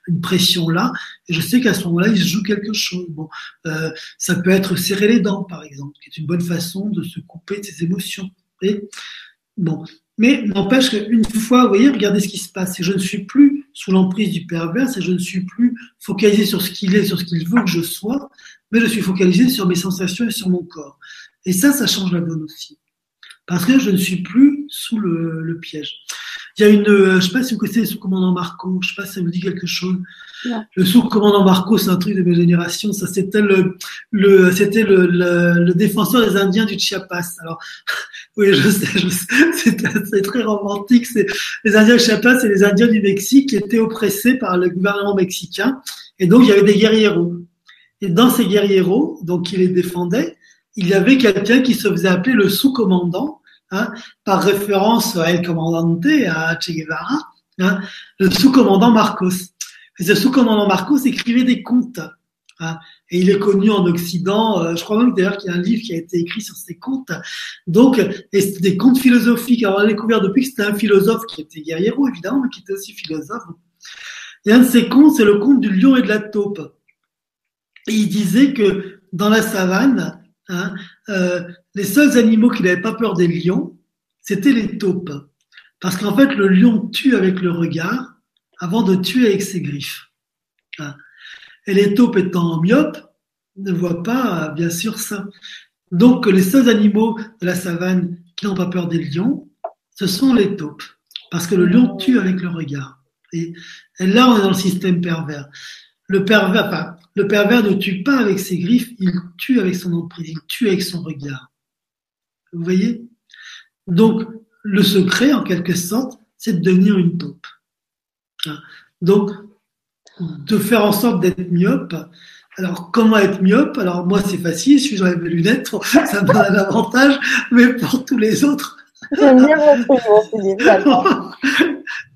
une, pression là, et je sais qu'à ce moment-là, il se joue quelque chose. Bon, euh, ça peut être serrer les dents, par exemple, qui est une bonne façon de se couper de ses émotions. Et bon, mais n'empêche qu'une fois, vous voyez, regardez ce qui se passe. je ne suis plus sous l'emprise du pervers, et je ne suis plus focalisé sur ce qu'il est, sur ce qu'il veut que je sois, mais je suis focalisé sur mes sensations et sur mon corps. Et ça, ça change la donne aussi parce que je ne suis plus sous le, le piège. Il y a une, euh, je sais pas si vous connaissez le sous-commandant Marco, je sais pas si ça vous dit quelque chose. Le sous-commandant Marco, c'est un truc de mes générations. Ça, c'était le, le c'était le, le, le, défenseur des Indiens du Chiapas. Alors, oui, je sais, je sais [LAUGHS] c'est très romantique. C'est les Indiens Chiapas, c'est les Indiens du Mexique qui étaient oppressés par le gouvernement mexicain. Et donc, il y avait des guerrieros. Et dans ces guerrieros, donc, qui les défendaient, il y avait quelqu'un qui se faisait appeler le sous-commandant, hein, par référence à El Comandante, à Che Guevara, hein, le sous-commandant Marcos. Et ce sous-commandant Marcos écrivait des contes. Hein, et il est connu en Occident. Euh, je crois même d'ailleurs qu'il y a un livre qui a été écrit sur ses contes. Donc, et des contes philosophiques. Alors, on a découvert depuis que c'était un philosophe qui était guerriero, évidemment, mais qui était aussi philosophe. Et un de ces contes, c'est le conte du lion et de la taupe. Et il disait que dans la savane, Hein, euh, les seuls animaux qui n'avaient pas peur des lions, c'était les taupes. Parce qu'en fait, le lion tue avec le regard avant de tuer avec ses griffes. Hein. Et les taupes étant myopes, ne voient pas, bien sûr, ça. Donc, les seuls animaux de la savane qui n'ont pas peur des lions, ce sont les taupes. Parce que le lion tue avec le regard. Et, et là, on est dans le système pervers. Le pervers, enfin, le pervers ne tue pas avec ses griffes, il tue avec son emprise, il tue avec son regard. Vous voyez? Donc, le secret, en quelque sorte, c'est de devenir une taupe. Hein? Donc, de faire en sorte d'être myope. Alors, comment être myope? Alors, moi, c'est facile, je suis j'enlève mes lunettes, [LAUGHS] ça me donne un avantage, mais pour tous les autres. [LAUGHS]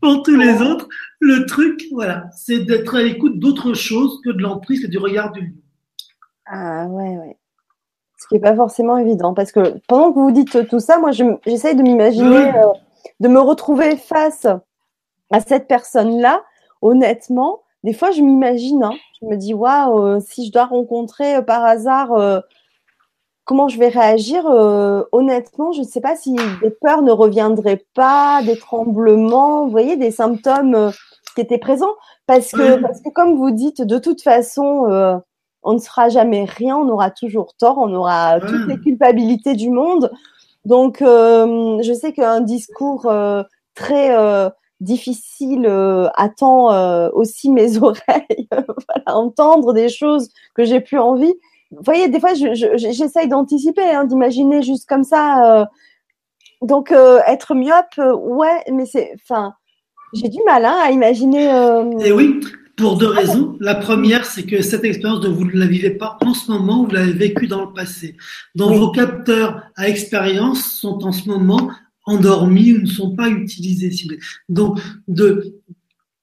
Pour tous les autres, le truc, voilà, c'est d'être à l'écoute d'autre chose que de l'emprise et du regard du lion. Ah ouais, ouais. Ce qui n'est pas forcément évident, parce que pendant que vous dites tout ça, moi, j'essaye de m'imaginer, euh, de me retrouver face à cette personne-là. Honnêtement, des fois, je m'imagine, hein. je me dis, waouh, euh, si je dois rencontrer euh, par hasard comment je vais réagir Honnêtement, je ne sais pas si des peurs ne reviendraient pas, des tremblements, vous voyez, des symptômes qui était présent parce que, parce que comme vous dites, de toute façon, euh, on ne sera jamais rien, on aura toujours tort, on aura toutes les culpabilités du monde. Donc, euh, je sais qu'un discours euh, très difficile attend aussi mes [LAUGHS] oreilles, voilà, entendre des choses que j'ai plus envie. Vous voyez, des fois, j'essaye d'anticiper, hein, d'imaginer juste comme ça. donc, être myope, ouais, mais c'est, enfin, j'ai du mal hein, à imaginer. Et euh, eh oui, pour deux raisons. La première, c'est que cette expérience, vous ne la vivez pas en ce moment, vous l'avez vécue dans le passé. Donc vos capteurs à expérience sont en ce moment endormis ou ne sont pas utilisés. Donc, de,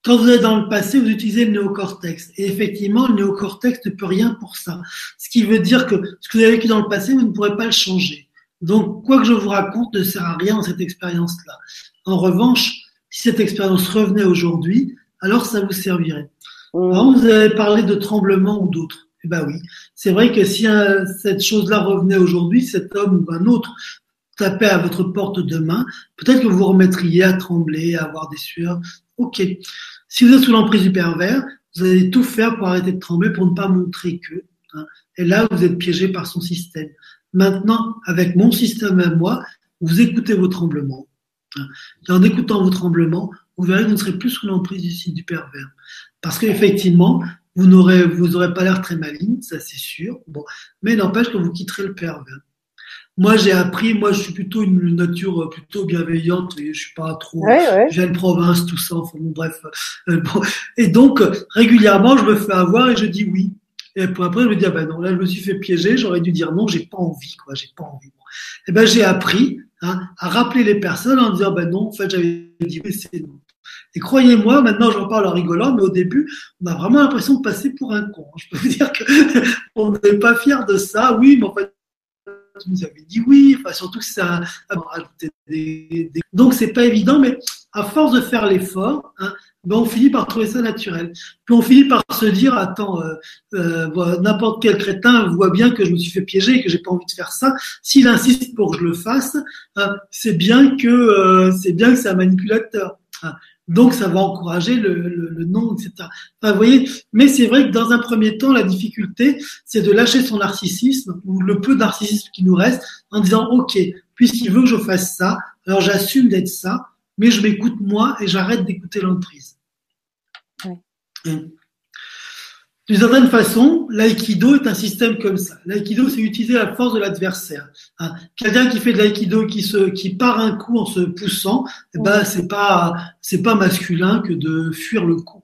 quand vous êtes dans le passé, vous utilisez le néocortex. Et effectivement, le néocortex ne peut rien pour ça. Ce qui veut dire que ce que vous avez vécu dans le passé, vous ne pourrez pas le changer. Donc, quoi que je vous raconte ne sert à rien dans cette expérience-là. En revanche, si cette expérience revenait aujourd'hui, alors ça vous servirait. Mmh. vous avez parlé de tremblement ou d'autres. Eh ben oui, c'est vrai que si cette chose-là revenait aujourd'hui, cet homme ou un autre tapait à votre porte demain, peut-être que vous vous remettriez à trembler, à avoir des sueurs. Ok. Si vous êtes sous l'emprise du pervers, vous allez tout faire pour arrêter de trembler, pour ne pas montrer que. Hein. Et là, vous êtes piégé par son système. Maintenant, avec mon système à moi, vous écoutez vos tremblements. Hein. Et en écoutant vos tremblements, vous verrez que vous ne serez plus sous l'emprise du, du pervers. Parce qu'effectivement, vous n'aurez vous aurez pas l'air très maligne, ça c'est sûr. Bon, mais n'empêche que vous quitterez le pervers. Moi, j'ai appris, moi, je suis plutôt une nature plutôt bienveillante, et je suis pas trop, ouais, j'ai une province, tout ça, enfin bon, bref. Euh, bon. Et donc, régulièrement, je me fais avoir et je dis oui. Et pour après, je me dis, ah ben non, là, je me suis fait piéger, j'aurais dû dire non, j'ai pas envie, quoi, j'ai pas envie. Et ben, j'ai appris, hein, à rappeler les personnes en disant, ben non, en fait, j'avais dit oui, c'est non. Et croyez-moi, maintenant j'en parle en rigolant, mais au début, on a vraiment l'impression de passer pour un con. Je peux vous dire qu'on [LAUGHS] n'est pas fier de ça. Oui, mais en fait, nous avez dit oui. Enfin, surtout que ça a rajouté des, des... Donc c'est pas évident, mais à force de faire l'effort, hein, ben on finit par trouver ça naturel. Puis on finit par se dire, attends, euh, euh, n'importe quel crétin voit bien que je me suis fait piéger et que j'ai pas envie de faire ça. S'il insiste pour que je le fasse, hein, c'est bien que euh, c'est bien que c'est un manipulateur. Hein. Donc, ça va encourager le, le, le nom, etc. Enfin, vous voyez, mais c'est vrai que dans un premier temps, la difficulté, c'est de lâcher son narcissisme ou le peu de narcissisme qui nous reste en disant, OK, puisqu'il veut que je fasse ça, alors j'assume d'être ça, mais je m'écoute moi et j'arrête d'écouter l'emprise. Hum. D'une certaine façon, l'aïkido est un système comme ça. L'aïkido, c'est utiliser la force de l'adversaire. Hein. Quelqu'un qui fait de l'aïkido, qui se, qui part un coup en se poussant, eh ben, c'est pas, c'est pas masculin que de fuir le coup.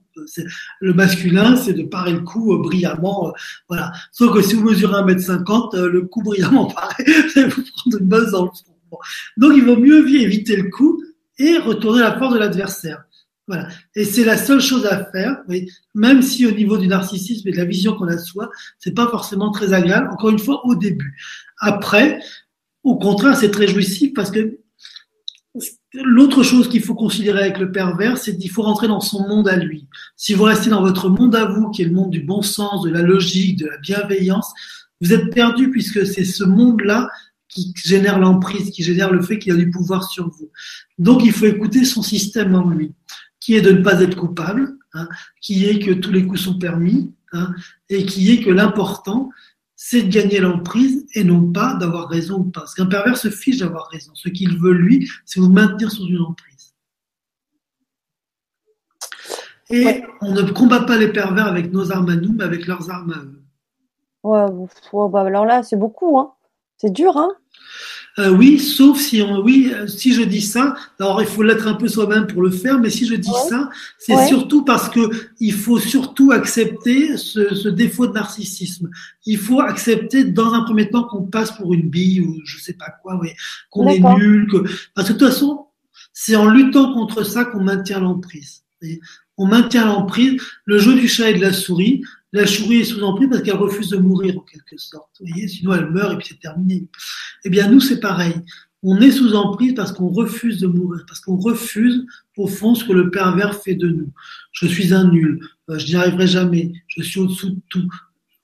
Le masculin, c'est de parer le coup euh, brillamment, euh, voilà. Sauf que si vous mesurez 1m50, euh, le coup brillamment paré, [LAUGHS] vous prendre une base dans le front. Donc, il vaut mieux éviter le coup et retourner la force de l'adversaire. Voilà. Et c'est la seule chose à faire, même si au niveau du narcissisme et de la vision qu'on a de soi, c'est pas forcément très agréable, encore une fois, au début. Après, au contraire, c'est très jouissif parce que l'autre chose qu'il faut considérer avec le pervers, c'est qu'il faut rentrer dans son monde à lui. Si vous restez dans votre monde à vous, qui est le monde du bon sens, de la logique, de la bienveillance, vous êtes perdu puisque c'est ce monde-là qui génère l'emprise, qui génère le fait qu'il a du pouvoir sur vous. Donc il faut écouter son système en lui qui est de ne pas être coupable, hein, qui est que tous les coups sont permis, hein, et qui est que l'important, c'est de gagner l'emprise et non pas d'avoir raison ou pas. Parce qu'un pervers se fiche d'avoir raison. Ce qu'il veut, lui, c'est vous maintenir sous une emprise. Et on ne combat pas les pervers avec nos armes à nous, mais avec leurs armes à eux. Ouais, bah alors là, c'est beaucoup. Hein. C'est dur, hein euh, oui, sauf si on, oui, euh, si je dis ça, alors il faut l'être un peu soi-même pour le faire, mais si je dis ça, c'est surtout parce que il faut surtout accepter ce, ce, défaut de narcissisme. Il faut accepter dans un premier temps qu'on passe pour une bille ou je sais pas quoi, oui, qu'on est nul, que parce que de toute façon, c'est en luttant contre ça qu'on maintient l'emprise. On maintient l'emprise. Le jeu du chat et de la souris, la souris est sous emprise parce qu'elle refuse de mourir en quelque sorte. Voyez, sinon elle meurt et puis c'est terminé. Eh bien, nous, c'est pareil. On est sous emprise parce qu'on refuse de mourir, parce qu'on refuse, au fond, ce que le pervers fait de nous. Je suis un nul, euh, je n'y arriverai jamais, je suis au-dessous de tout.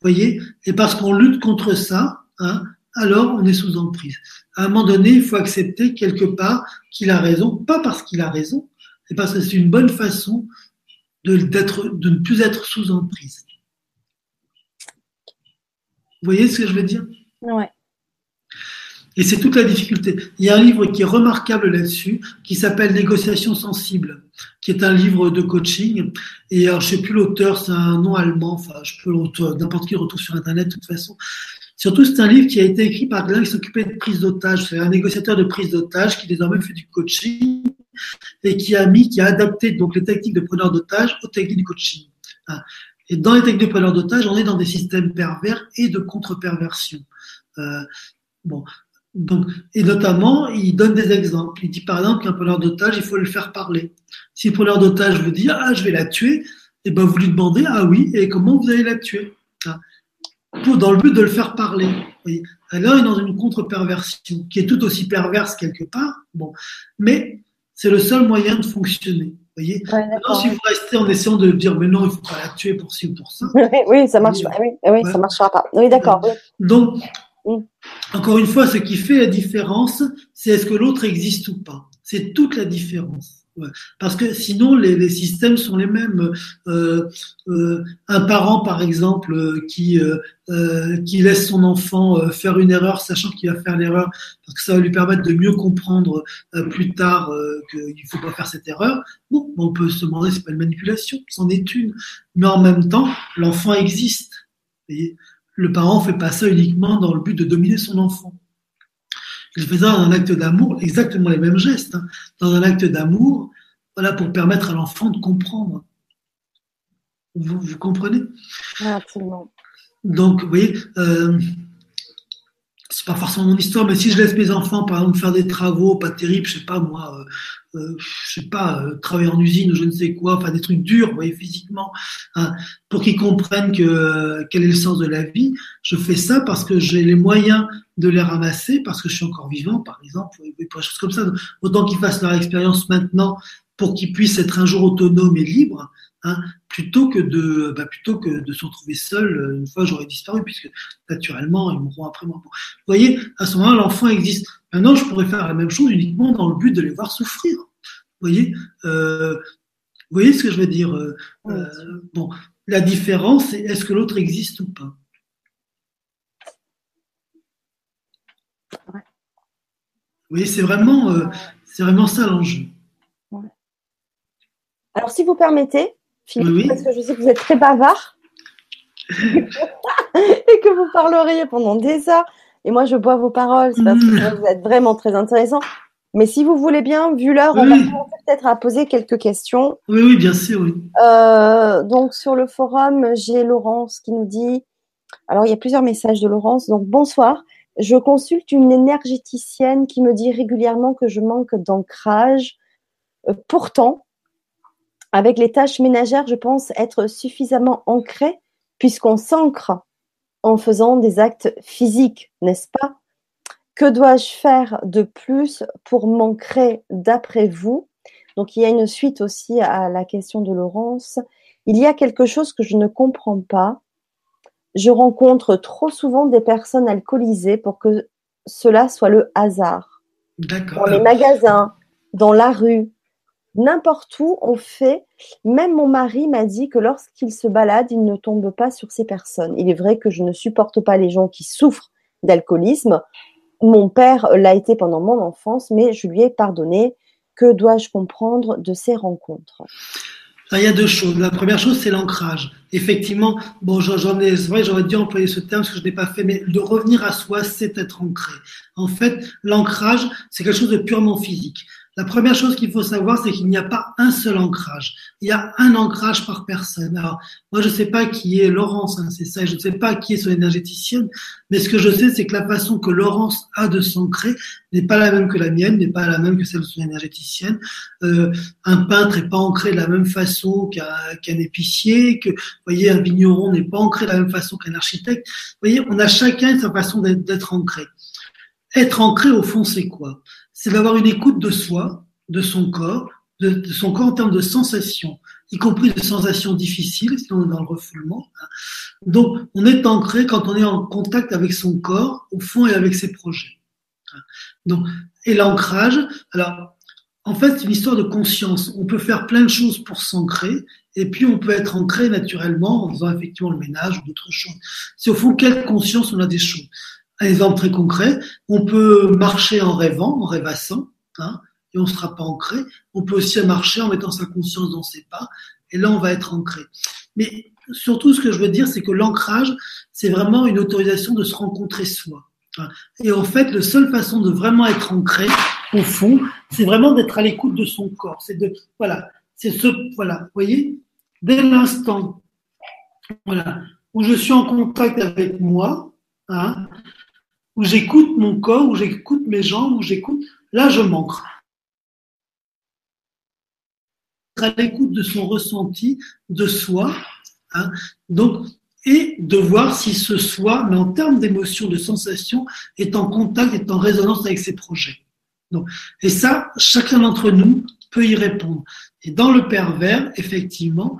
Et parce qu'on lutte contre ça, hein, alors on est sous emprise. À un moment donné, il faut accepter quelque part qu'il a raison, pas parce qu'il a raison, mais parce que c'est une bonne façon de, de ne plus être sous emprise. Vous voyez ce que je veux dire? Ouais. Et c'est toute la difficulté. Il y a un livre qui est remarquable là-dessus, qui s'appelle Négociation sensible, qui est un livre de coaching. Et alors, je sais plus l'auteur, c'est un nom allemand. Enfin, je peux n'importe qui le retrouve sur Internet de toute façon. Surtout, c'est un livre qui a été écrit par quelqu'un qui s'occupait de prise d'otage. C'est un négociateur de prise d'otage qui désormais fait du coaching et qui a mis, qui a adapté donc les techniques de preneur d'otage aux techniques du coaching. Hein. Et dans les techniques de preneur d'otage, on est dans des systèmes pervers et de contre-perversion. Euh, et notamment, il donne des exemples. Il dit par exemple qu'un preneur d'otage, il faut le faire parler. Si le preneur d'otage vous dit ah je vais la tuer, et eh ben vous lui demandez ah oui et comment vous allez la tuer? Ah. dans le but de le faire parler. Voyez. là, on est dans une contre-perversion qui est tout aussi perverse quelque part, bon, mais c'est le seul moyen de fonctionner. Voyez si vous restez en essayant de dire, mais non, il ne faut pas la tuer pour ci ou pour ça. [LAUGHS] oui, ça marche pas. Oui, ça marchera pas. Oui, d'accord. Donc, encore une fois, ce qui fait la différence, c'est est-ce que l'autre existe ou pas. C'est toute la différence. Parce que sinon, les, systèmes sont les mêmes. Euh, euh, un parent, par exemple, qui, euh, laisse son enfant faire une erreur, sachant qu'il va faire l'erreur, parce que ça va lui permettre de mieux comprendre plus tard qu'il ne faut pas faire cette erreur. Bon, on peut se demander, c'est pas une manipulation, c'en est une. Mais en même temps, l'enfant existe. le parent fait pas ça uniquement dans le but de dominer son enfant. Il faisait dans un acte d'amour exactement les mêmes gestes. Hein. Dans un acte d'amour, voilà, pour permettre à l'enfant de comprendre. Vous, vous comprenez? Absolument. Donc, vous voyez, euh, c'est pas forcément mon histoire, mais si je laisse mes enfants, par exemple, faire des travaux pas terribles, je sais pas moi, euh, euh je sais pas, euh, travailler en usine ou je ne sais quoi, enfin des trucs durs, vous voyez, physiquement, hein, pour qu'ils comprennent que quel est le sens de la vie, je fais ça parce que j'ai les moyens de les ramasser, parce que je suis encore vivant, par exemple, ou des choses comme ça. Autant qu'ils fassent leur expérience maintenant pour qu'ils puissent être un jour autonomes et libres, Hein, plutôt que de bah, plutôt que de se retrouver seul euh, une fois j'aurais disparu puisque naturellement ils mourront après moi. Vous voyez, à ce moment-là l'enfant existe. Maintenant je pourrais faire la même chose uniquement dans le but de les voir souffrir. Vous voyez, euh, vous voyez ce que je veux dire euh, Bon, la différence c'est est-ce que l'autre existe ou pas? C'est vraiment c'est vraiment ça l'enjeu. Alors si vous permettez, parce que je sais que vous êtes très bavard [LAUGHS] et que vous parleriez pendant des heures. Et moi, je bois vos paroles, c'est parce que mm. vous êtes vraiment très intéressant. Mais si vous voulez bien, vu l'heure, on va peut-être à poser quelques questions. Oui, oui, bien sûr, oui. Euh, donc, sur le forum, j'ai Laurence qui nous dit. Alors, il y a plusieurs messages de Laurence. Donc, bonsoir. Je consulte une énergéticienne qui me dit régulièrement que je manque d'ancrage. Euh, pourtant, avec les tâches ménagères, je pense être suffisamment ancré puisqu'on s'ancre en faisant des actes physiques, n'est-ce pas? Que dois-je faire de plus pour m'ancrer d'après vous? Donc il y a une suite aussi à la question de Laurence. Il y a quelque chose que je ne comprends pas. Je rencontre trop souvent des personnes alcoolisées pour que cela soit le hasard. Dans les magasins, dans la rue, n'importe où on fait. Même mon mari m'a dit que lorsqu'il se balade, il ne tombe pas sur ces personnes. Il est vrai que je ne supporte pas les gens qui souffrent d'alcoolisme. Mon père l'a été pendant mon enfance, mais je lui ai pardonné. Que dois-je comprendre de ces rencontres? Il y a deux choses. La première chose, c'est l'ancrage. Effectivement, bon, j'en ai, c'est vrai, j'aurais dû employer ce terme parce que je n'ai pas fait, mais de revenir à soi, c'est être ancré. En fait, l'ancrage, c'est quelque chose de purement physique. La première chose qu'il faut savoir, c'est qu'il n'y a pas un seul ancrage. Il y a un ancrage par personne. Alors, moi, je ne sais pas qui est Laurence, hein, c'est ça. Je ne sais pas qui est son énergéticienne, mais ce que je sais, c'est que la façon que Laurence a de s'ancrer n'est pas la même que la mienne, n'est pas la même que celle de son énergéticienne. Euh, un peintre n'est pas ancré de la même façon qu'un épicier, que, vous voyez, un vigneron n'est pas ancré de la même façon qu'un architecte. Vous voyez, on a chacun sa façon d'être ancré. Être ancré, au fond, c'est quoi? C'est d'avoir une écoute de soi, de son corps, de, son corps en termes de sensations, y compris de sensations difficiles, si on est dans le refoulement. Hein. Donc, on est ancré quand on est en contact avec son corps, au fond, et avec ses projets. Hein. Donc, et l'ancrage, alors, en fait, c'est une histoire de conscience. On peut faire plein de choses pour s'ancrer, et puis on peut être ancré naturellement en faisant effectivement le ménage ou d'autres choses. C'est au fond quelle conscience on a des choses. Un exemple très concret, on peut marcher en rêvant, en rêvassant, hein, et on ne sera pas ancré. On peut aussi marcher en mettant sa conscience dans ses pas, et là on va être ancré. Mais surtout, ce que je veux dire, c'est que l'ancrage, c'est vraiment une autorisation de se rencontrer soi. Hein. Et en fait, la seule façon de vraiment être ancré, au fond, c'est vraiment d'être à l'écoute de son corps. C'est de, voilà, c'est ce, voilà, vous voyez, dès l'instant, voilà, où je suis en contact avec moi, hein, où j'écoute mon corps, où j'écoute mes jambes, où j'écoute, là je m'ancre. À l'écoute de son ressenti, de soi. Hein. Donc, et de voir si ce soi, mais en termes d'émotion, de sensation, est en contact, est en résonance avec ses projets. Donc, et ça, chacun d'entre nous peut y répondre. Et dans le pervers, effectivement,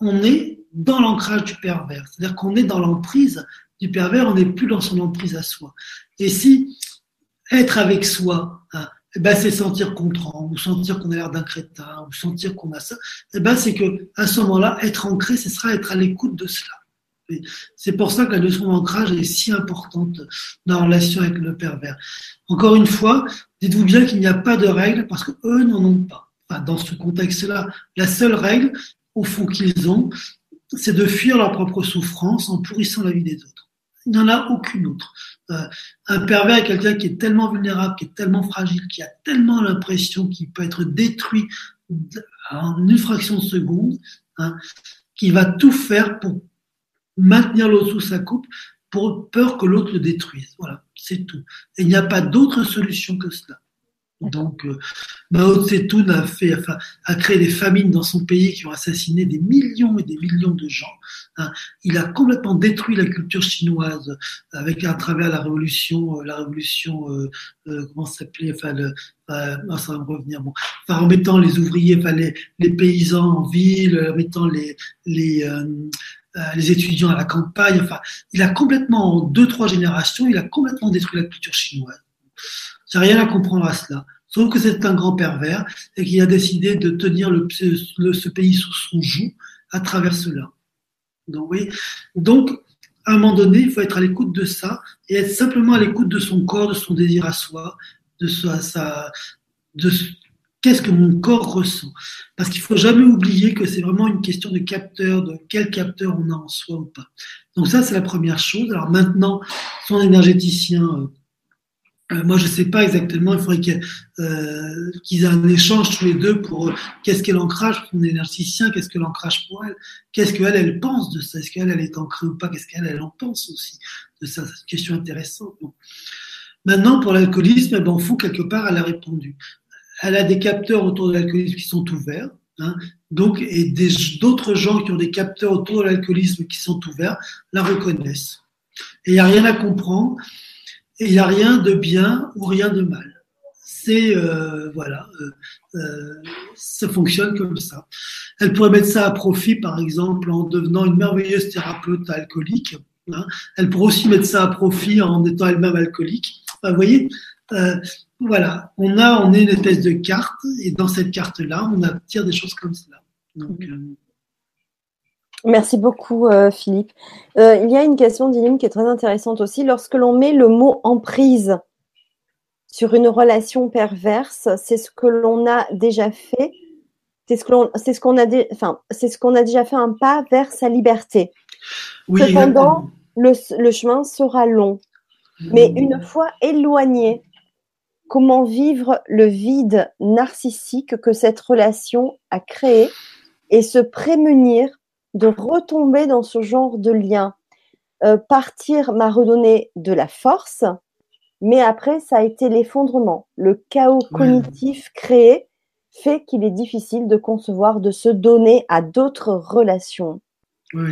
on est dans l'ancrage du pervers. C'est-à-dire qu'on est dans l'emprise du pervers, on n'est plus dans son emprise à soi. Et si être avec soi, hein, eh ben, c'est sentir qu'on tremble, ou sentir qu'on a l'air d'un crétin, ou sentir qu'on a ça, eh ben, c'est que à ce moment-là, être ancré, ce sera être à l'écoute de cela. C'est pour ça que la notion d'ancrage est si importante dans la relation avec le pervers. Encore une fois, dites-vous bien qu'il n'y a pas de règle parce qu'eux n'en ont pas. dans ce contexte-là, la seule règle, au fond, qu'ils ont, c'est de fuir leur propre souffrance en pourrissant la vie des autres. Il n'y en a aucune autre. Euh, un pervers est quelqu'un qui est tellement vulnérable, qui est tellement fragile, qui a tellement l'impression qu'il peut être détruit en une fraction de seconde, hein, qu'il va tout faire pour maintenir l'autre sous sa coupe pour peur que l'autre le détruise. Voilà, c'est tout. Et il n'y a pas d'autre solution que cela. Donc, euh, Mao Tse-tung a, enfin, a créé des famines dans son pays qui ont assassiné des millions et des millions de gens. Hein. Il a complètement détruit la culture chinoise avec à travers la révolution, euh, la révolution, euh, euh, comment s'appelait, enfin, le, euh, ça va me revenir. Bon, enfin, en mettant les ouvriers, enfin, les, les paysans en ville, en mettant les, les euh, euh, les étudiants à la campagne. Enfin, il a complètement, en deux, trois générations, il a complètement détruit la culture chinoise. J'ai rien à comprendre à cela. Sauf que c'est un grand pervers et qu'il a décidé de tenir ce pays sous son joug à travers cela. Donc, oui. Donc, à un moment donné, il faut être à l'écoute de ça et être simplement à l'écoute de son corps, de son désir à soi, de sa, de qu'est-ce que mon corps ressent. Parce qu'il faut jamais oublier que c'est vraiment une question de capteur, de quel capteur on a en soi ou pas. Donc ça, c'est la première chose. Alors maintenant, son énergéticien, euh, euh, moi je sais pas exactement, il faudrait euh, qu'ils aient un échange tous les deux pour qu'est-ce qu'est l'ancrage pour son énergéticien, qu'est-ce que l'ancrage pour elle, qu'est-ce qu'elle, elle pense de ça, est-ce qu'elle, elle est ancrée ou pas, qu'est-ce qu'elle, elle en pense aussi de ça, c'est une question intéressante. Maintenant, pour l'alcoolisme, eh ben, fond, quelque part, elle a répondu elle a des capteurs autour de l'alcoolisme qui sont ouverts. Hein, donc, et d'autres gens qui ont des capteurs autour de l'alcoolisme qui sont ouverts la reconnaissent. Et il n'y a rien à comprendre, et il n'y a rien de bien ou rien de mal. C'est euh, voilà, euh, euh, ça fonctionne comme ça. Elle pourrait mettre ça à profit, par exemple, en devenant une merveilleuse thérapeute alcoolique. Hein. Elle pourrait aussi mettre ça à profit en étant elle-même alcoolique. vous voyez, euh, voilà, on a, on est une espèce de carte, et dans cette carte-là, on attire des choses comme cela. Euh, Merci beaucoup, euh, Philippe. Euh, il y a une question d'Ilim qui est très intéressante aussi. Lorsque l'on met le mot emprise sur une relation perverse, c'est ce que l'on a déjà fait. C'est ce qu'on, ce a, enfin, c'est ce qu'on a déjà fait un pas vers sa liberté. Cependant, le, le, chemin sera long. Mais une fois éloigné comment vivre le vide narcissique que cette relation a créé et se prémunir de retomber dans ce genre de lien. Euh, partir m'a redonné de la force, mais après, ça a été l'effondrement. Le chaos cognitif créé fait qu'il est difficile de concevoir, de se donner à d'autres relations. Oui,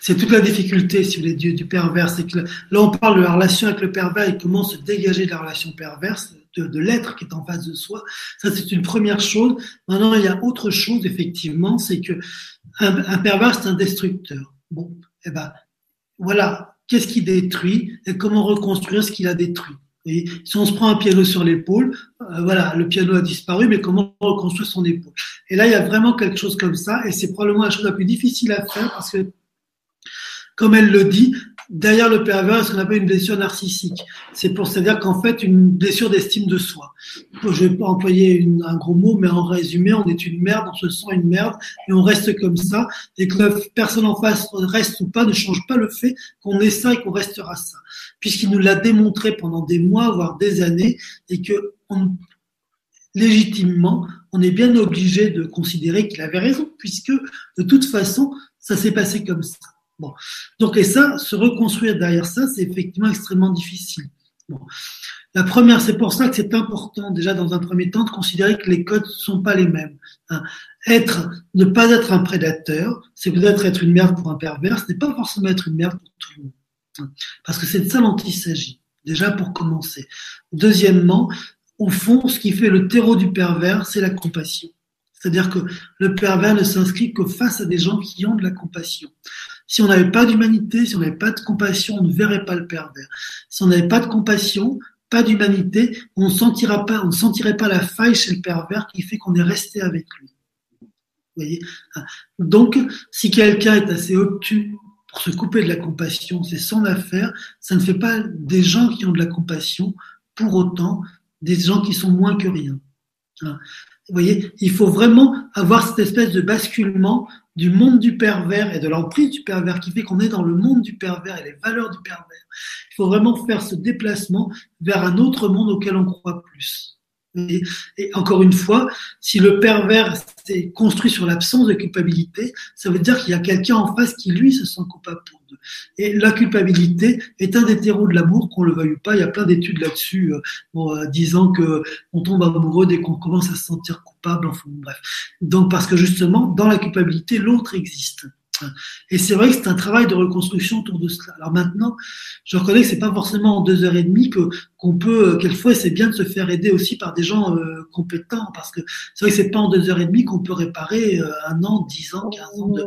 c'est toute la difficulté, vous voulez, du, du pervers. C'est que là, on parle de la relation avec le pervers et comment se dégager de la relation perverse de, l'être qui est en face de soi. Ça, c'est une première chose. Maintenant, il y a autre chose, effectivement, c'est que un, pervers, c'est un destructeur. Bon, eh ben, voilà, qu'est-ce qui détruit et comment reconstruire ce qu'il a détruit? Et si on se prend un piano sur l'épaule, euh, voilà, le piano a disparu, mais comment reconstruire son épaule? Et là, il y a vraiment quelque chose comme ça, et c'est probablement la chose la plus difficile à faire parce que, comme elle le dit, derrière le pervers ce qu'on appelle une blessure narcissique. C'est pour c'est-à-dire qu'en fait une blessure d'estime de soi. Je vais pas employer un gros mot, mais en résumé, on est une merde, on se sent une merde et on reste comme ça. Et que la personne en face reste ou pas ne change pas le fait qu'on est ça et qu'on restera ça, puisqu'il nous l'a démontré pendant des mois, voire des années, et que légitimement, on est bien obligé de considérer qu'il avait raison, puisque de toute façon, ça s'est passé comme ça. Bon. Donc, et ça, se reconstruire derrière ça, c'est effectivement extrêmement difficile. La première, c'est pour ça que c'est important déjà dans un premier temps de considérer que les codes ne sont pas les mêmes. Hein. Être, ne pas être un prédateur, c'est peut-être être une merde pour un pervers, ce n'est pas forcément être une merde pour tout le monde. Hein. Parce que c'est de ça dont il s'agit, déjà pour commencer. Deuxièmement, au fond, ce qui fait le terreau du pervers, c'est la compassion. C'est-à-dire que le pervers ne s'inscrit que face à des gens qui ont de la compassion. Si on n'avait pas d'humanité, si on n'avait pas de compassion, on ne verrait pas le pervers. Si on n'avait pas de compassion, pas d'humanité, on ne pas, on sentirait pas la faille chez le pervers qui fait qu'on est resté avec lui. Vous voyez? Donc, si quelqu'un est assez obtus pour se couper de la compassion, c'est son affaire. Ça ne fait pas des gens qui ont de la compassion pour autant des gens qui sont moins que rien. Vous voyez, il faut vraiment avoir cette espèce de basculement du monde du pervers et de l'emprise du pervers qui fait qu'on est dans le monde du pervers et les valeurs du pervers. Il faut vraiment faire ce déplacement vers un autre monde auquel on croit plus. Et, encore une fois, si le pervers s'est construit sur l'absence de culpabilité, ça veut dire qu'il y a quelqu'un en face qui lui se sent coupable pour et la culpabilité est un des terreaux de l'amour, qu'on le veuille ou pas. Il y a plein d'études là-dessus, euh, euh, disant que on tombe amoureux dès qu'on commence à se sentir coupable. Enfin, bref. Donc, parce que justement, dans la culpabilité, l'autre existe. Et c'est vrai que c'est un travail de reconstruction autour de cela. Alors maintenant, je reconnais que c'est pas forcément en deux heures et demie que qu'on peut. Euh, quelquefois, c'est bien de se faire aider aussi par des gens euh, compétents, parce que c'est vrai que c'est pas en deux heures et demie qu'on peut réparer euh, un an, dix ans, quinze ans de,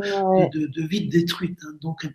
de, de, vie détruite. Hein. Donc,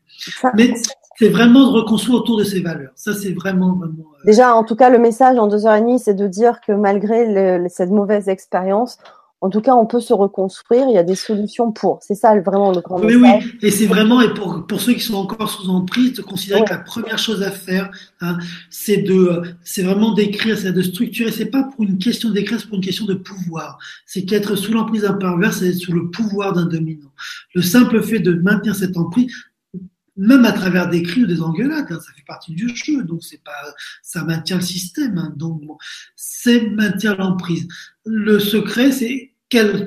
mais c'est vraiment de reconstruire autour de ces valeurs. Ça, c'est vraiment, vraiment. Déjà, en tout cas, le message en deux heures et demie, c'est de dire que malgré cette mauvaise expérience, en tout cas, on peut se reconstruire. Il y a des solutions pour. C'est ça vraiment le grand oui, message. Oui, et c'est vraiment, et pour, pour ceux qui sont encore sous emprise, de considérer que la première chose à faire, hein, c'est de, c'est vraiment d'écrire, c'est de structurer. C'est pas pour une question d'écrire, c'est pour une question de pouvoir. C'est qu'être sous l'emprise d'un pervers, c'est être sous le pouvoir d'un dominant. Le simple fait de maintenir cette emprise, même à travers des cris ou des engueulades, hein, ça fait partie du jeu, donc c'est pas, ça maintient le système, hein, donc c'est maintenir l'emprise. Le secret, c'est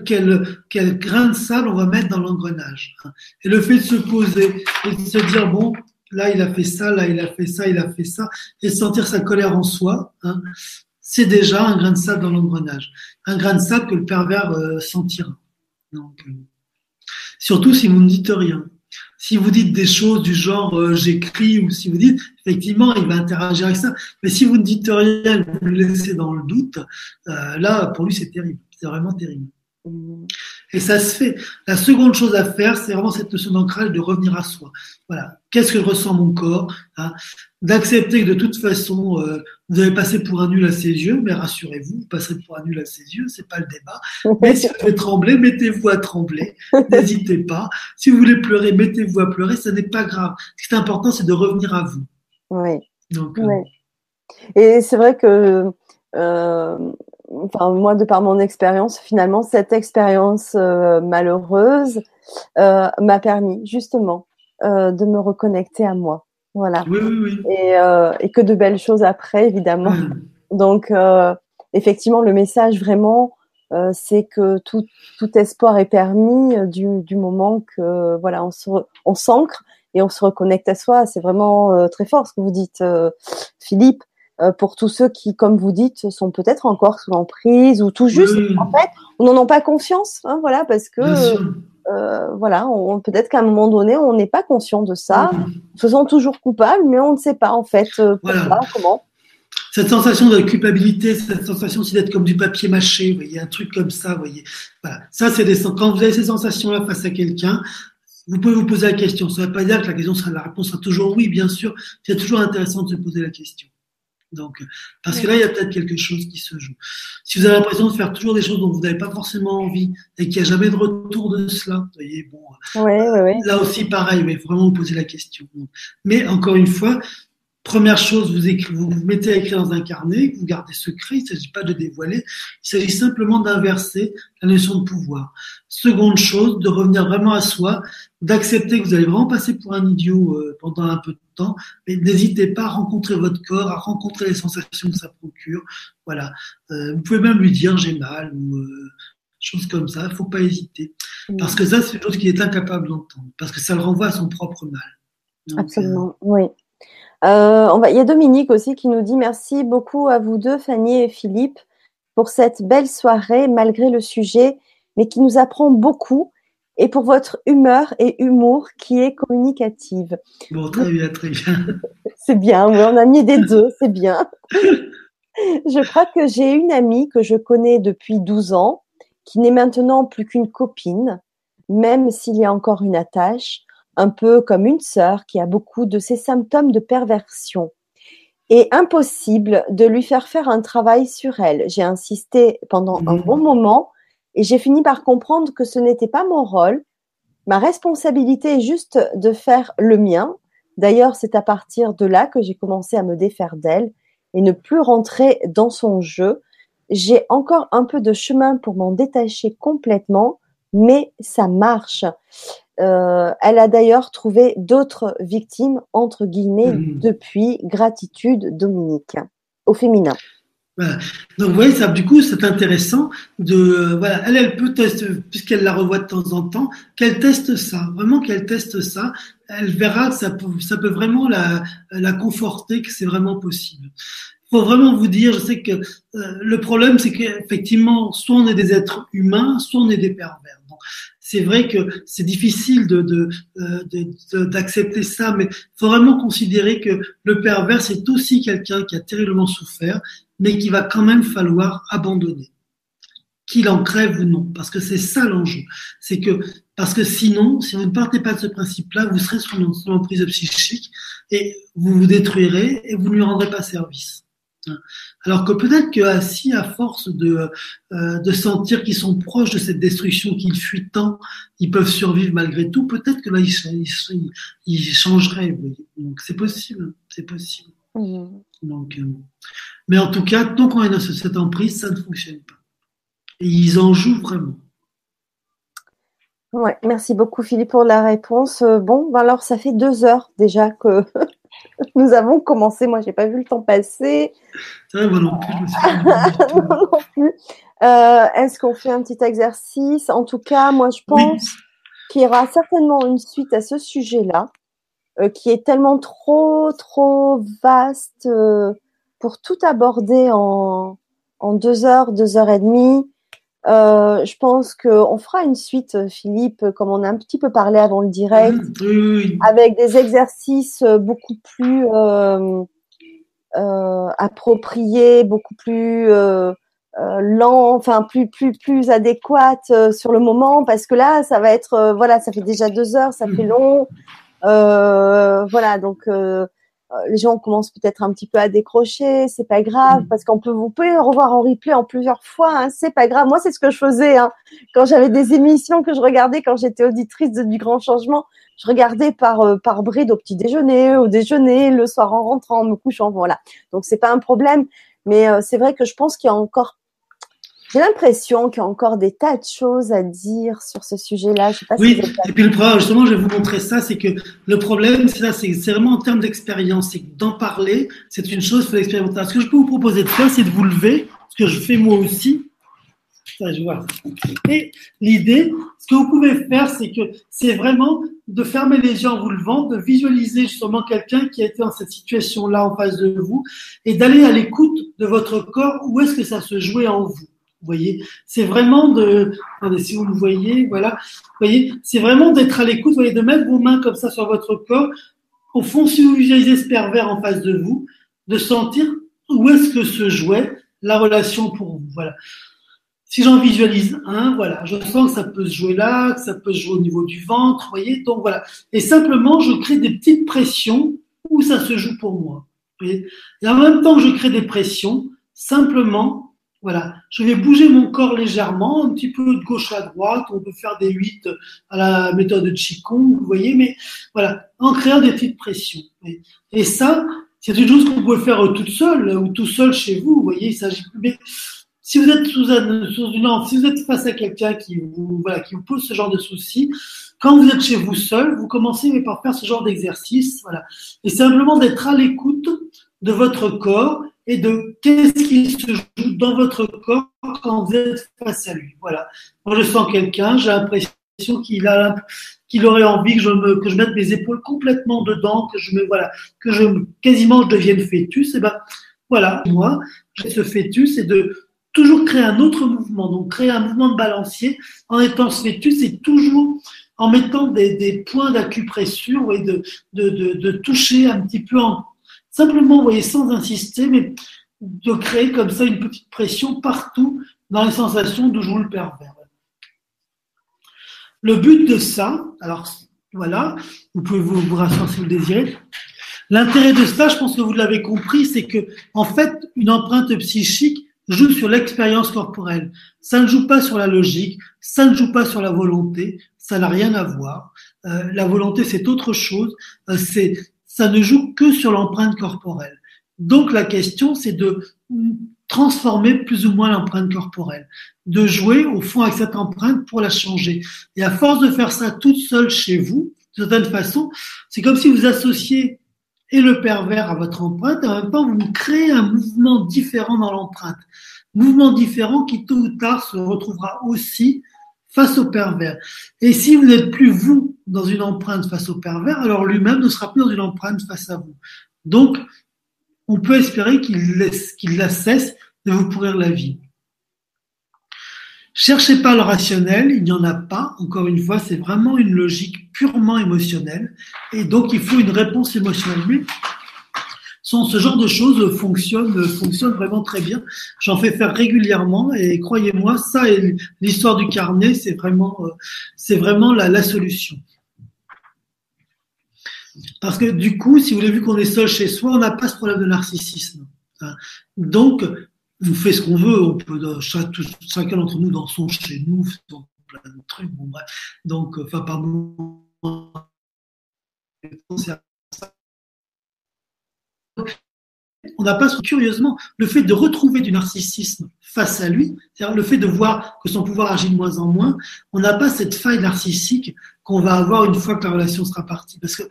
quel, grain de sable on va mettre dans l'engrenage. Hein. Et le fait de se poser et de se dire, bon, là il a fait ça, là il a fait ça, il a fait ça, et sentir sa colère en soi, hein, c'est déjà un grain de sable dans l'engrenage. Un grain de sable que le pervers euh, sentira. Donc, euh, surtout si vous ne dites rien. Si vous dites des choses du genre euh, j'écris ou si vous dites effectivement il va interagir avec ça, mais si vous ne dites rien, vous le laissez dans le doute, là pour lui c'est terrible, c'est vraiment terrible. Et ça se fait. La seconde chose à faire, c'est vraiment cette notion d'ancrage, de revenir à soi. Voilà. Qu'est-ce que ressent mon corps hein? D'accepter que de toute façon, euh, vous avez passé pour un nul à ses yeux, mais rassurez-vous, vous passerez pour un nul à ses yeux, c'est pas le débat. Mais si vous voulez trembler, mettez-vous à trembler. [LAUGHS] N'hésitez pas. Si vous voulez pleurer, mettez-vous à pleurer. Ce n'est pas grave. Ce qui est important, c'est de revenir à vous. Oui. Donc, oui. Et c'est vrai que euh, enfin moi de par mon expérience, finalement cette expérience euh, malheureuse euh, m'a permis justement euh, de me reconnecter à moi. Voilà. Oui, oui, oui. Et, et, que de belles choses après, évidemment. Donc effectivement, le message vraiment, c'est que tout, tout espoir est permis du, du moment que voilà, on se, on s'ancre et on se reconnecte à soi. C'est vraiment très fort ce que vous dites, Philippe. Euh, pour tous ceux qui, comme vous dites, sont peut-être encore sous emprise ou tout juste, en fait, on n'en a pas conscience, hein, voilà, parce que euh, voilà, peut-être qu'à un moment donné, on n'est pas conscient de ça, se faisant toujours coupable, mais on ne sait pas en fait euh, comment. Cette sensation de culpabilité, cette sensation aussi d'être comme du papier mâché, vous voyez, un truc comme ça, vous voyez. Voilà. Ça, c'est des quand vous avez ces sensations-là face à quelqu'un, vous pouvez vous poser la question. Ça ne veut pas dire que la question sera, la réponse sera toujours oui, bien sûr. C'est toujours intéressant de se poser la question. Donc, parce que là, il y a peut-être quelque chose qui se joue. Si vous avez l'impression de faire toujours des choses dont vous n'avez pas forcément envie et qu'il n'y a jamais de retour de cela, vous voyez, bon, là aussi pareil, mais vraiment vous poser la question. Mais encore une fois, Première chose, vous, vous vous mettez à écrire dans un carnet, vous gardez secret, il ne s'agit pas de dévoiler, il s'agit simplement d'inverser la notion de pouvoir. Seconde chose, de revenir vraiment à soi, d'accepter que vous allez vraiment passer pour un idiot euh, pendant un peu de temps, mais n'hésitez pas à rencontrer votre corps, à rencontrer les sensations que ça procure. Voilà. Euh, vous pouvez même lui dire j'ai mal ou euh, choses comme ça, il faut pas hésiter. Parce que ça, c'est une chose qu'il est incapable d'entendre, parce que ça le renvoie à son propre mal. Absolument, oui. Euh, il y a Dominique aussi qui nous dit merci beaucoup à vous deux, Fanny et Philippe, pour cette belle soirée malgré le sujet, mais qui nous apprend beaucoup et pour votre humeur et humour qui est communicative. Bon, très bien, très bien. [LAUGHS] c'est bien, oui, on a mis des deux, c'est bien. [LAUGHS] je crois que j'ai une amie que je connais depuis 12 ans, qui n'est maintenant plus qu'une copine, même s'il y a encore une attache, un peu comme une sœur qui a beaucoup de ces symptômes de perversion. Et impossible de lui faire faire un travail sur elle. J'ai insisté pendant un mmh. bon moment et j'ai fini par comprendre que ce n'était pas mon rôle. Ma responsabilité est juste de faire le mien. D'ailleurs, c'est à partir de là que j'ai commencé à me défaire d'elle et ne plus rentrer dans son jeu. J'ai encore un peu de chemin pour m'en détacher complètement, mais ça marche. Euh, elle a d'ailleurs trouvé d'autres victimes, entre guillemets, mmh. depuis gratitude Dominique, au féminin. Voilà. Donc, vous voyez, ça, du coup, c'est intéressant de, voilà, elle, elle peut tester, puisqu'elle la revoit de temps en temps, qu'elle teste ça, vraiment qu'elle teste ça. Elle verra que ça peut, ça peut vraiment la, la conforter, que c'est vraiment possible. Faut vraiment vous dire, je sais que euh, le problème, c'est qu'effectivement, soit on est des êtres humains, soit on est des pervers c'est vrai que c'est difficile de, euh, d'accepter ça, mais faut vraiment considérer que le pervers, c'est aussi quelqu'un qui a terriblement souffert, mais qui va quand même falloir abandonner. Qu'il en crève ou non, parce que c'est ça l'enjeu. C'est que, parce que sinon, si vous ne partez pas de ce principe-là, vous serez sur l'emprise psychique et vous vous détruirez et vous ne lui rendrez pas service. Alors que peut-être que si à force de, euh, de sentir qu'ils sont proches de cette destruction qu'ils fuient tant, ils peuvent survivre malgré tout, peut-être que là ils, ils, changeraient. Donc c'est possible, c'est possible. Mmh. Donc, euh, mais en tout tant qu'on est dans cette emprise, ça ne fonctionne pas. Et ils en jouent vraiment. Ouais, merci beaucoup Philippe pour la réponse. Euh, bon, ben alors ça fait deux heures déjà que nous avons commencé. Moi, j'ai pas vu le temps passer. C'est vrai, moi non plus. [LAUGHS] non plus. Euh, est-ce qu'on fait un petit exercice? En tout cas, moi, je pense qu'il y aura certainement une suite à ce sujet-là, euh, qui est tellement trop, trop vaste euh, pour tout aborder en, en deux heures, deux heures et demie. Euh, je pense qu'on fera une suite, Philippe, comme on a un petit peu parlé avant le direct, avec des exercices beaucoup plus euh, euh, appropriés, beaucoup plus euh, euh, lents, enfin plus plus plus adéquates sur le moment, parce que là, ça va être, voilà, ça fait déjà deux heures, ça fait long, voilà, donc euh, les gens commencent peut-être un petit peu à décrocher, c'est pas grave mm. parce qu'on peut vous pouvez revoir en replay en plusieurs fois, hein, c'est pas grave. Moi, c'est ce que je faisais hein. quand j'avais des émissions que je regardais quand j'étais auditrice du Grand Changement. Je regardais par euh, par bride au petit déjeuner, au déjeuner, le soir en rentrant, en me couchant, voilà. Donc c'est pas un problème, mais euh, c'est vrai que je pense qu'il y a encore j'ai l'impression qu'il y a encore des tas de choses à dire sur ce sujet-là. Je sais pas oui, et puis le problème, justement, je vais vous montrer ça, c'est que le problème, c'est ça, c'est vraiment en termes d'expérience, c'est d'en parler, c'est une chose, il faut l'expérimenter. Ce que je peux vous proposer de faire, c'est de vous lever, ce que je fais moi aussi. Ça, je vois. Et l'idée, ce que vous pouvez faire, c'est que c'est vraiment de fermer les yeux en vous levant, de visualiser justement quelqu'un qui a été dans cette situation-là en face de vous et d'aller à l'écoute de votre corps, où est-ce que ça se jouait en vous. Vous voyez, c'est vraiment de, attendez, si vous le voyez, voilà, vous voyez, c'est vraiment d'être à l'écoute, vous voyez, de mettre vos mains comme ça sur votre corps. Au fond, si vous visualisez ce pervers en face de vous, de sentir où est-ce que se jouait la relation pour vous, voilà. Si j'en visualise un, voilà, je sens que ça peut se jouer là, que ça peut se jouer au niveau du ventre, vous voyez, donc voilà. Et simplement, je crée des petites pressions où ça se joue pour moi. Vous voyez et en même temps que je crée des pressions, simplement, voilà, je vais bouger mon corps légèrement, un petit peu de gauche à droite. On peut faire des 8 à la méthode de Qigong, vous voyez, mais voilà, en créant des petites pressions. Et ça, c'est une chose que vous pouvez faire toute seule ou tout seul chez vous. Vous voyez, il s'agit. Mais si vous êtes sous, un, sous si vous êtes face à quelqu'un qui vous, voilà, qui vous pose ce genre de soucis, quand vous êtes chez vous seul, vous commencez par faire ce genre d'exercice, voilà, et simplement d'être à l'écoute de votre corps et de qu'est-ce qui se joue dans votre corps quand vous êtes face à lui. Voilà. Moi, je sens quelqu'un, j'ai l'impression qu'il a qu'il aurait envie que je me que je mette mes épaules complètement dedans, que je me voilà, que je quasiment je devienne fœtus. Et ben voilà, moi, j'ai ce fœtus et de toujours créer un autre mouvement, donc créer un mouvement de balancier en étant ce fœtus et toujours en mettant des, points d'acupression et de, de, de, toucher un petit peu en simplement, vous voyez, sans insister, mais de créer comme ça une petite pression partout dans les sensations d'où joue le pervers. Le but de ça, alors voilà, vous pouvez vous, rasseoir si vous le désirez. L'intérêt de ça, je pense que vous l'avez compris, c'est que en fait, une empreinte psychique joue sur l'expérience corporelle. Ça ne joue pas sur la logique, ça ne joue pas sur la volonté, ça n'a rien à voir. Euh, la volonté, c'est autre chose. Euh, c'est, ça ne joue que sur l'empreinte corporelle. Donc la question, c'est de transformer plus ou moins l'empreinte corporelle, de jouer au fond avec cette empreinte pour la changer. Et à force de faire ça toute seule chez vous, de certaine façon, c'est comme si vous associez et le pervers à votre empreinte, et en même temps, vous créez un mouvement différent dans l'empreinte. Mouvement différent qui, tôt ou tard, se retrouvera aussi face au pervers. Et si vous n'êtes plus vous dans une empreinte face au pervers, alors lui-même ne sera plus dans une empreinte face à vous. Donc, on peut espérer qu'il la cesse de vous pourrir la vie. Cherchez pas le rationnel, il n'y en a pas. Encore une fois, c'est vraiment une logique purement émotionnelle. Et donc, il faut une réponse émotionnelle. Mais ce genre de choses fonctionne, fonctionne vraiment très bien. J'en fais faire régulièrement et croyez-moi, ça et l'histoire du carnet, c'est vraiment, euh, c'est vraiment la solution. Parce que du coup, si vous voulez, vu qu'on est seul chez soi, on n'a pas ce problème de narcissisme. Hein. Donc, on fait ce qu'on veut, on peut, chacun d'entre nous dans son chez nous, faisant plein de trucs, bon bref. Donc, enfin, pardon. On n'a pas, curieusement, le fait de retrouver du narcissisme face à lui, c'est-à-dire le fait de voir que son pouvoir agit de moins en moins, on n'a pas cette faille narcissique qu'on va avoir une fois que la relation sera partie. Parce que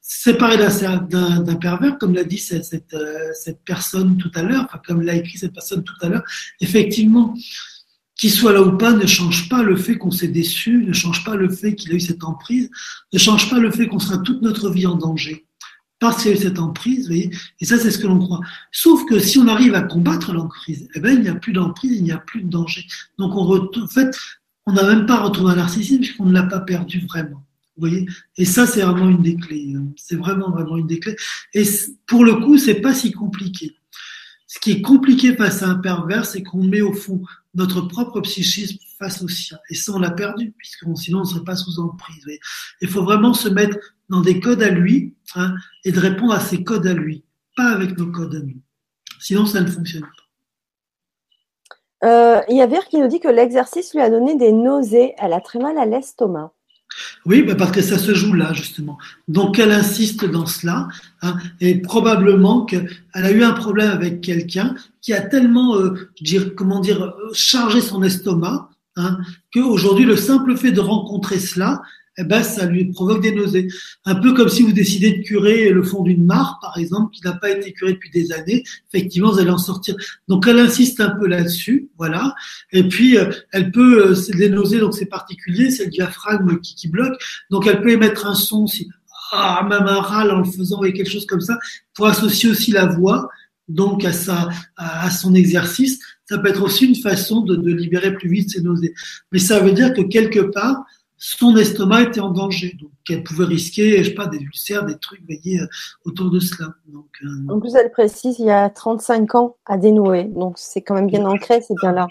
séparé d'un pervers, comme l'a dit euh, cette, personne tout à l'heure, enfin, comme l'a écrit cette personne tout à l'heure, effectivement, qu'il soit là ou pas ne change pas le fait qu'on s'est déçu, ne change pas le fait qu'il a eu cette emprise, ne change pas le fait qu'on sera toute notre vie en danger. Parce qu'il y a eu cette emprise, vous voyez, et ça c'est ce que l'on croit. Sauf que si on arrive à combattre l'emprise, eh ben, il n'y a plus d'emprise, il n'y a plus de danger. Donc on en fait, on n'a même pas retrouvé un narcissisme puisqu'on ne l'a pas perdu vraiment. Vous voyez? Et ça, c'est vraiment une des clés. Hein. C'est vraiment, vraiment une des clés. Et pour le coup, c'est pas si compliqué. Ce qui est compliqué face à un pervers, c'est qu'on met au fond notre propre psychisme face au sien. Et ça, on l'a perdu, puisque sinon, on ne serait pas sous emprise. Il faut vraiment se mettre dans des codes à lui hein, et de répondre à ces codes à lui, pas avec nos codes à nous. Sinon, ça ne fonctionne pas. Euh, il y a Vert qui nous dit que l'exercice lui a donné des nausées. Elle a très mal à l'estomac. Oui, bah, parce que ça se joue là, justement. Donc, elle insiste dans cela, hein, et probablement qu'elle a eu un problème avec quelqu'un qui a tellement, euh, comment dire, chargé son estomac, hein, qu'aujourd'hui, le simple fait de rencontrer cela, eh ben, ça lui provoque des nausées. Un peu comme si vous décidez de curer le fond d'une mare, par exemple, qui n'a pas été curé depuis des années. Effectivement, vous allez en sortir. Donc, elle insiste un peu là-dessus, voilà. Et puis, euh, elle peut, euh, c'est des nausées, donc c'est particulier, c'est le diaphragme qui, qui, bloque. Donc, elle peut émettre un son, si, ah, même un râle en le faisant, ou quelque chose comme ça, pour associer aussi la voix, donc à sa, à, son exercice. Ça peut être aussi une façon de, de libérer plus vite ses nausées. Mais ça veut dire que quelque part, son estomac était en danger. Donc, elle pouvait risquer, je sais pas, des ulcères, des trucs, voyez, euh, autour de cela. Donc, euh, En plus, elle précise, il y a 35 ans à dénouer. Donc, c'est quand même bien ancré, c'est bien là.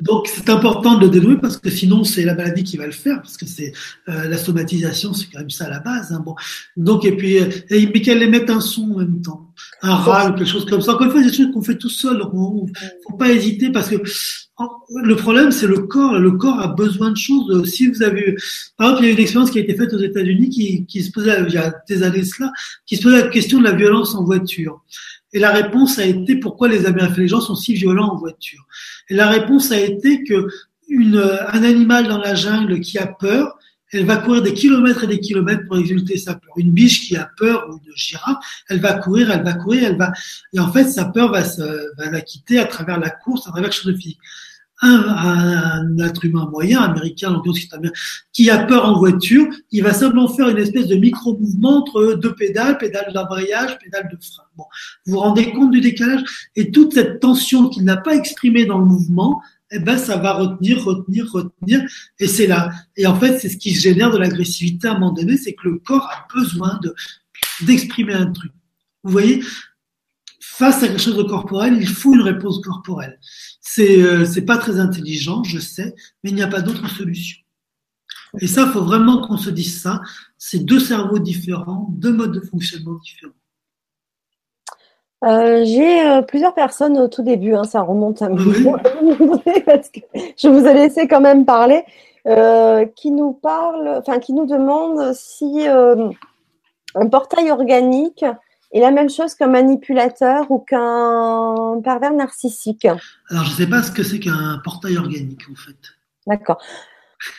Donc c'est important de le dénouer parce que sinon c'est la maladie qui va le faire parce que c'est euh, la somatisation c'est quand même ça à la base. Hein, bon donc et puis et, mais qu'elle émette un son en même temps, un râle quelque chose comme ça. Encore une fois des choses qu'on fait tout seul donc on, faut pas hésiter parce que le problème, c'est le corps. Le corps a besoin de choses. Si vous avez, par exemple, il y a une expérience qui a été faite aux États-Unis qui, qui se posait, il y a des années cela, qui se posait la question de la violence en voiture. Et la réponse a été pourquoi les Américains, les gens sont si violents en voiture. Et la réponse a été que une, un animal dans la jungle qui a peur, elle va courir des kilomètres et des kilomètres pour exulter sa peur. Une biche qui a peur ou une girafe, elle va courir, elle va courir, elle va, et en fait, sa peur va, se, va la quitter à travers la course, à travers quelque chose physique. un, être humain moyen, américain, qui a peur en voiture, il va simplement faire une espèce de micro-mouvement entre deux pédales, pédale d'embrayage, pédale de frein. Bon, vous vous rendez compte du décalage? Et toute cette tension qu'il n'a pas exprimée dans le mouvement, eh ben, ça va retenir, retenir, retenir, et c'est là. Et en fait, c'est ce qui génère de l'agressivité à un moment donné, c'est que le corps a besoin de d'exprimer un truc. Vous voyez, face à quelque chose de corporel, il faut une réponse corporelle. C'est euh, c'est pas très intelligent, je sais, mais il n'y a pas d'autre solution. Et ça, faut vraiment qu'on se dise ça. C'est deux cerveaux différents, deux modes de fonctionnement différents. Euh, j'ai euh, plusieurs personnes au tout début, hein, ça remonte un [LAUGHS] peu, parce que je vous ai laissé quand même parler, qui nous parlent, enfin qui nous demandent si un portail organique est la même chose qu'un manipulateur ou qu'un pervers narcissique Alors, je ne sais pas ce que c'est qu'un portail organique, en fait. D'accord.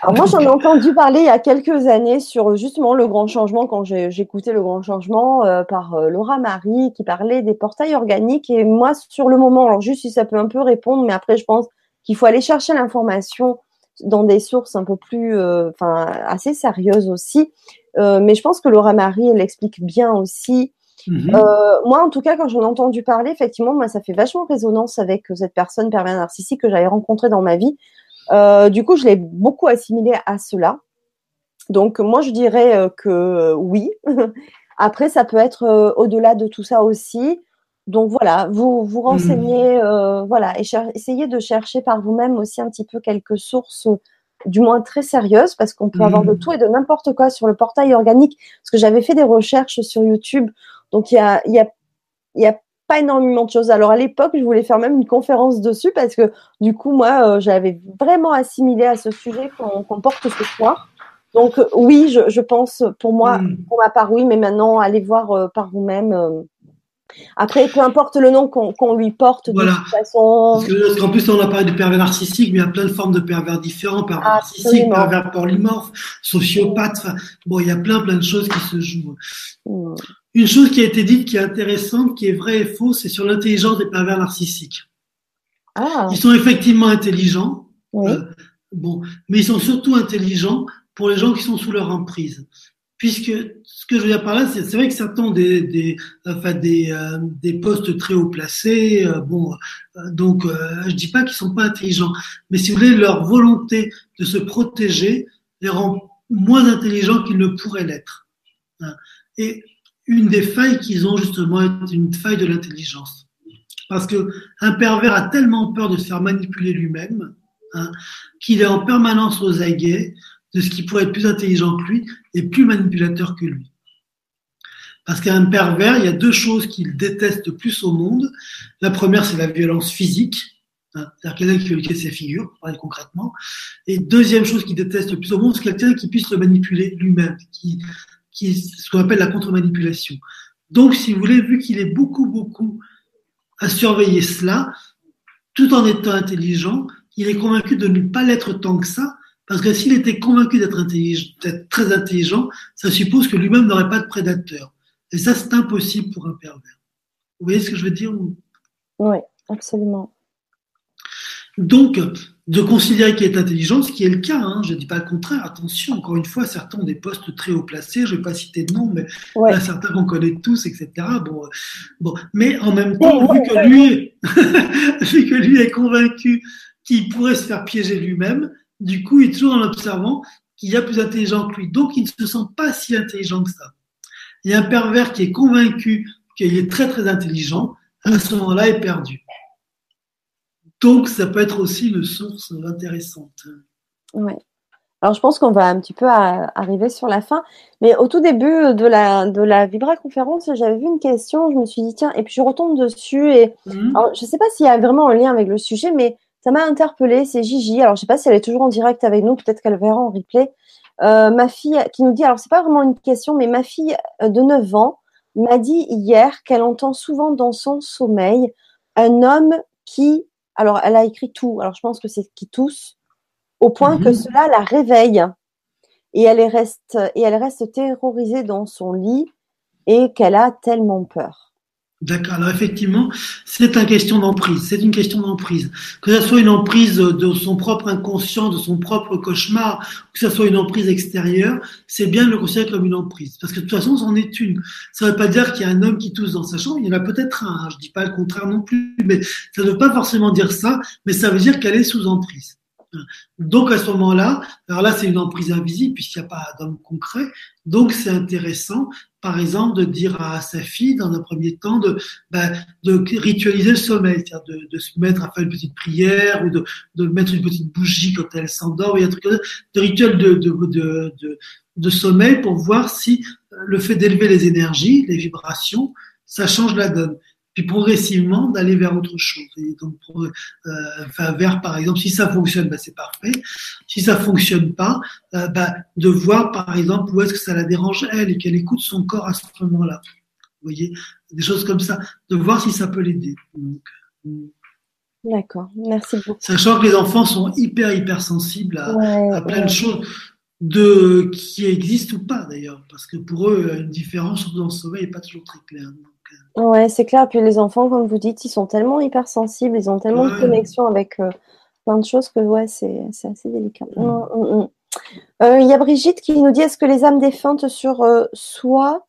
Alors moi, j'en ai entendu parler il y a quelques années sur justement le grand changement, quand j'ai écouté le grand changement euh, par euh, Laura Marie qui parlait des portails organiques. Et moi, sur le moment, alors juste si ça peut un peu répondre, mais après, je pense qu'il faut aller chercher l'information dans des sources un peu plus, euh, enfin, assez sérieuses aussi. mais je pense que Laura Marie, elle explique bien aussi Mhm. Moi, en tout cas, quand j'en ai entendu parler, effectivement, moi, ça fait vachement résonance avec cette personne pervers narcissique que j'avais rencontrée dans ma vie. Euh, du coup, je l'ai beaucoup assimilé à cela. Donc, moi, je dirais euh, que oui. [LAUGHS] Après, ça peut être au-delà de tout ça aussi. Donc voilà, vous vous mhm. renseignez, voilà, et essayez de chercher par vous-même aussi un petit peu quelques sources du moins très sérieuses, parce qu'on peut avoir de mhm. tout et de n'importe quoi sur le portail organique. Parce que j'avais fait des recherches sur YouTube donc il y a, y, a, y a pas énormément de choses. Alors à l'époque, je voulais faire même une conférence dessus parce que du coup, moi, euh, j'avais vraiment assimilé à ce sujet qu'on porte ce soir. Donc euh, oui, je, je, pense pour moi, hmm. pour ma part, oui, mais maintenant, allez voir euh, par vous-même. Après, peu importe le nom qu'on lui porte, de toute façon. Parce qu'en plus, on a parlé de pervers narcissique, mais il y a plein de formes de pervers différents. Pervers narcissique, pervers polymorphe, sociopathe. bon, il y a plein, plein de choses qui se jouent. Hmm. Une chose qui a été dite qui est intéressante, qui est vraie et fausse, c'est sur l'intelligence des pervers narcissiques. Ah. Ils sont effectivement intelligents, euh, bon, mais ils sont surtout intelligents pour les gens qui sont sous leur emprise. Puisque ce que je veux dire par là, c'est, vrai que certains ont des, des, enfin des, euh, des postes très haut placés. Euh, bon, donc je dis pas qu'ils sont pas intelligents, mais si vous voulez, leur volonté de se protéger les rend moins intelligents qu'ils ne pourraient l'être. Hein. Et une des failles qu'ils ont justement est une faille de l'intelligence. Parce que un pervers a tellement peur de se faire manipuler lui-même hein, qu'il est en permanence aux aguets de ce qui pourrait être plus intelligent que lui et plus manipulateur que lui. Parce qu'un pervers, il y a deux choses qu'il déteste plus au monde. La première, c'est la violence physique, hein, c'est-à-dire quelqu'un qui veut lui ses figures, pour parler concrètement. Et deuxième chose qu'il déteste plus au monde, c'est quelqu'un qui puisse le manipuler lui-même, qui qui ce qu'on appelle la contre-manipulation. Donc, si vous voulez, vu qu'il est beaucoup, beaucoup à surveiller cela, tout en étant intelligent, il est convaincu de ne pas l'être tant que ça, parce que s'il était convaincu d'être très intelligent, ça suppose que lui-même n'aurait pas de prédateur. Et ça, c'est impossible pour un pervers. Vous voyez ce que je veux dire Oui, absolument. Donc, de considérer qu'il est intelligent, ce qui est le cas, hein, je ne dis pas le contraire, attention, encore une fois, certains ont des postes très haut placés, je ne vais pas citer de nom, mais il y a certains qu'on connaît tous, etc. Bon, euh, bon, mais en même temps, vu, que lui, [LAUGHS] vu que lui est convaincu qu'il pourrait se faire piéger lui-même, du coup, il est toujours en observant qu'il y a plus intelligent que lui, donc il ne se sent pas si intelligent que ça. Il y a un pervers qui est convaincu qu'il est très très intelligent, à ce moment-là, est perdu. Donc, ça peut être aussi une source intéressante. Oui. Alors, je pense qu'on va un petit peu arriver sur la fin. Mais au tout début de la, de la Vibra conférence, j'avais vu une question. Je me suis dit, tiens, et puis je retombe dessus. Et mhm. je ne sais pas s'il y a vraiment un lien avec le sujet, mais ça m'a interpellée. C'est Gigi. Alors, je ne sais pas si elle est toujours en direct avec nous. Peut-être qu'elle verra en replay. Euh, ma fille qui nous dit, alors, c'est pas vraiment une question, mais ma fille euh, de 9 ans m'a dit hier qu'elle entend souvent dans son sommeil un homme qui alors, elle a écrit tout. Alors, je pense que c'est qui tousse, au point que mhm. cela la réveille. Et elle reste, et elle reste terrorisée dans son lit et qu'elle a tellement peur. D'accord. Alors effectivement, c'est une question d'emprise. C'est une question d'emprise. Que ce soit une emprise de son propre inconscient, de son propre cauchemar, que ce soit une emprise extérieure, c'est bien de le considérer comme une emprise. Parce que de toute façon, c'en est une. Ça ne veut pas dire qu'il y a un homme qui tousse dans sa chambre. Il y en a peut-être un. Hein. Je dis pas le contraire non plus, mais ça ne veut pas forcément dire ça. Mais ça veut dire qu'elle est sous emprise. Donc à ce moment-là, alors là c'est une emprise invisible puisqu'il n'y a pas d'homme concret. Donc c'est intéressant, par exemple, de dire à sa fille dans un premier temps de, ben, ritualiser le sommeil, c'est-à-dire de, se mettre à faire une petite prière ou de, mettre une petite bougie quand elle s'endort, un truc de rituel de, de, de, de sommeil pour voir si le fait d'élever les énergies, les vibrations, ça change la donne puis progressivement d'aller vers autre chose. Et donc, euh, enfin, vers, par exemple, si ça fonctionne, ben, c'est parfait. Si ça fonctionne pas, euh, ben, de voir, par exemple, où est-ce que ça la dérange elle et qu'elle écoute son corps à ce moment-là. Vous voyez, des choses comme ça, de voir si ça peut l'aider. Euh, D'accord, merci beaucoup. Sachant que les enfants sont hyper, hyper sensibles à, à plein de choses de qui existent ou pas d'ailleurs, parce que pour eux, une différence dans le sommeil n'est pas toujours très claire. Ouais, c'est clair. Puis les enfants, comme vous dites, ils sont tellement hypersensibles, ils ont tellement de connexion avec euh, plein de choses que ouais, c'est assez délicat. Mm. Mm, mm, euh, il y a Brigitte qui nous dit est-ce que les âmes défuntes sur euh, soi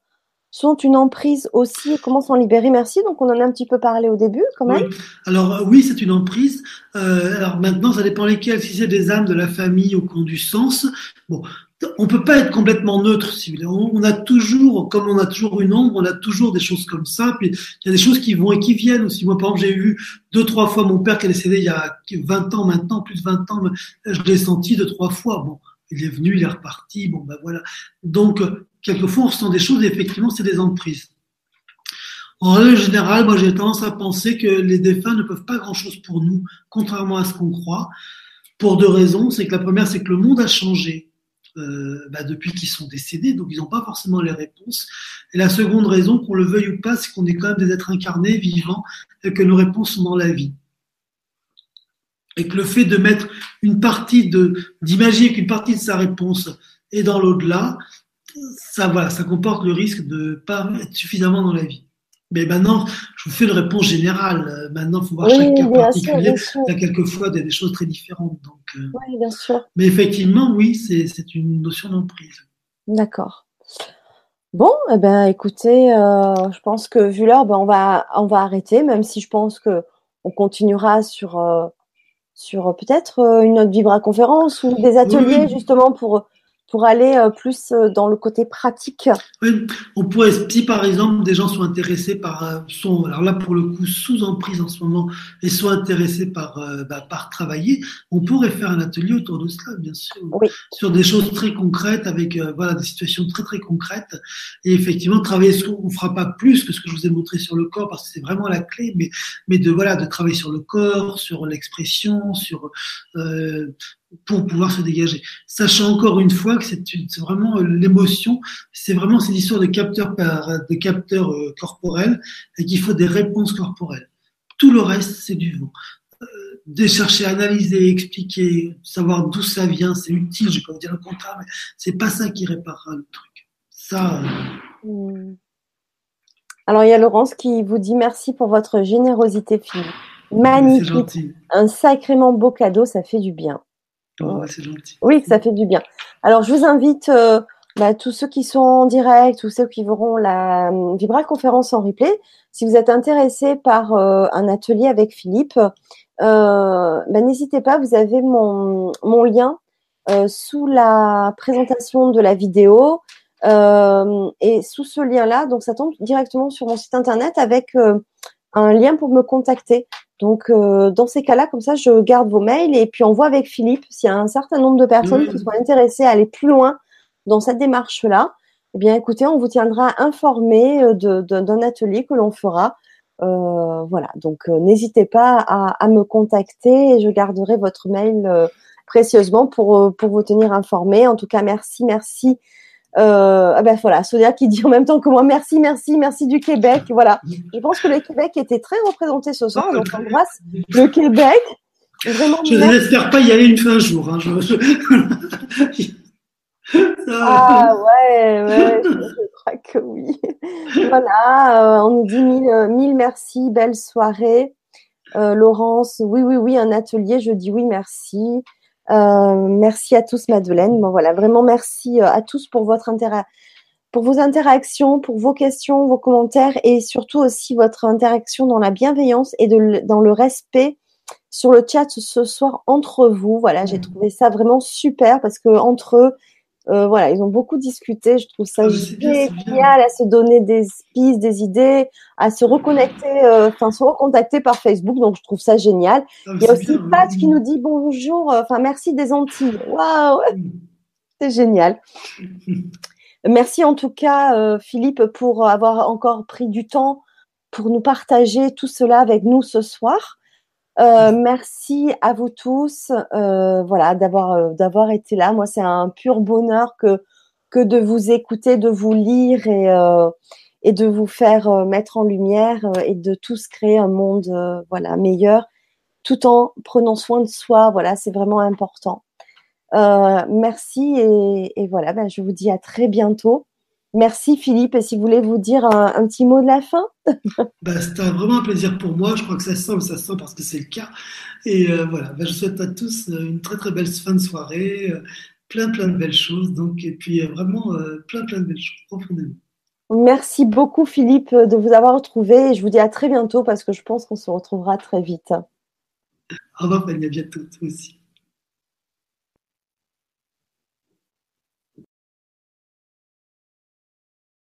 sont une emprise aussi Comment s'en libérer? Merci. Donc, on en a un petit peu parlé au début, quand même. Alors, oui, c'est une emprise. alors maintenant, ça dépend lesquelles. Si c'est des âmes de la famille ou qui ont du sens, bon, on peut pas être complètement neutre. Si on, a toujours, comme on a toujours une ombre, on a toujours des choses comme ça. Puis il y a des choses qui vont et qui viennent aussi. Moi, par exemple, j'ai vu deux, trois fois mon père qui est décédé il y a 20 ans maintenant, plus de 20 ans. Je l'ai senti deux, trois fois. Bon, il est venu, il est reparti. Bon, ben voilà. Donc, quelquefois, on ressent des choses et effectivement, c'est des emprises. En règle générale, moi, j'ai tendance à penser que les défunts ne peuvent pas grand-chose pour nous, contrairement à ce qu'on croit, pour deux raisons. C'est que la première, c'est que le monde a changé euh, bah, depuis qu'ils sont décédés, donc ils n'ont pas forcément les réponses. Et la seconde raison, qu'on le veuille ou pas, c'est qu'on est quand même des êtres incarnés, vivants, et que nos réponses sont dans la vie. Et que le fait de mettre une partie de, d'imaginer qu'une partie de sa réponse est dans l'au-delà, ça, voilà, ça comporte le risque de pas être suffisamment dans la vie. Mais maintenant, je vous fais une réponse générale. Euh, maintenant, il faut voir chaque cas particulier. Il y a quelquefois des, choses très différentes. Donc, euh, oui, bien sûr. Mais effectivement, oui, c'est une notion d'emprise. D'accord. Bon, eh ben, écoutez, euh, je pense que vu l'heure, ben, on, va, on va arrêter, même si je pense que on continuera sur, sur peut-être une autre Vibra conférence ou des ateliers justement pour pour aller euh, plus euh, dans le côté pratique. Oui, on pourrait, si par exemple des gens sont intéressés par, euh, sont, alors là pour le coup sous emprise en ce moment, et sont intéressés par, bah, par travailler, on pourrait faire un atelier autour de cela, bien sûr, oui. sur des choses très concrètes, avec voilà des situations très très concrètes, et effectivement travailler sur, on fera pas plus que ce que je vous ai montré sur le corps, parce que c'est vraiment la clé, mais mais de voilà de travailler sur le corps, sur l'expression, sur euh, pour pouvoir se dégager. Sachant encore une fois que c'est vraiment euh, l'émotion, c'est vraiment cette histoire de capteurs, de capteurs euh, corporels et qu'il faut des réponses corporelles. Tout le reste, c'est du vent. Euh, de chercher à analyser, expliquer, savoir d'où ça vient, c'est utile, je peux pas dire le contraire, mais c'est pas ça qui réparera le truc. Ça. Hmm. Alors il y a Laurence qui vous dit merci pour votre générosité fine. Magnifique. Un sacrément beau cadeau, ça fait du bien. Oh, oui, ça fait du bien. Alors, je vous invite, euh, bah, tous ceux qui sont en direct, tous ceux qui verront la euh, Vibra conférence en replay, si vous êtes intéressé par euh, un atelier avec Philippe, bah, n'hésitez pas, vous avez mon, mon lien sous la présentation de la vidéo. et sous ce lien-là, donc ça tombe directement sur mon site internet avec un lien pour me contacter. Donc, euh, dans ces cas-là, comme ça, je garde vos mails et puis on voit avec Philippe s'il y a un certain nombre de personnes qui sont intéressées à aller plus loin dans cette démarche-là. Eh bien, écoutez, on vous tiendra informé euh, d'un atelier que l'on fera. Euh, voilà, donc n'hésitez pas à, me contacter et je garderai votre mail précieusement pour, pour vous tenir informé. En tout cas, merci, merci ah ben voilà, Sonia qui dit en même temps que moi merci, merci, merci du Québec. Voilà, je pense que le Québec était très représenté ce soir, donc embrasse le Québec. Vraiment, je n'espère pas y aller une fin un jour. Hein. [LAUGHS] ah ouais, ouais, je crois que oui. voilà, on nous dit mille, mille merci, belle soirée. Laurence, oui, oui, oui, un atelier, je dis oui, merci. Merci à tous, Madeleine. Bon, voilà, vraiment merci à tous pour votre intérêt pour vos interactions, pour vos questions, vos commentaires et surtout aussi votre interaction dans la bienveillance et de, dans le respect sur le chat ce soir entre vous. Voilà, j'ai trouvé ça vraiment super parce que entre eux, euh, voilà, ils ont beaucoup discuté. Je trouve ça ah, génial à se donner des pistes, des idées, à se reconnecter, euh, enfin se recontacter par Facebook. Donc je trouve ça génial. Ah, Il y a aussi Pat qui nous dit bonjour, euh, enfin merci des Antilles. Waouh, mm. c'est génial. [LAUGHS] Merci en tout cas, euh, Philippe, pour avoir encore pris du temps pour nous partager tout cela avec nous ce soir. Euh, merci à vous tous, euh, voilà, d'avoir d'avoir été là. Moi, c'est un pur bonheur que que de vous écouter, de vous lire et et de vous faire mettre en lumière et de tous créer un monde voilà meilleur, tout en prenant soin de soi. Voilà, c'est vraiment important. Euh, merci et, voilà, ben, je vous dis à très bientôt. Merci Philippe, et si vous voulez vous dire un, petit mot de la fin? [LAUGHS] Ben, C'était vraiment un plaisir pour moi, je crois que ça sent, ça sent parce que c'est le cas. Et euh, voilà, ben, je souhaite à tous euh, une très très belle fin de soirée, plein plein de belles choses, donc, et puis vraiment plein plein de belles choses, profondément. Merci beaucoup Philippe de vous avoir retrouvé et je vous dis à très bientôt parce que je pense qu'on se retrouvera très vite. Au revoir Fanny, à bientôt, toi aussi.